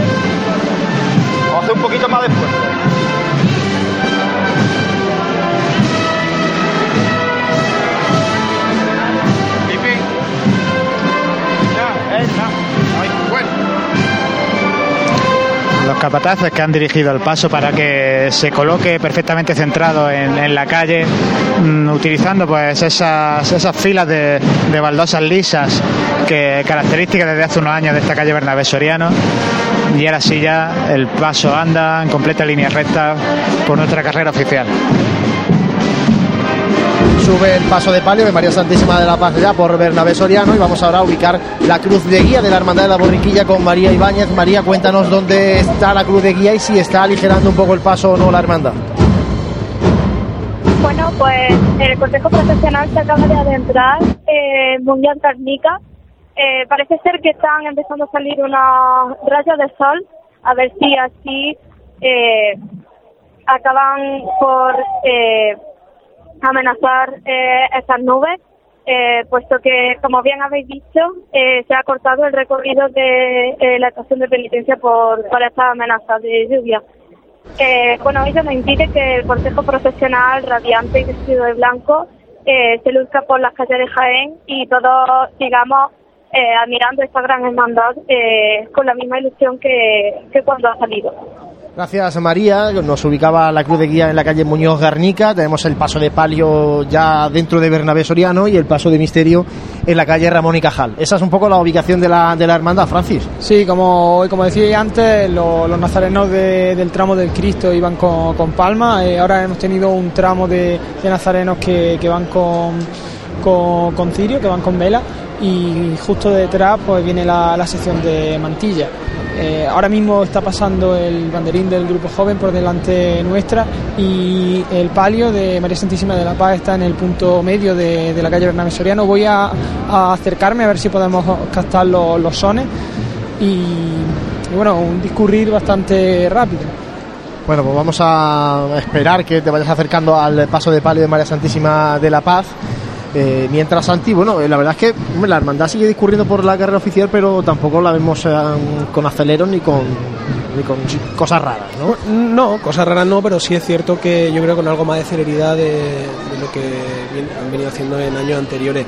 A hacer un poquito más de esfuerzo. los capataces que han dirigido el paso para que se coloque perfectamente centrado en, la calle, mm, utilizando pues esas, esas filas de, de, baldosas lisas que características desde hace unos años de esta calle Bernabé Soriano. Y ahora sí ya el paso anda en completa línea recta por nuestra carrera oficial sube el paso de palio de María Santísima de la Paz ya por Bernabé Soriano y vamos ahora a ubicar la cruz de guía de la Hermandad de la Borriquilla con María Ibáñez. María, cuéntanos dónde está la cruz de guía y si está aligerando un poco el paso o no la hermandad. Bueno, pues el Consejo Profesional se acaba de adentrar en Mundial Carnica. Eh, parece ser que están empezando a salir unas rayas de sol, a ver si así eh, acaban por eh, amenazar eh, estas nubes, eh, puesto que, como bien habéis dicho, eh, se ha cortado el recorrido de la estación de penitencia por, por estas amenazas de lluvia. bueno, ello no impide que el Consejo Profesional radiante y vestido de blanco se luzca por las calles de Jaén y todos sigamos admirando esta gran hermandad con la misma ilusión que, que cuando ha salido. Gracias María, nos ubicaba la cruz de guía en la calle Muñoz Garnica, tenemos el paso de palio ya dentro de Bernabé Soriano y el paso de misterio en la calle Ramón y Cajal. Esa es un poco la ubicación de la, de la hermandad, Francis. Sí, como, como decía antes, los, nazarenos del tramo del Cristo iban con, palma, eh, ahora hemos tenido un tramo de, nazarenos que, van con, con, cirio, que van con vela y justo detrás pues viene la, la sección de mantilla. Eh, ahora mismo está pasando el banderín del grupo joven por delante nuestra y el palio de María Santísima de la Paz está en el punto medio de, la calle Bernabé Soriano. Voy a, acercarme a ver si podemos captar los, sones y, bueno, un discurrir bastante rápido. Bueno, pues vamos a esperar que te vayas acercando al paso de palio de María Santísima de la Paz. Eh, mientras Santi, bueno, eh, la verdad es que la hermandad sigue discurriendo por la carrera oficial, pero tampoco la vemos eh, con aceleros ni con, cosas raras, ¿no? No, cosas raras no, pero sí es cierto que yo creo con algo más de celeridad de, lo que han venido haciendo en años anteriores.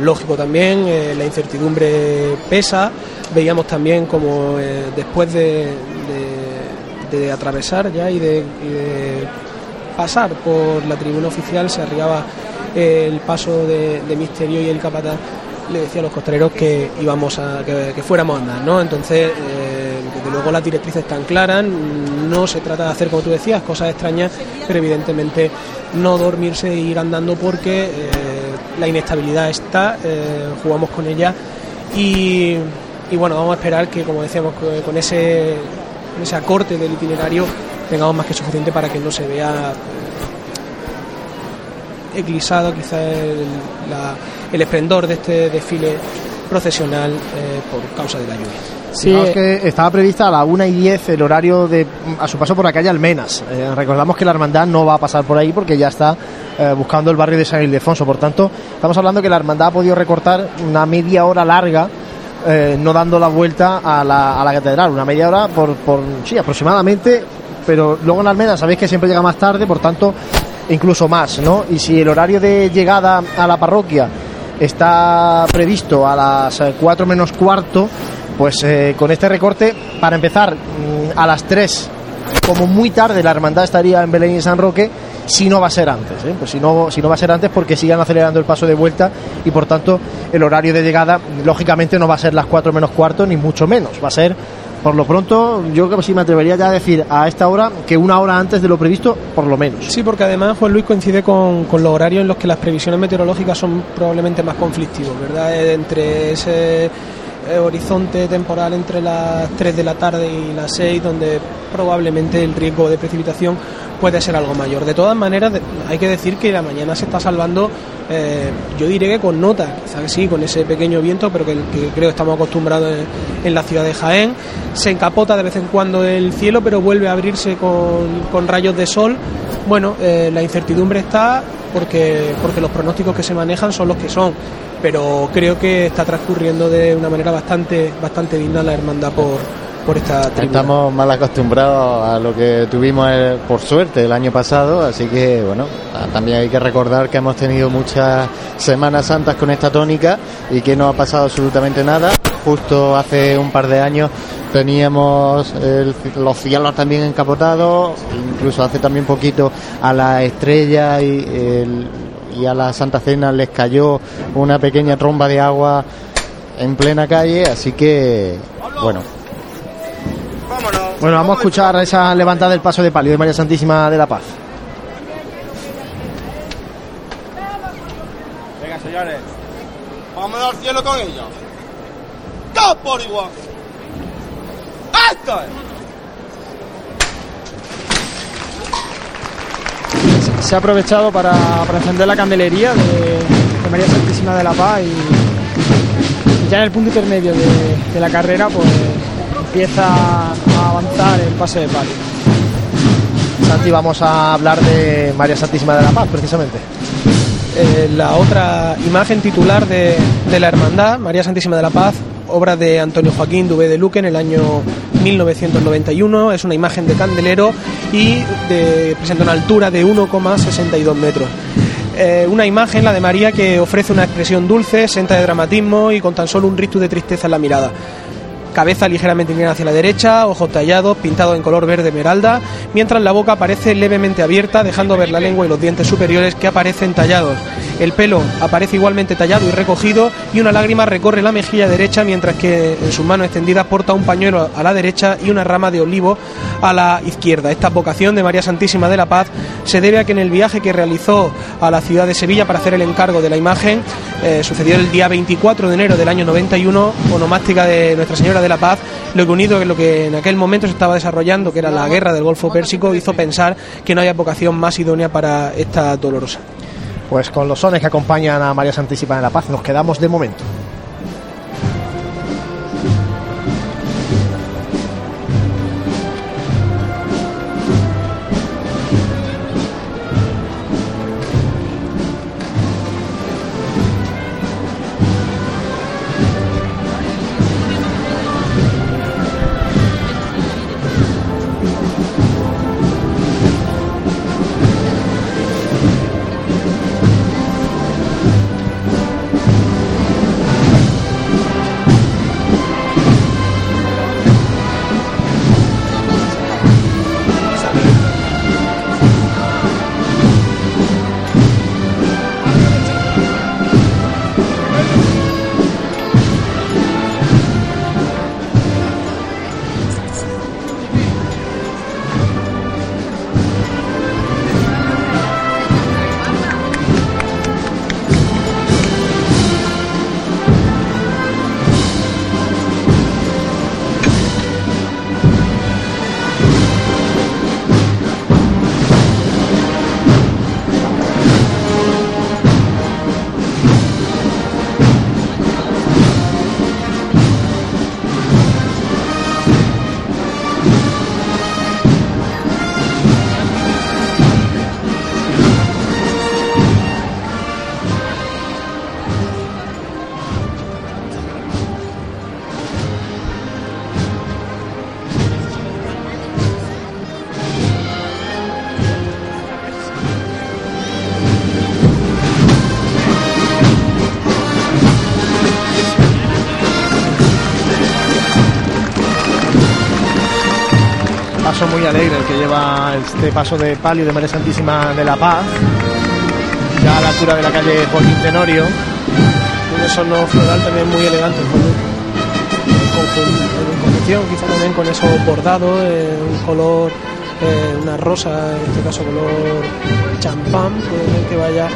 Lógico también, la incertidumbre pesa. Veíamos también como después de, atravesar ya y de, y de pasar por la tribuna oficial se arribaba el paso de, Misterio y el Capataz le decía a los costaleros que íbamos a que, fuéramos a andar, ¿no? Entonces, eh, desde luego las directrices están claras, no se trata de hacer como tú decías, cosas extrañas, pero evidentemente no dormirse e ir andando porque eh, la inestabilidad está, eh, jugamos con ella y, bueno, vamos a esperar que, como decíamos, con ese, ese acorte del itinerario tengamos más que suficiente para que no se vea eclipsado quizás el, el, esplendor de este desfile procesional eh, por causa de la lluvia. Sí, que estaba prevista a la 1 y 10 el horario de a su paso por la calle Almenas. Eh, recordamos que la hermandad no va a pasar por ahí porque ya está eh, buscando el barrio de San Ildefonso. Por tanto, estamos hablando que la hermandad ha podido recortar una media hora larga no dando la vuelta a la, a la catedral. Una media hora por, por, sí, aproximadamente, pero luego en Almenas sabéis que siempre llega más tarde, por tanto incluso más, ¿no? Y si el horario de llegada a la parroquia está previsto a las 4 eh, menos cuarto, pues eh, con este recorte, para empezar mm, a las 3, como muy tarde, la hermandad estaría en Belén y San Roque, si no va a ser antes, ¿eh? pues si no, si no va a ser antes porque sigan acelerando el paso de vuelta y por tanto el horario de llegada lógicamente no va a ser las 4 menos cuarto ni mucho menos, va a ser por lo pronto, yo sí me atrevería ya a decir a esta hora que una hora antes de lo previsto, por lo menos. Sí, porque además Juan Luis coincide con, los horarios en los que las previsiones meteorológicas son probablemente más conflictivos, ¿verdad? Entre ese eh, horizonte temporal entre las 3 de la tarde y las 6, donde probablemente el riesgo de precipitación puede ser algo mayor. De todas maneras, hay que decir que la mañana se está salvando, eh, yo diré que con nota, quizás sí, con ese pequeño viento, pero que, creo que estamos acostumbrados en, en la ciudad de Jaén. Se encapota de vez en cuando el cielo, pero vuelve a abrirse con, rayos de sol. Bueno, eh, la incertidumbre está porque, porque los pronósticos que se manejan son los que son, pero creo que está transcurriendo de una manera bastante, bastante digna la hermandad por, por esta tribuna. Estamos mal acostumbrados a lo que tuvimos eh, por suerte el año pasado, así que bueno, también hay que recordar que hemos tenido muchas Semanas Santas con esta tónica y que no ha pasado absolutamente nada. Justo hace un par de años teníamos el- los cielos también encapotados, incluso hace también poquito a la estrella y, el- y a la Santa Cena les cayó una pequeña tromba de agua en plena calle, así que bueno, Bueno, vamos a escuchar esa levantada del paso de palio de María Santísima de la Paz. Venga, señores. Vamos al cielo con ellos. ¡Todos por igual! ¡Esto es! Se ha aprovechado para, para encender la candelería de, de María Santísima de la Paz y ya en el punto intermedio de, de la carrera pues empieza a avanzar el pase de palio. Santi, vamos a hablar de María Santísima de la Paz, precisamente. Eh, la otra imagen titular de, de la Hermandad, María Santísima de la Paz, obra de Antonio Joaquín Dubé de Luque en el año 1991. Es una imagen de candelero y presenta una altura de 1,62 metros. Eh, una imagen, la de María, que ofrece una expresión dulce, senta de dramatismo y con tan solo un rictus de tristeza en la mirada. Cabeza ligeramente inclinada hacia la derecha, ojos tallados, pintados en color verde esmeralda, mientras la boca aparece levemente abierta, dejando ver la lengua y los dientes superiores que aparecen tallados. El pelo aparece igualmente tallado y recogido y una lágrima recorre la mejilla derecha, mientras que en sus manos extendidas porta un pañuelo a la derecha y una rama de olivo a la izquierda. Esta vocación de María Santísima de la Paz se debe a que en el viaje que realizó a la ciudad de Sevilla para hacer el encargo de la imagen, eh, sucedió el día 24 de enero del año 91, onomástica de Nuestra Señora de la Paz, lo que unido lo que en aquel momento se estaba desarrollando, que era la guerra del Golfo Pérsico, hizo pensar que no había vocación más idónea para esta dolorosa. Pues con los sones que acompañan a María Santísima de la Paz nos quedamos de momento. Paso de palio de María Santísima de la Paz, ya a la altura de la calle Joaquín Tenorio. Un sonoro floral también muy elegante, en conjun- en conjunción quizá también con esos bordados, eh, un color eh, una rosa, en este caso color champán, que vaya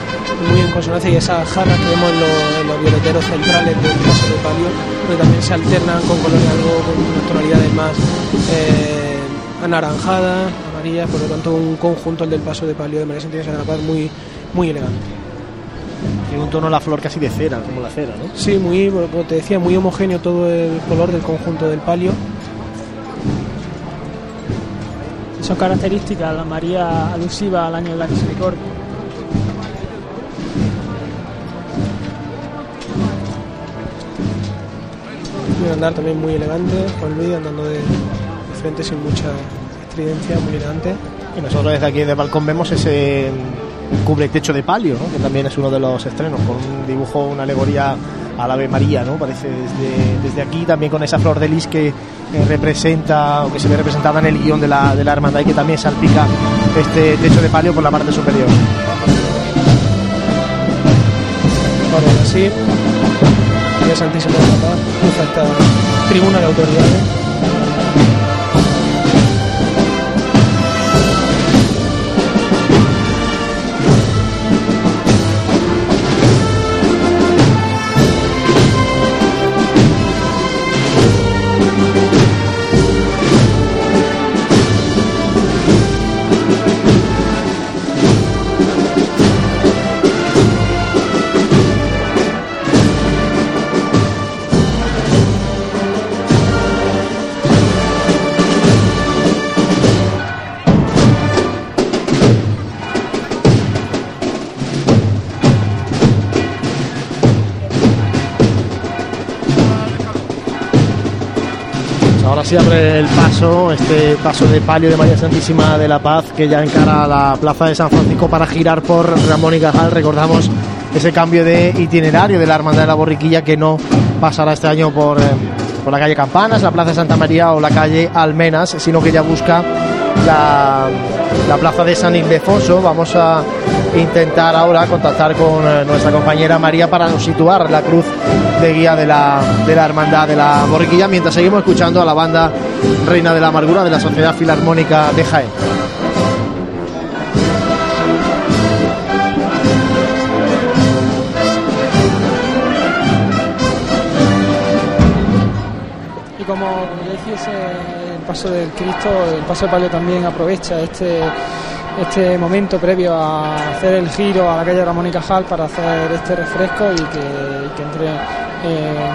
muy en consonancia y esas jarras que vemos en los, en violeteros centrales del paso de palio, donde también se alternan con colores algo con unas tonalidades más eh, anaranjadas, por lo tanto un conjunto el del paso de palio de María Santísima de la Paz muy, muy elegante. Tiene un tono la flor casi de cera, como la cera, ¿no? Sí, muy, como te decía, muy homogéneo todo el color del conjunto del palio. Son características la María alusiva al año de la misericordia. Un andar también muy elegante, Juan Luis andando de, de frente sin mucha estridencia, muy elegante. Y nosotros desde aquí, desde el balcón, vemos ese cubre techo de palio, que también es uno de los estrenos, con un dibujo, una alegoría al Ave María, ¿no? Parece desde, desde aquí, también con esa flor de lis que representa, o que se ve representada en el guion de la, de la hermandad y que también salpica este techo de palio por la parte superior. Ahora así, María Santísima de la Paz, esta tribuna de autoridades. Ahora sí abre el paso, este paso de palio de María Santísima de la Paz que ya encara la plaza de San Francisco para girar por Ramón y Cajal. Recordamos ese cambio de itinerario de la Hermandad de la Borriquilla que no pasará este año por, eh, por la calle Campanas, la plaza de Santa María o la calle Almenas, sino que ya busca la, la plaza de San Ildefonso. Vamos a intentar ahora contactar con eh, nuestra compañera María para situar la cruz de guía de la, de la Hermandad de la Borriquilla, mientras seguimos escuchando a la banda Reina de la Amargura de la Sociedad Filarmónica de Jaén. Paso del Cristo, el paso de palio también aprovecha este este momento previo a hacer el giro a la calle Ramón y Cajal para hacer este refresco y que, que entre eh,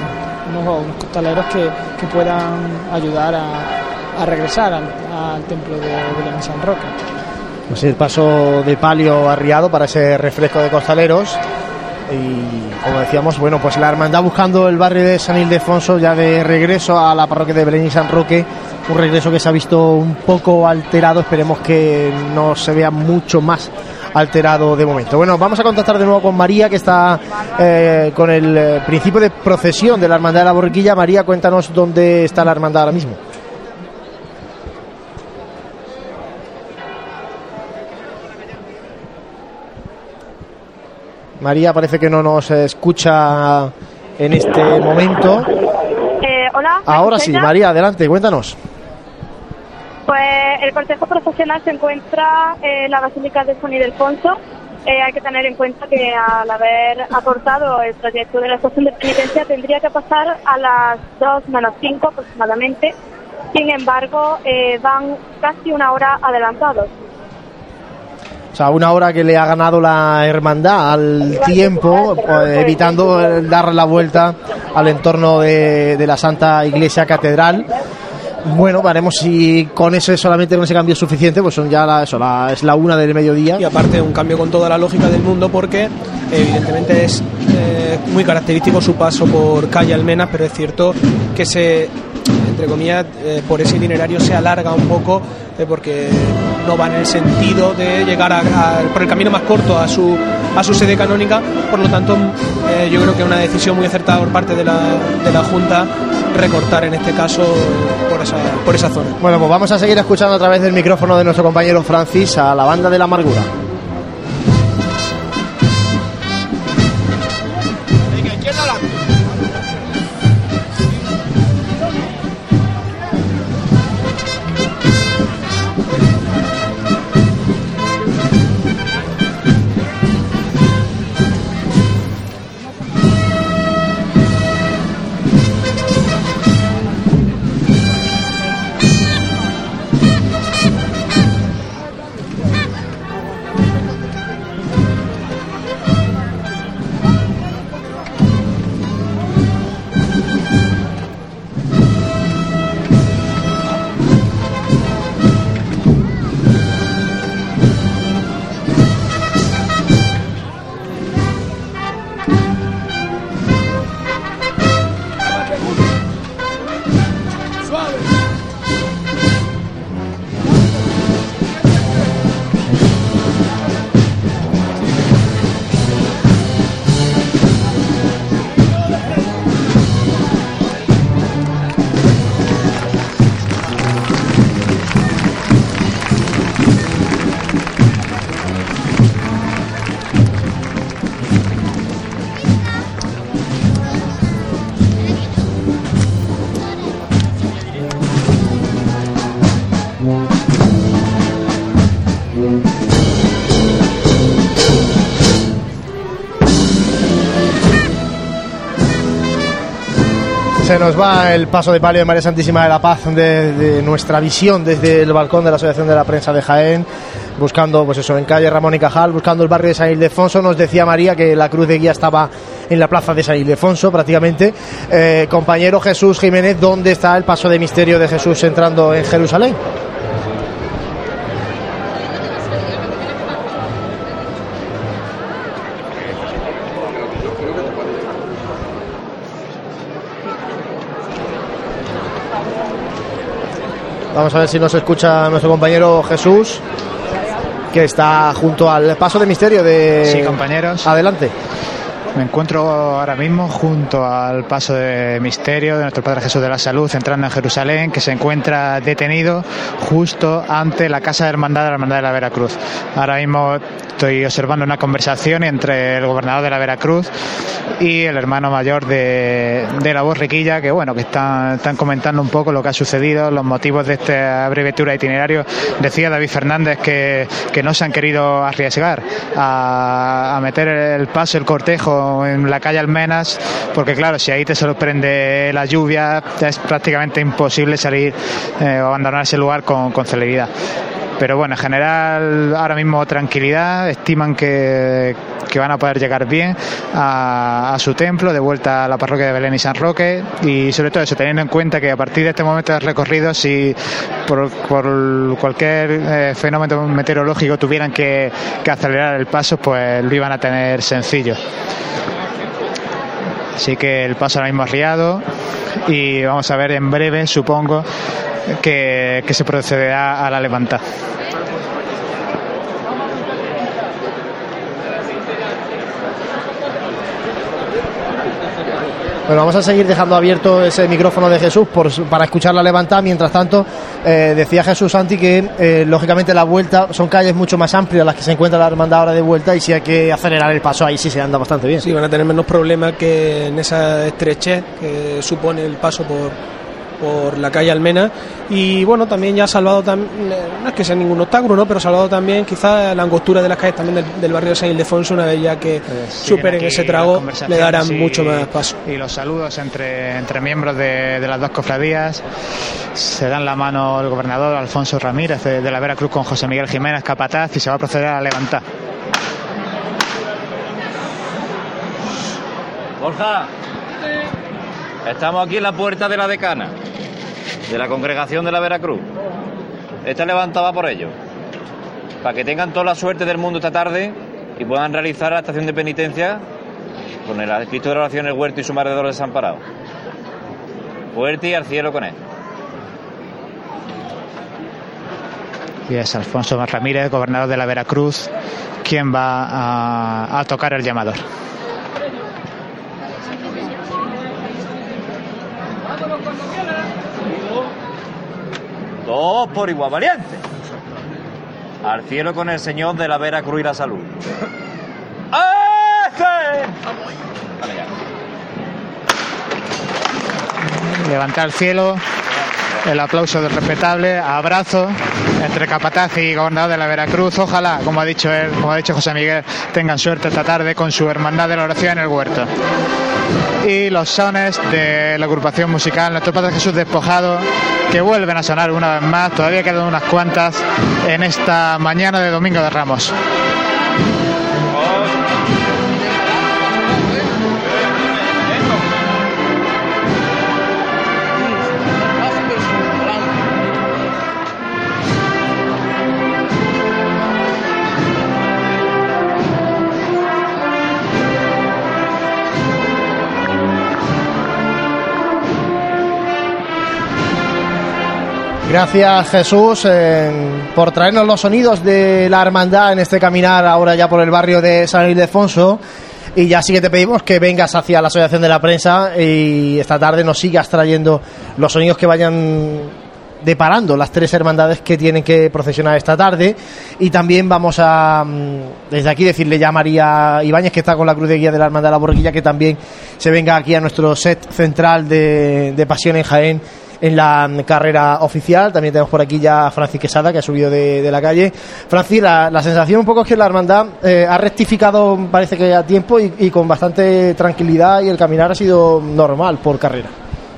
unos, unos costaleros que, que puedan ayudar a, a regresar al, al templo de Belén y San Roque. Pues el paso de palio arriado para ese refresco de costaleros. Y como decíamos, bueno, pues la hermandad buscando el barrio de San Ildefonso ya de regreso a la parroquia de Belén y San Roque. Un regreso que se ha visto un poco alterado. Esperemos que no se vea mucho más alterado de momento. Bueno, vamos a contactar de nuevo con María, que está eh, con el eh, principio de procesión de la hermandad de la Borriquilla. María, cuéntanos dónde está la hermandad ahora mismo. María parece que no nos escucha en este momento. Eh, hola. ¿me Ahora sí? María, adelante, cuéntanos. Pues el cortejo procesional se encuentra en la Basílica de San Ildefonso. Eh, hay que tener en cuenta que al haber acortado el proyecto de la estación de penitencia tendría que pasar a las 2 menos 5 aproximadamente. Sin embargo, eh, van casi una hora adelantados. O sea, una hora que le ha ganado la hermandad al tiempo, pues, evitando eh, dar la vuelta al entorno de, de la Santa Iglesia Catedral. Bueno, veremos si con ese solamente con ese cambio es suficiente, pues son ya eso, la- es la una del mediodía. Y aparte un cambio con toda la lógica del mundo porque evidentemente es eh, muy característico su paso por calle Almenas, pero es cierto que se, entre comillas, eh, por ese itinerario se alarga un poco eh, porque no va en el sentido de llegar a- por el camino más corto a su, a su sede canónica, por lo tanto eh, yo creo que es una decisión muy acertada por parte de la, de la Junta recortar en este caso por esa, por esa zona. Bueno, pues vamos a seguir escuchando a través del micrófono de nuestro compañero Francis a la banda de la amargura. Se nos va el paso de palio de María Santísima de la Paz de, nuestra visión desde el balcón de la Asociación de la Prensa de Jaén, buscando, pues eso, en calle Ramón y Cajal, buscando el barrio de San Ildefonso. Nos decía María que la cruz de guía estaba en la plaza de San Ildefonso prácticamente. Eh, compañero Jesús Jiménez, ¿dónde está el paso de misterio de Jesús entrando en Jerusalén? Vamos a ver si nos escucha nuestro compañero Jesús, que está junto al paso de misterio de. Sí, compañeros. Adelante. Me encuentro ahora mismo junto al paso de misterio de nuestro Padre Jesús de la Salud entrando en Jerusalén, que se encuentra detenido justo ante la Casa de Hermandad de la Hermandad de la Veracruz. Ahora mismo estoy observando una conversación entre el gobernador de la Veracruz y el hermano mayor de, de la Borriquilla, que bueno, que están, están comentando un poco lo que ha sucedido, los motivos de esta abreviatura de itinerario. Decía David Fernández que, que no se han querido arriesgar a, a meter el paso, el cortejo en la calle Almenas, porque claro, si ahí te sorprende la lluvia, es prácticamente imposible salir eh, o abandonar ese lugar con, con celeridad. Pero bueno, en general, ahora mismo tranquilidad, estiman que, que van a poder llegar bien a, su templo, de vuelta a la parroquia de Belén y San Roque, y sobre todo eso, teniendo en cuenta que a partir de este momento del recorrido, si por, por cualquier eh, fenómeno meteorológico tuvieran que, que acelerar el paso, pues lo iban a tener sencillo. Así que el paso ahora mismo es riado y vamos a ver en breve, supongo, que, que se procederá a la levantada. Bueno, vamos a seguir dejando abierto ese micrófono de Jesús por, para escuchar la levantada. Mientras tanto, eh, decía Jesús Santi que eh, lógicamente la vuelta son calles mucho más amplias las que se encuentra la hermandad ahora de vuelta y si hay que acelerar el paso ahí sí se anda bastante bien. Sí, van a tener menos problemas que en esa estrechez que supone el paso por, por la calle Almena. Y bueno también ya ha salvado también no es que sea ningún obstáculo no pero ha salvado también quizás la angostura de las calles también del, del barrio de San Ildefonso una vez ya que superen ese trago le darán y, mucho más paso. y los saludos entre, entre miembros de, de, las dos cofradías. Se dan la mano el gobernador Alfonso Ramírez de, de la Veracruz con José Miguel Jiménez Capataz y se va a proceder a levantar. Borja Estamos aquí en la puerta de la decana, de la congregación de la Veracruz. Esta levantada por ellos, para que tengan toda la suerte del mundo esta tarde y puedan realizar la estación de penitencia con el Cristo de oración, el huerto y su alrededor desamparado. Fuerte y al cielo con él. Y es Alfonso Ramírez, gobernador de la Veracruz, quien va a tocar el llamador. Todos por igual valiente. Al cielo con el Señor de la Vera Cruz y la Salud. Levanta el cielo. El aplauso del respetable, abrazo entre capataz y gobernador de la Veracruz. Ojalá, como ha dicho él, como ha dicho José Miguel, tengan suerte esta tarde con su hermandad de la oración en el huerto y los sones de la agrupación musical Nuestro Padre Jesús Despojado que vuelven a sonar una vez más, todavía quedan unas cuantas en esta mañana de Domingo de Ramos. Gracias Jesús por traernos los sonidos de la hermandad en este caminar ahora ya por el barrio de San Ildefonso. Y ya sí que te pedimos que vengas hacia la Asociación de la Prensa y esta tarde nos sigas trayendo los sonidos que vayan deparando las tres hermandades que tienen que procesionar esta tarde. Y también vamos a, desde aquí, decirle ya a María Ibáñez, que está con la cruz de guía de la Hermandad de la Borriquilla, que también se venga aquí a nuestro set central de Pasión en Jaén en la carrera oficial. También tenemos por aquí ya a Francis Quesada, que ha subido de, de la calle. Francis, la, la, sensación un poco es que la hermandad eh, ha rectificado, parece que a tiempo y, con bastante tranquilidad, y el caminar ha sido normal por carrera.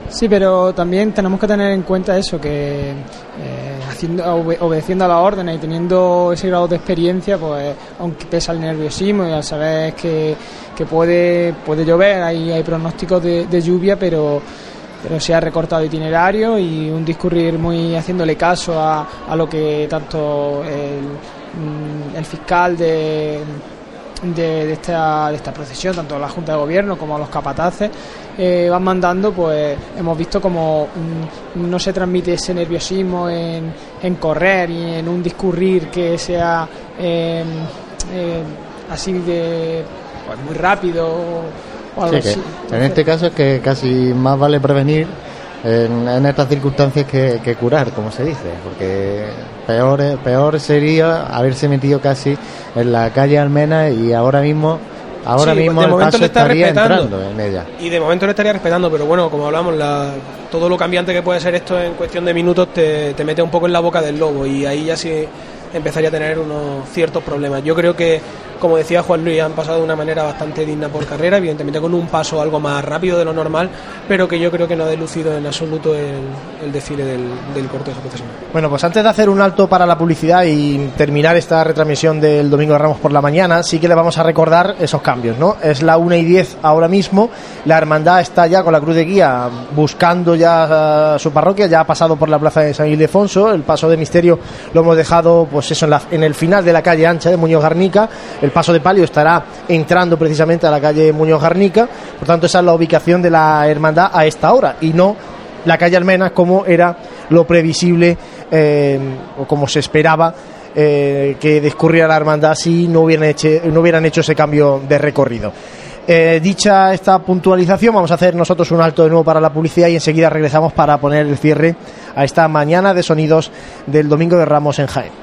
Sí, pero también tenemos que tener en cuenta eso, que eh, haciendo, obedeciendo a las órdenes y teniendo ese grado de experiencia, pues aunque pesa el nerviosismo y al saber que, que puede, puede llover, hay, hay pronósticos de, lluvia, pero pero se ha recortado itinerario y un discurrir muy haciéndole caso a, a lo que tanto el, mm, fiscal de, de, esta, de esta procesión, tanto la Junta de Gobierno como los capataces, eh, van mandando, pues hemos visto como mm, no se transmite ese nerviosismo en, correr y en un discurrir que sea em, así de pues, muy rápido o, algo así. en este caso es que casi más vale prevenir en, estas circunstancias que, curar, como se dice, porque peor, peor sería haberse metido casi en la calle Almena y ahora mismo ahora mismo el paso estaría entrando en ella. Y de momento lo estaría respetando, pero bueno, como hablamos, la, todo lo cambiante que puede ser esto en cuestión de minutos te, te mete un poco en la boca del lobo y ahí ya sí empezaría a tener unos ciertos problemas. Yo creo que como decía Juan Luis, han pasado de una manera bastante digna por carrera, evidentemente con un paso algo más rápido de lo normal, pero que yo creo que no ha delucido en absoluto el, desfile del, del cortejo profesional. Bueno, pues antes de hacer un alto para la publicidad y terminar esta retransmisión del Domingo de Ramos por la mañana, sí que le vamos a recordar esos cambios, ¿no? Es la 1 y 10 ahora mismo, la hermandad está ya con la cruz de guía buscando ya su parroquia, ya ha pasado por la plaza de San Ildefonso, el paso de misterio lo hemos dejado, pues eso, en, en el final de la calle ancha de Muñoz Garnica, el paso de palio estará entrando precisamente a la calle Muñoz Garnica, por tanto esa es la ubicación de la hermandad a esta hora y no la calle Almenas como era lo previsible eh, o como se esperaba eh, que discurriera la hermandad si no hubieran hecho, no hubieran hecho ese cambio de recorrido. Eh, dicha esta puntualización, vamos a hacer nosotros un alto de nuevo para la publicidad y enseguida regresamos para poner el cierre a esta mañana de sonidos del Domingo de Ramos en Jaén.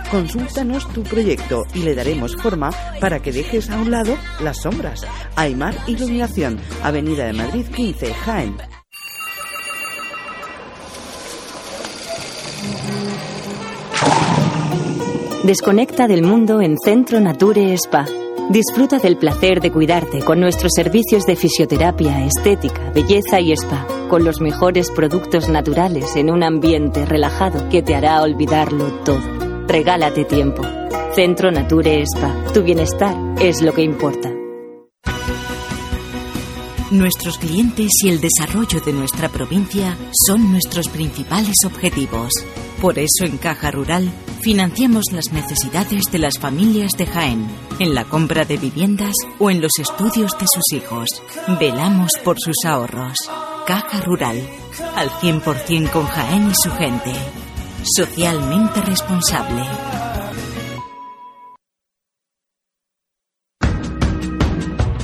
Consúltanos tu proyecto y le daremos forma para que dejes a un lado las sombras. Aymar Iluminación, Avenida de Madrid 15, Jaén. Desconecta del mundo en Centro Nature Spa. Disfruta del placer de cuidarte con nuestros servicios de fisioterapia, estética, belleza y spa, con los mejores productos naturales en un ambiente relajado que te hará olvidarlo todo. Regálate tiempo. Centro Nature Spa. Tu bienestar es lo que importa. Nuestros clientes y el desarrollo de nuestra provincia son nuestros principales objetivos. Por eso en Caja Rural financiamos las necesidades de las familias de Jaén, en la compra de viviendas o en los estudios de sus hijos. Velamos por sus ahorros. Caja Rural, al 100% con Jaén y su gente. Socialmente responsable.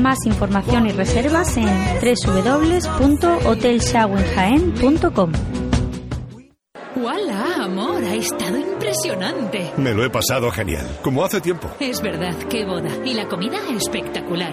Más información y reservas en www.hotelshawenjaen.com. ¡Hola, amor! Ha estado impresionante. Me lo he pasado genial, como hace tiempo. Es verdad, qué boda. Y la comida espectacular.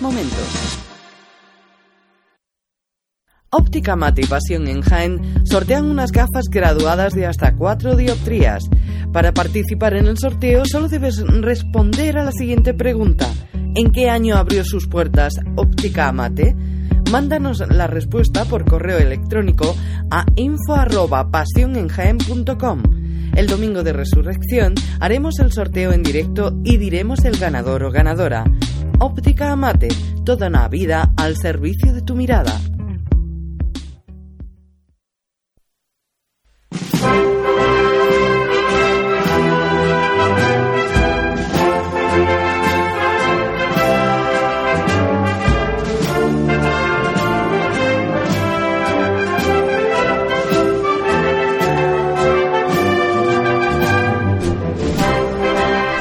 momentos. Óptica Mate y Pasión en Jaén sortean unas gafas graduadas de hasta 4 dioptrías. Para participar en el sorteo solo debes responder a la siguiente pregunta. ¿En qué año abrió sus puertas Óptica Mate? Mándanos la respuesta por correo electrónico a info@pasionenjaen.com. El domingo de resurrección haremos el sorteo en directo y diremos el ganador o ganadora. Óptica Amate, toda una vida al servicio de tu mirada.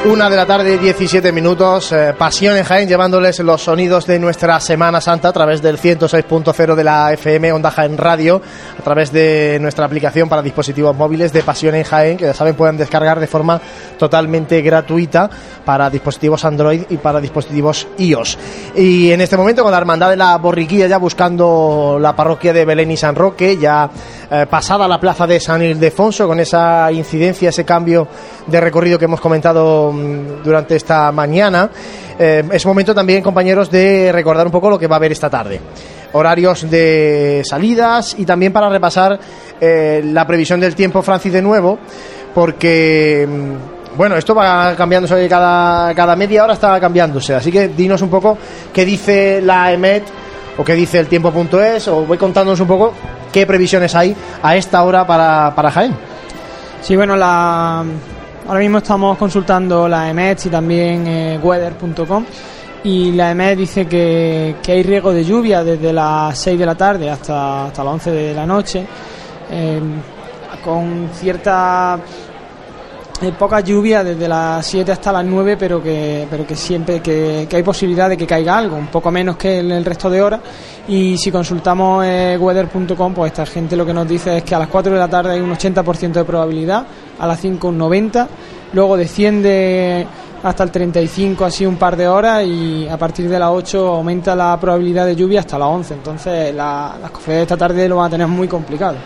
Una de la tarde, 17 minutos. Eh, Pasión en Jaén, llevándoles los sonidos de nuestra Semana Santa a través del 106.0 de la FM Onda Jaén Radio, a través de nuestra aplicación para dispositivos móviles de Pasión en Jaén, que ya saben pueden descargar de forma totalmente gratuita para dispositivos Android y para dispositivos iOS. Y en este momento con la Hermandad de la Borriquilla ya buscando la parroquia de Belén y San Roque, ya eh, pasada la plaza de San Ildefonso con esa incidencia, ese cambio de recorrido que hemos comentado durante esta mañana. Eh, es momento también, compañeros, de recordar un poco lo que va a haber esta tarde. Horarios de salidas y también para repasar eh, la previsión del tiempo, Francis, de nuevo, porque, mm, bueno, esto va cambiándose cada, cada media hora, está cambiándose. Así que dinos un poco qué dice la EMET o qué dice el tiempo.es, o voy contándonos un poco qué previsiones hay a esta hora para, para Jaén. Sí, bueno, la, ahora mismo estamos consultando la EMET y también eh, weather.com y la EMET dice que, que, hay riesgo de lluvia desde las 6 de la tarde hasta, hasta las 11 de la noche, eh, con cierta eh, poca lluvia desde las 7 hasta las 9, pero que, pero que siempre que, que, hay posibilidad de que caiga algo, un poco menos que en el resto de horas. Y si consultamos eh, weather.com, pues esta gente lo que nos dice es que a las 4 de la tarde hay un 80% de probabilidad, a las 5 un 90%, luego desciende hasta el 35 así un par de horas y a partir de las 8 aumenta la probabilidad de lluvia hasta las 11. Entonces la, las cofradías de esta tarde lo van a tener muy complicado.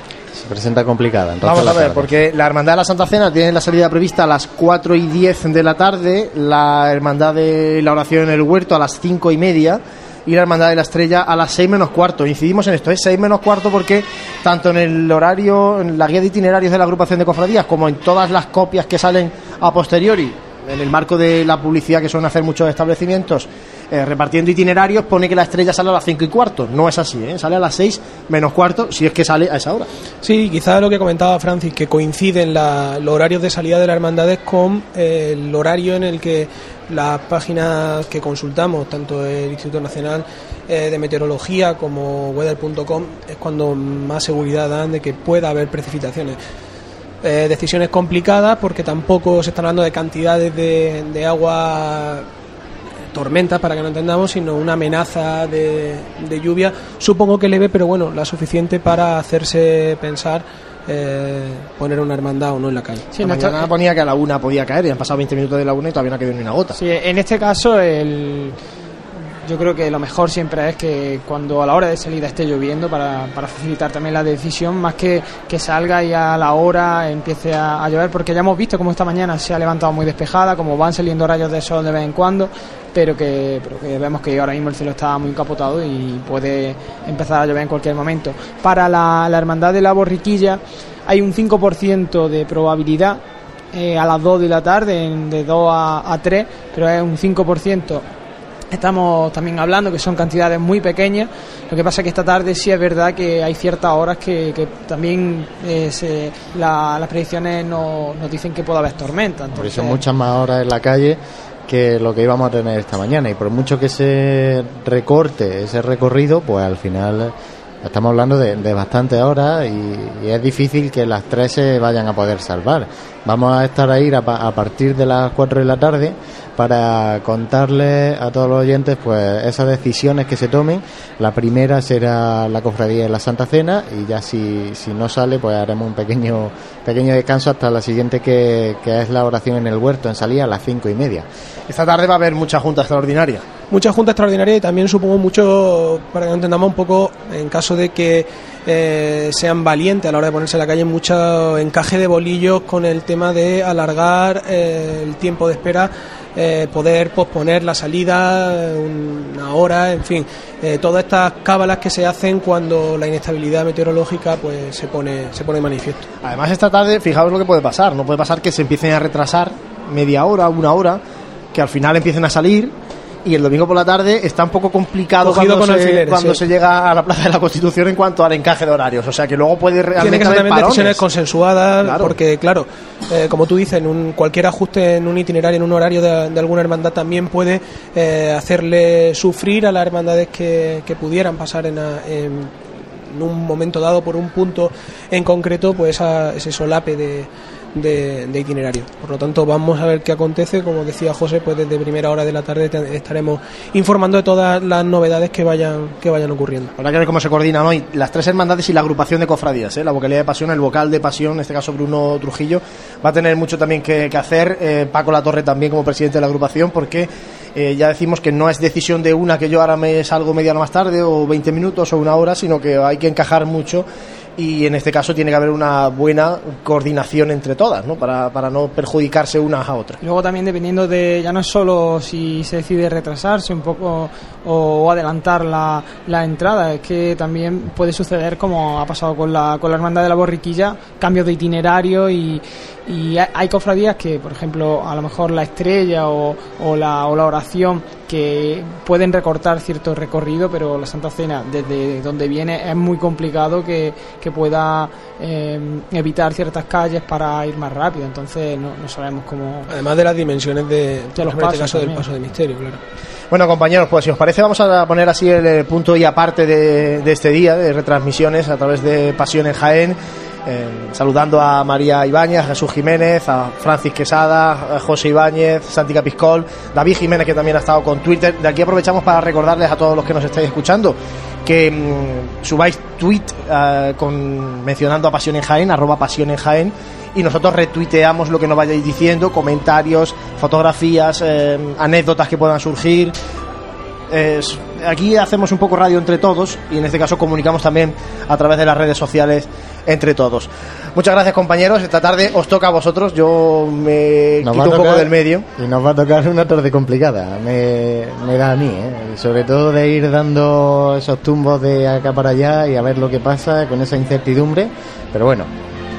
Se presenta complicada. Entonces Vamos a ver, porque la Hermandad de la Santa Cena tiene la salida prevista a las 4 y 10 de la tarde, la Hermandad de la Oración en el Huerto a las 5 y media y la Hermandad de la Estrella a las 6 menos cuarto. Incidimos en esto, es 6 menos cuarto porque tanto en el horario, en la guía de itinerarios de la agrupación de cofradías, como en todas las copias que salen a posteriori, en el marco de la publicidad que suelen hacer muchos establecimientos, eh, repartiendo itinerarios, pone que la estrella sale a las 5 y cuarto. No es así, ¿eh? sale a las 6 menos cuarto, si es que sale a esa hora. Sí, quizá lo que comentaba Francis, que coinciden los horarios de salida de las hermandades con eh, el horario en el que las páginas que consultamos, tanto el Instituto Nacional de Meteorología como weather.com, es cuando más seguridad dan de que pueda haber precipitaciones. Decisiones complicadas porque tampoco se está hablando de cantidades de, de agua tormentas para que no entendamos, sino una amenaza de, de lluvia, supongo que leve, pero bueno, la suficiente para hacerse pensar eh, poner una hermandad o no en la calle. Sí, La en mañana ponía que a la una podía caer y han pasado 20 minutos de la una y todavía no ha quedado ni una gota. Sí, en este caso el, yo creo que lo mejor siempre es que cuando a la hora de salida esté lloviendo para, para facilitar también la decisión, más que que salga y a la hora empiece a, a llover, porque ya hemos visto cómo esta mañana se ha levantado muy despejada, como van saliendo rayos de sol de vez en cuando, pero que, pero que vemos que ahora mismo el cielo está muy encapotado y puede empezar a llover en cualquier momento. Para la, la hermandad de la borriquilla hay un 5% de probabilidad eh, a las 2 de la tarde, en- de 2 a, a 3, pero es un 5%. Estamos también hablando que son cantidades muy pequeñas. Lo que pasa es que esta tarde sí es verdad que hay ciertas horas que, que también eh, se- la- las predicciones no- nos dicen que puede haber tormenta. Por eso muchas más horas en la calle que lo que íbamos a tener esta mañana. Y por mucho que se recorte ese recorrido, pues al final estamos hablando de, de bastantes horas y, es difícil que las tres se vayan a poder salvar. Vamos a estar ahí a partir de las 4 de la tarde para contarles a todos los oyentes pues esas decisiones que se tomen. La primera será la cofradía de la Santa Cena y ya si, si no sale pues haremos un pequeño pequeño descanso hasta la siguiente que, que es la oración en el huerto en salida a las cinco y media. Esta tarde va a haber mucha junta extraordinaria. Mucha junta extraordinaria y también supongo mucho, para que entendamos un poco, en caso de que eh, sean valientes a la hora de ponerse en la calle, mucho encaje de bolillos con el tema de alargar eh, el tiempo de espera, eh, poder posponer la salida una hora, en fin, todas estas cábalas que se hacen cuando la inestabilidad meteorológica pues se pone, se pone manifiesto. Además, esta tarde, fijaos lo que puede pasar. No puede pasar que se empiecen a retrasar media hora, una hora, que al final empiecen a salir. Y el domingo por la tarde está un poco complicado Cogido cuando, se, alfileres, cuando sí. se llega a la Plaza de la Constitución en cuanto al encaje de horarios. O sea que luego puede Tiene realmente que ser haber decisiones consensuadas, Claro. porque claro, eh, como tú dices, en un, cualquier ajuste en un itinerario, en un horario de, de alguna hermandad también puede eh, hacerle sufrir a las hermandades que, que pudieran pasar en, a- en- en un momento dado por un punto en concreto, pues esa- ese solape de, de- itinerario. Por lo tanto, vamos a ver qué acontece. Como decía José, pues desde primera hora de la tarde te- estaremos informando de todas las novedades que vayan, que vayan ocurriendo. Habrá que ver cómo se coordinan hoy las tres hermandades y la agrupación de cofradías. ¿eh? La vocalía de pasión, el vocal de pasión, en este caso Bruno Trujillo, va a tener mucho también que, que hacer. eh, Paco Latorre también como presidente de la agrupación, porque eh, ya decimos que no es decisión de una que yo ahora me salgo media hora más tarde o 20 minutos o una hora, sino que hay que encajar mucho. Y en este caso tiene que haber una buena coordinación entre todas, ¿no? Para, para no perjudicarse unas a otras. Luego también dependiendo de, ya no es solo si se decide retrasarse un poco o, adelantar la, la entrada, es que también puede suceder como ha pasado con la, con la Hermandad de la Borriquilla, cambios de itinerario y, y hay cofradías que, por ejemplo, a lo mejor la estrella o, o la, o la oración que pueden recortar cierto recorrido, pero la Santa Cena, desde donde viene, es muy complicado que, que pueda eh, evitar ciertas calles para ir más rápido. Entonces, no, no sabemos cómo. Además de las dimensiones de, los en pasos este caso del paso de misterio, claro. Bueno, compañeros, pues si os parece, vamos a poner así el punto y aparte de, de este día, de retransmisiones a través de Pasión en Jaén. Eh, saludando a María Ibáñez, a Jesús Jiménez, a Francis Quesada, a José Ibáñez, Santi Capiscol, David Jiménez, que también ha estado con Twitter. De aquí aprovechamos para recordarles a todos los que nos estáis escuchando que mm, subáis tweet eh, con, mencionando a Pasión Jaén, arroba Pasión Jaén, y nosotros retuiteamos lo que nos vayáis diciendo, comentarios, fotografías, eh, anécdotas que puedan surgir. Es- aquí hacemos un poco radio entre todos y en este caso comunicamos también a través de las redes sociales entre todos. Muchas gracias compañeros, esta tarde os toca a vosotros, yo me Nos quito un poco del medio. Y nos va a tocar una tarde complicada, me, me da a mí, ¿eh? sobre todo de ir dando esos tumbos de acá para allá y a ver lo que pasa con esa incertidumbre, pero bueno,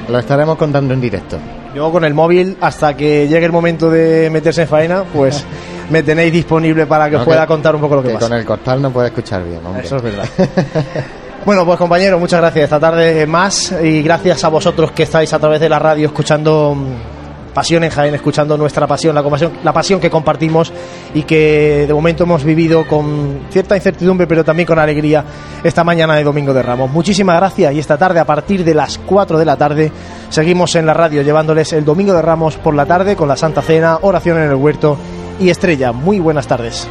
lo estaremos contando en directo. Yo con el móvil, hasta que llegue el momento de meterse en faena, pues me tenéis disponible para que os No, pueda que- contar un poco lo que, que pasa. con el costal no puede escuchar bien, hombre. Eso es verdad. Bueno, pues compañeros, muchas gracias esta tarde más y gracias a vosotros que estáis a través de la radio escuchando mm, Pasión en Jaén, escuchando nuestra pasión, la pasión, la pasión que compartimos y que de momento hemos vivido con cierta incertidumbre, pero también con alegría esta mañana de Domingo de Ramos. Muchísimas gracias y esta tarde, a partir de las 4 de la tarde, seguimos en la radio llevándoles el Domingo de Ramos por la tarde con la Santa Cena, oración en el huerto y estrella. Muy buenas tardes.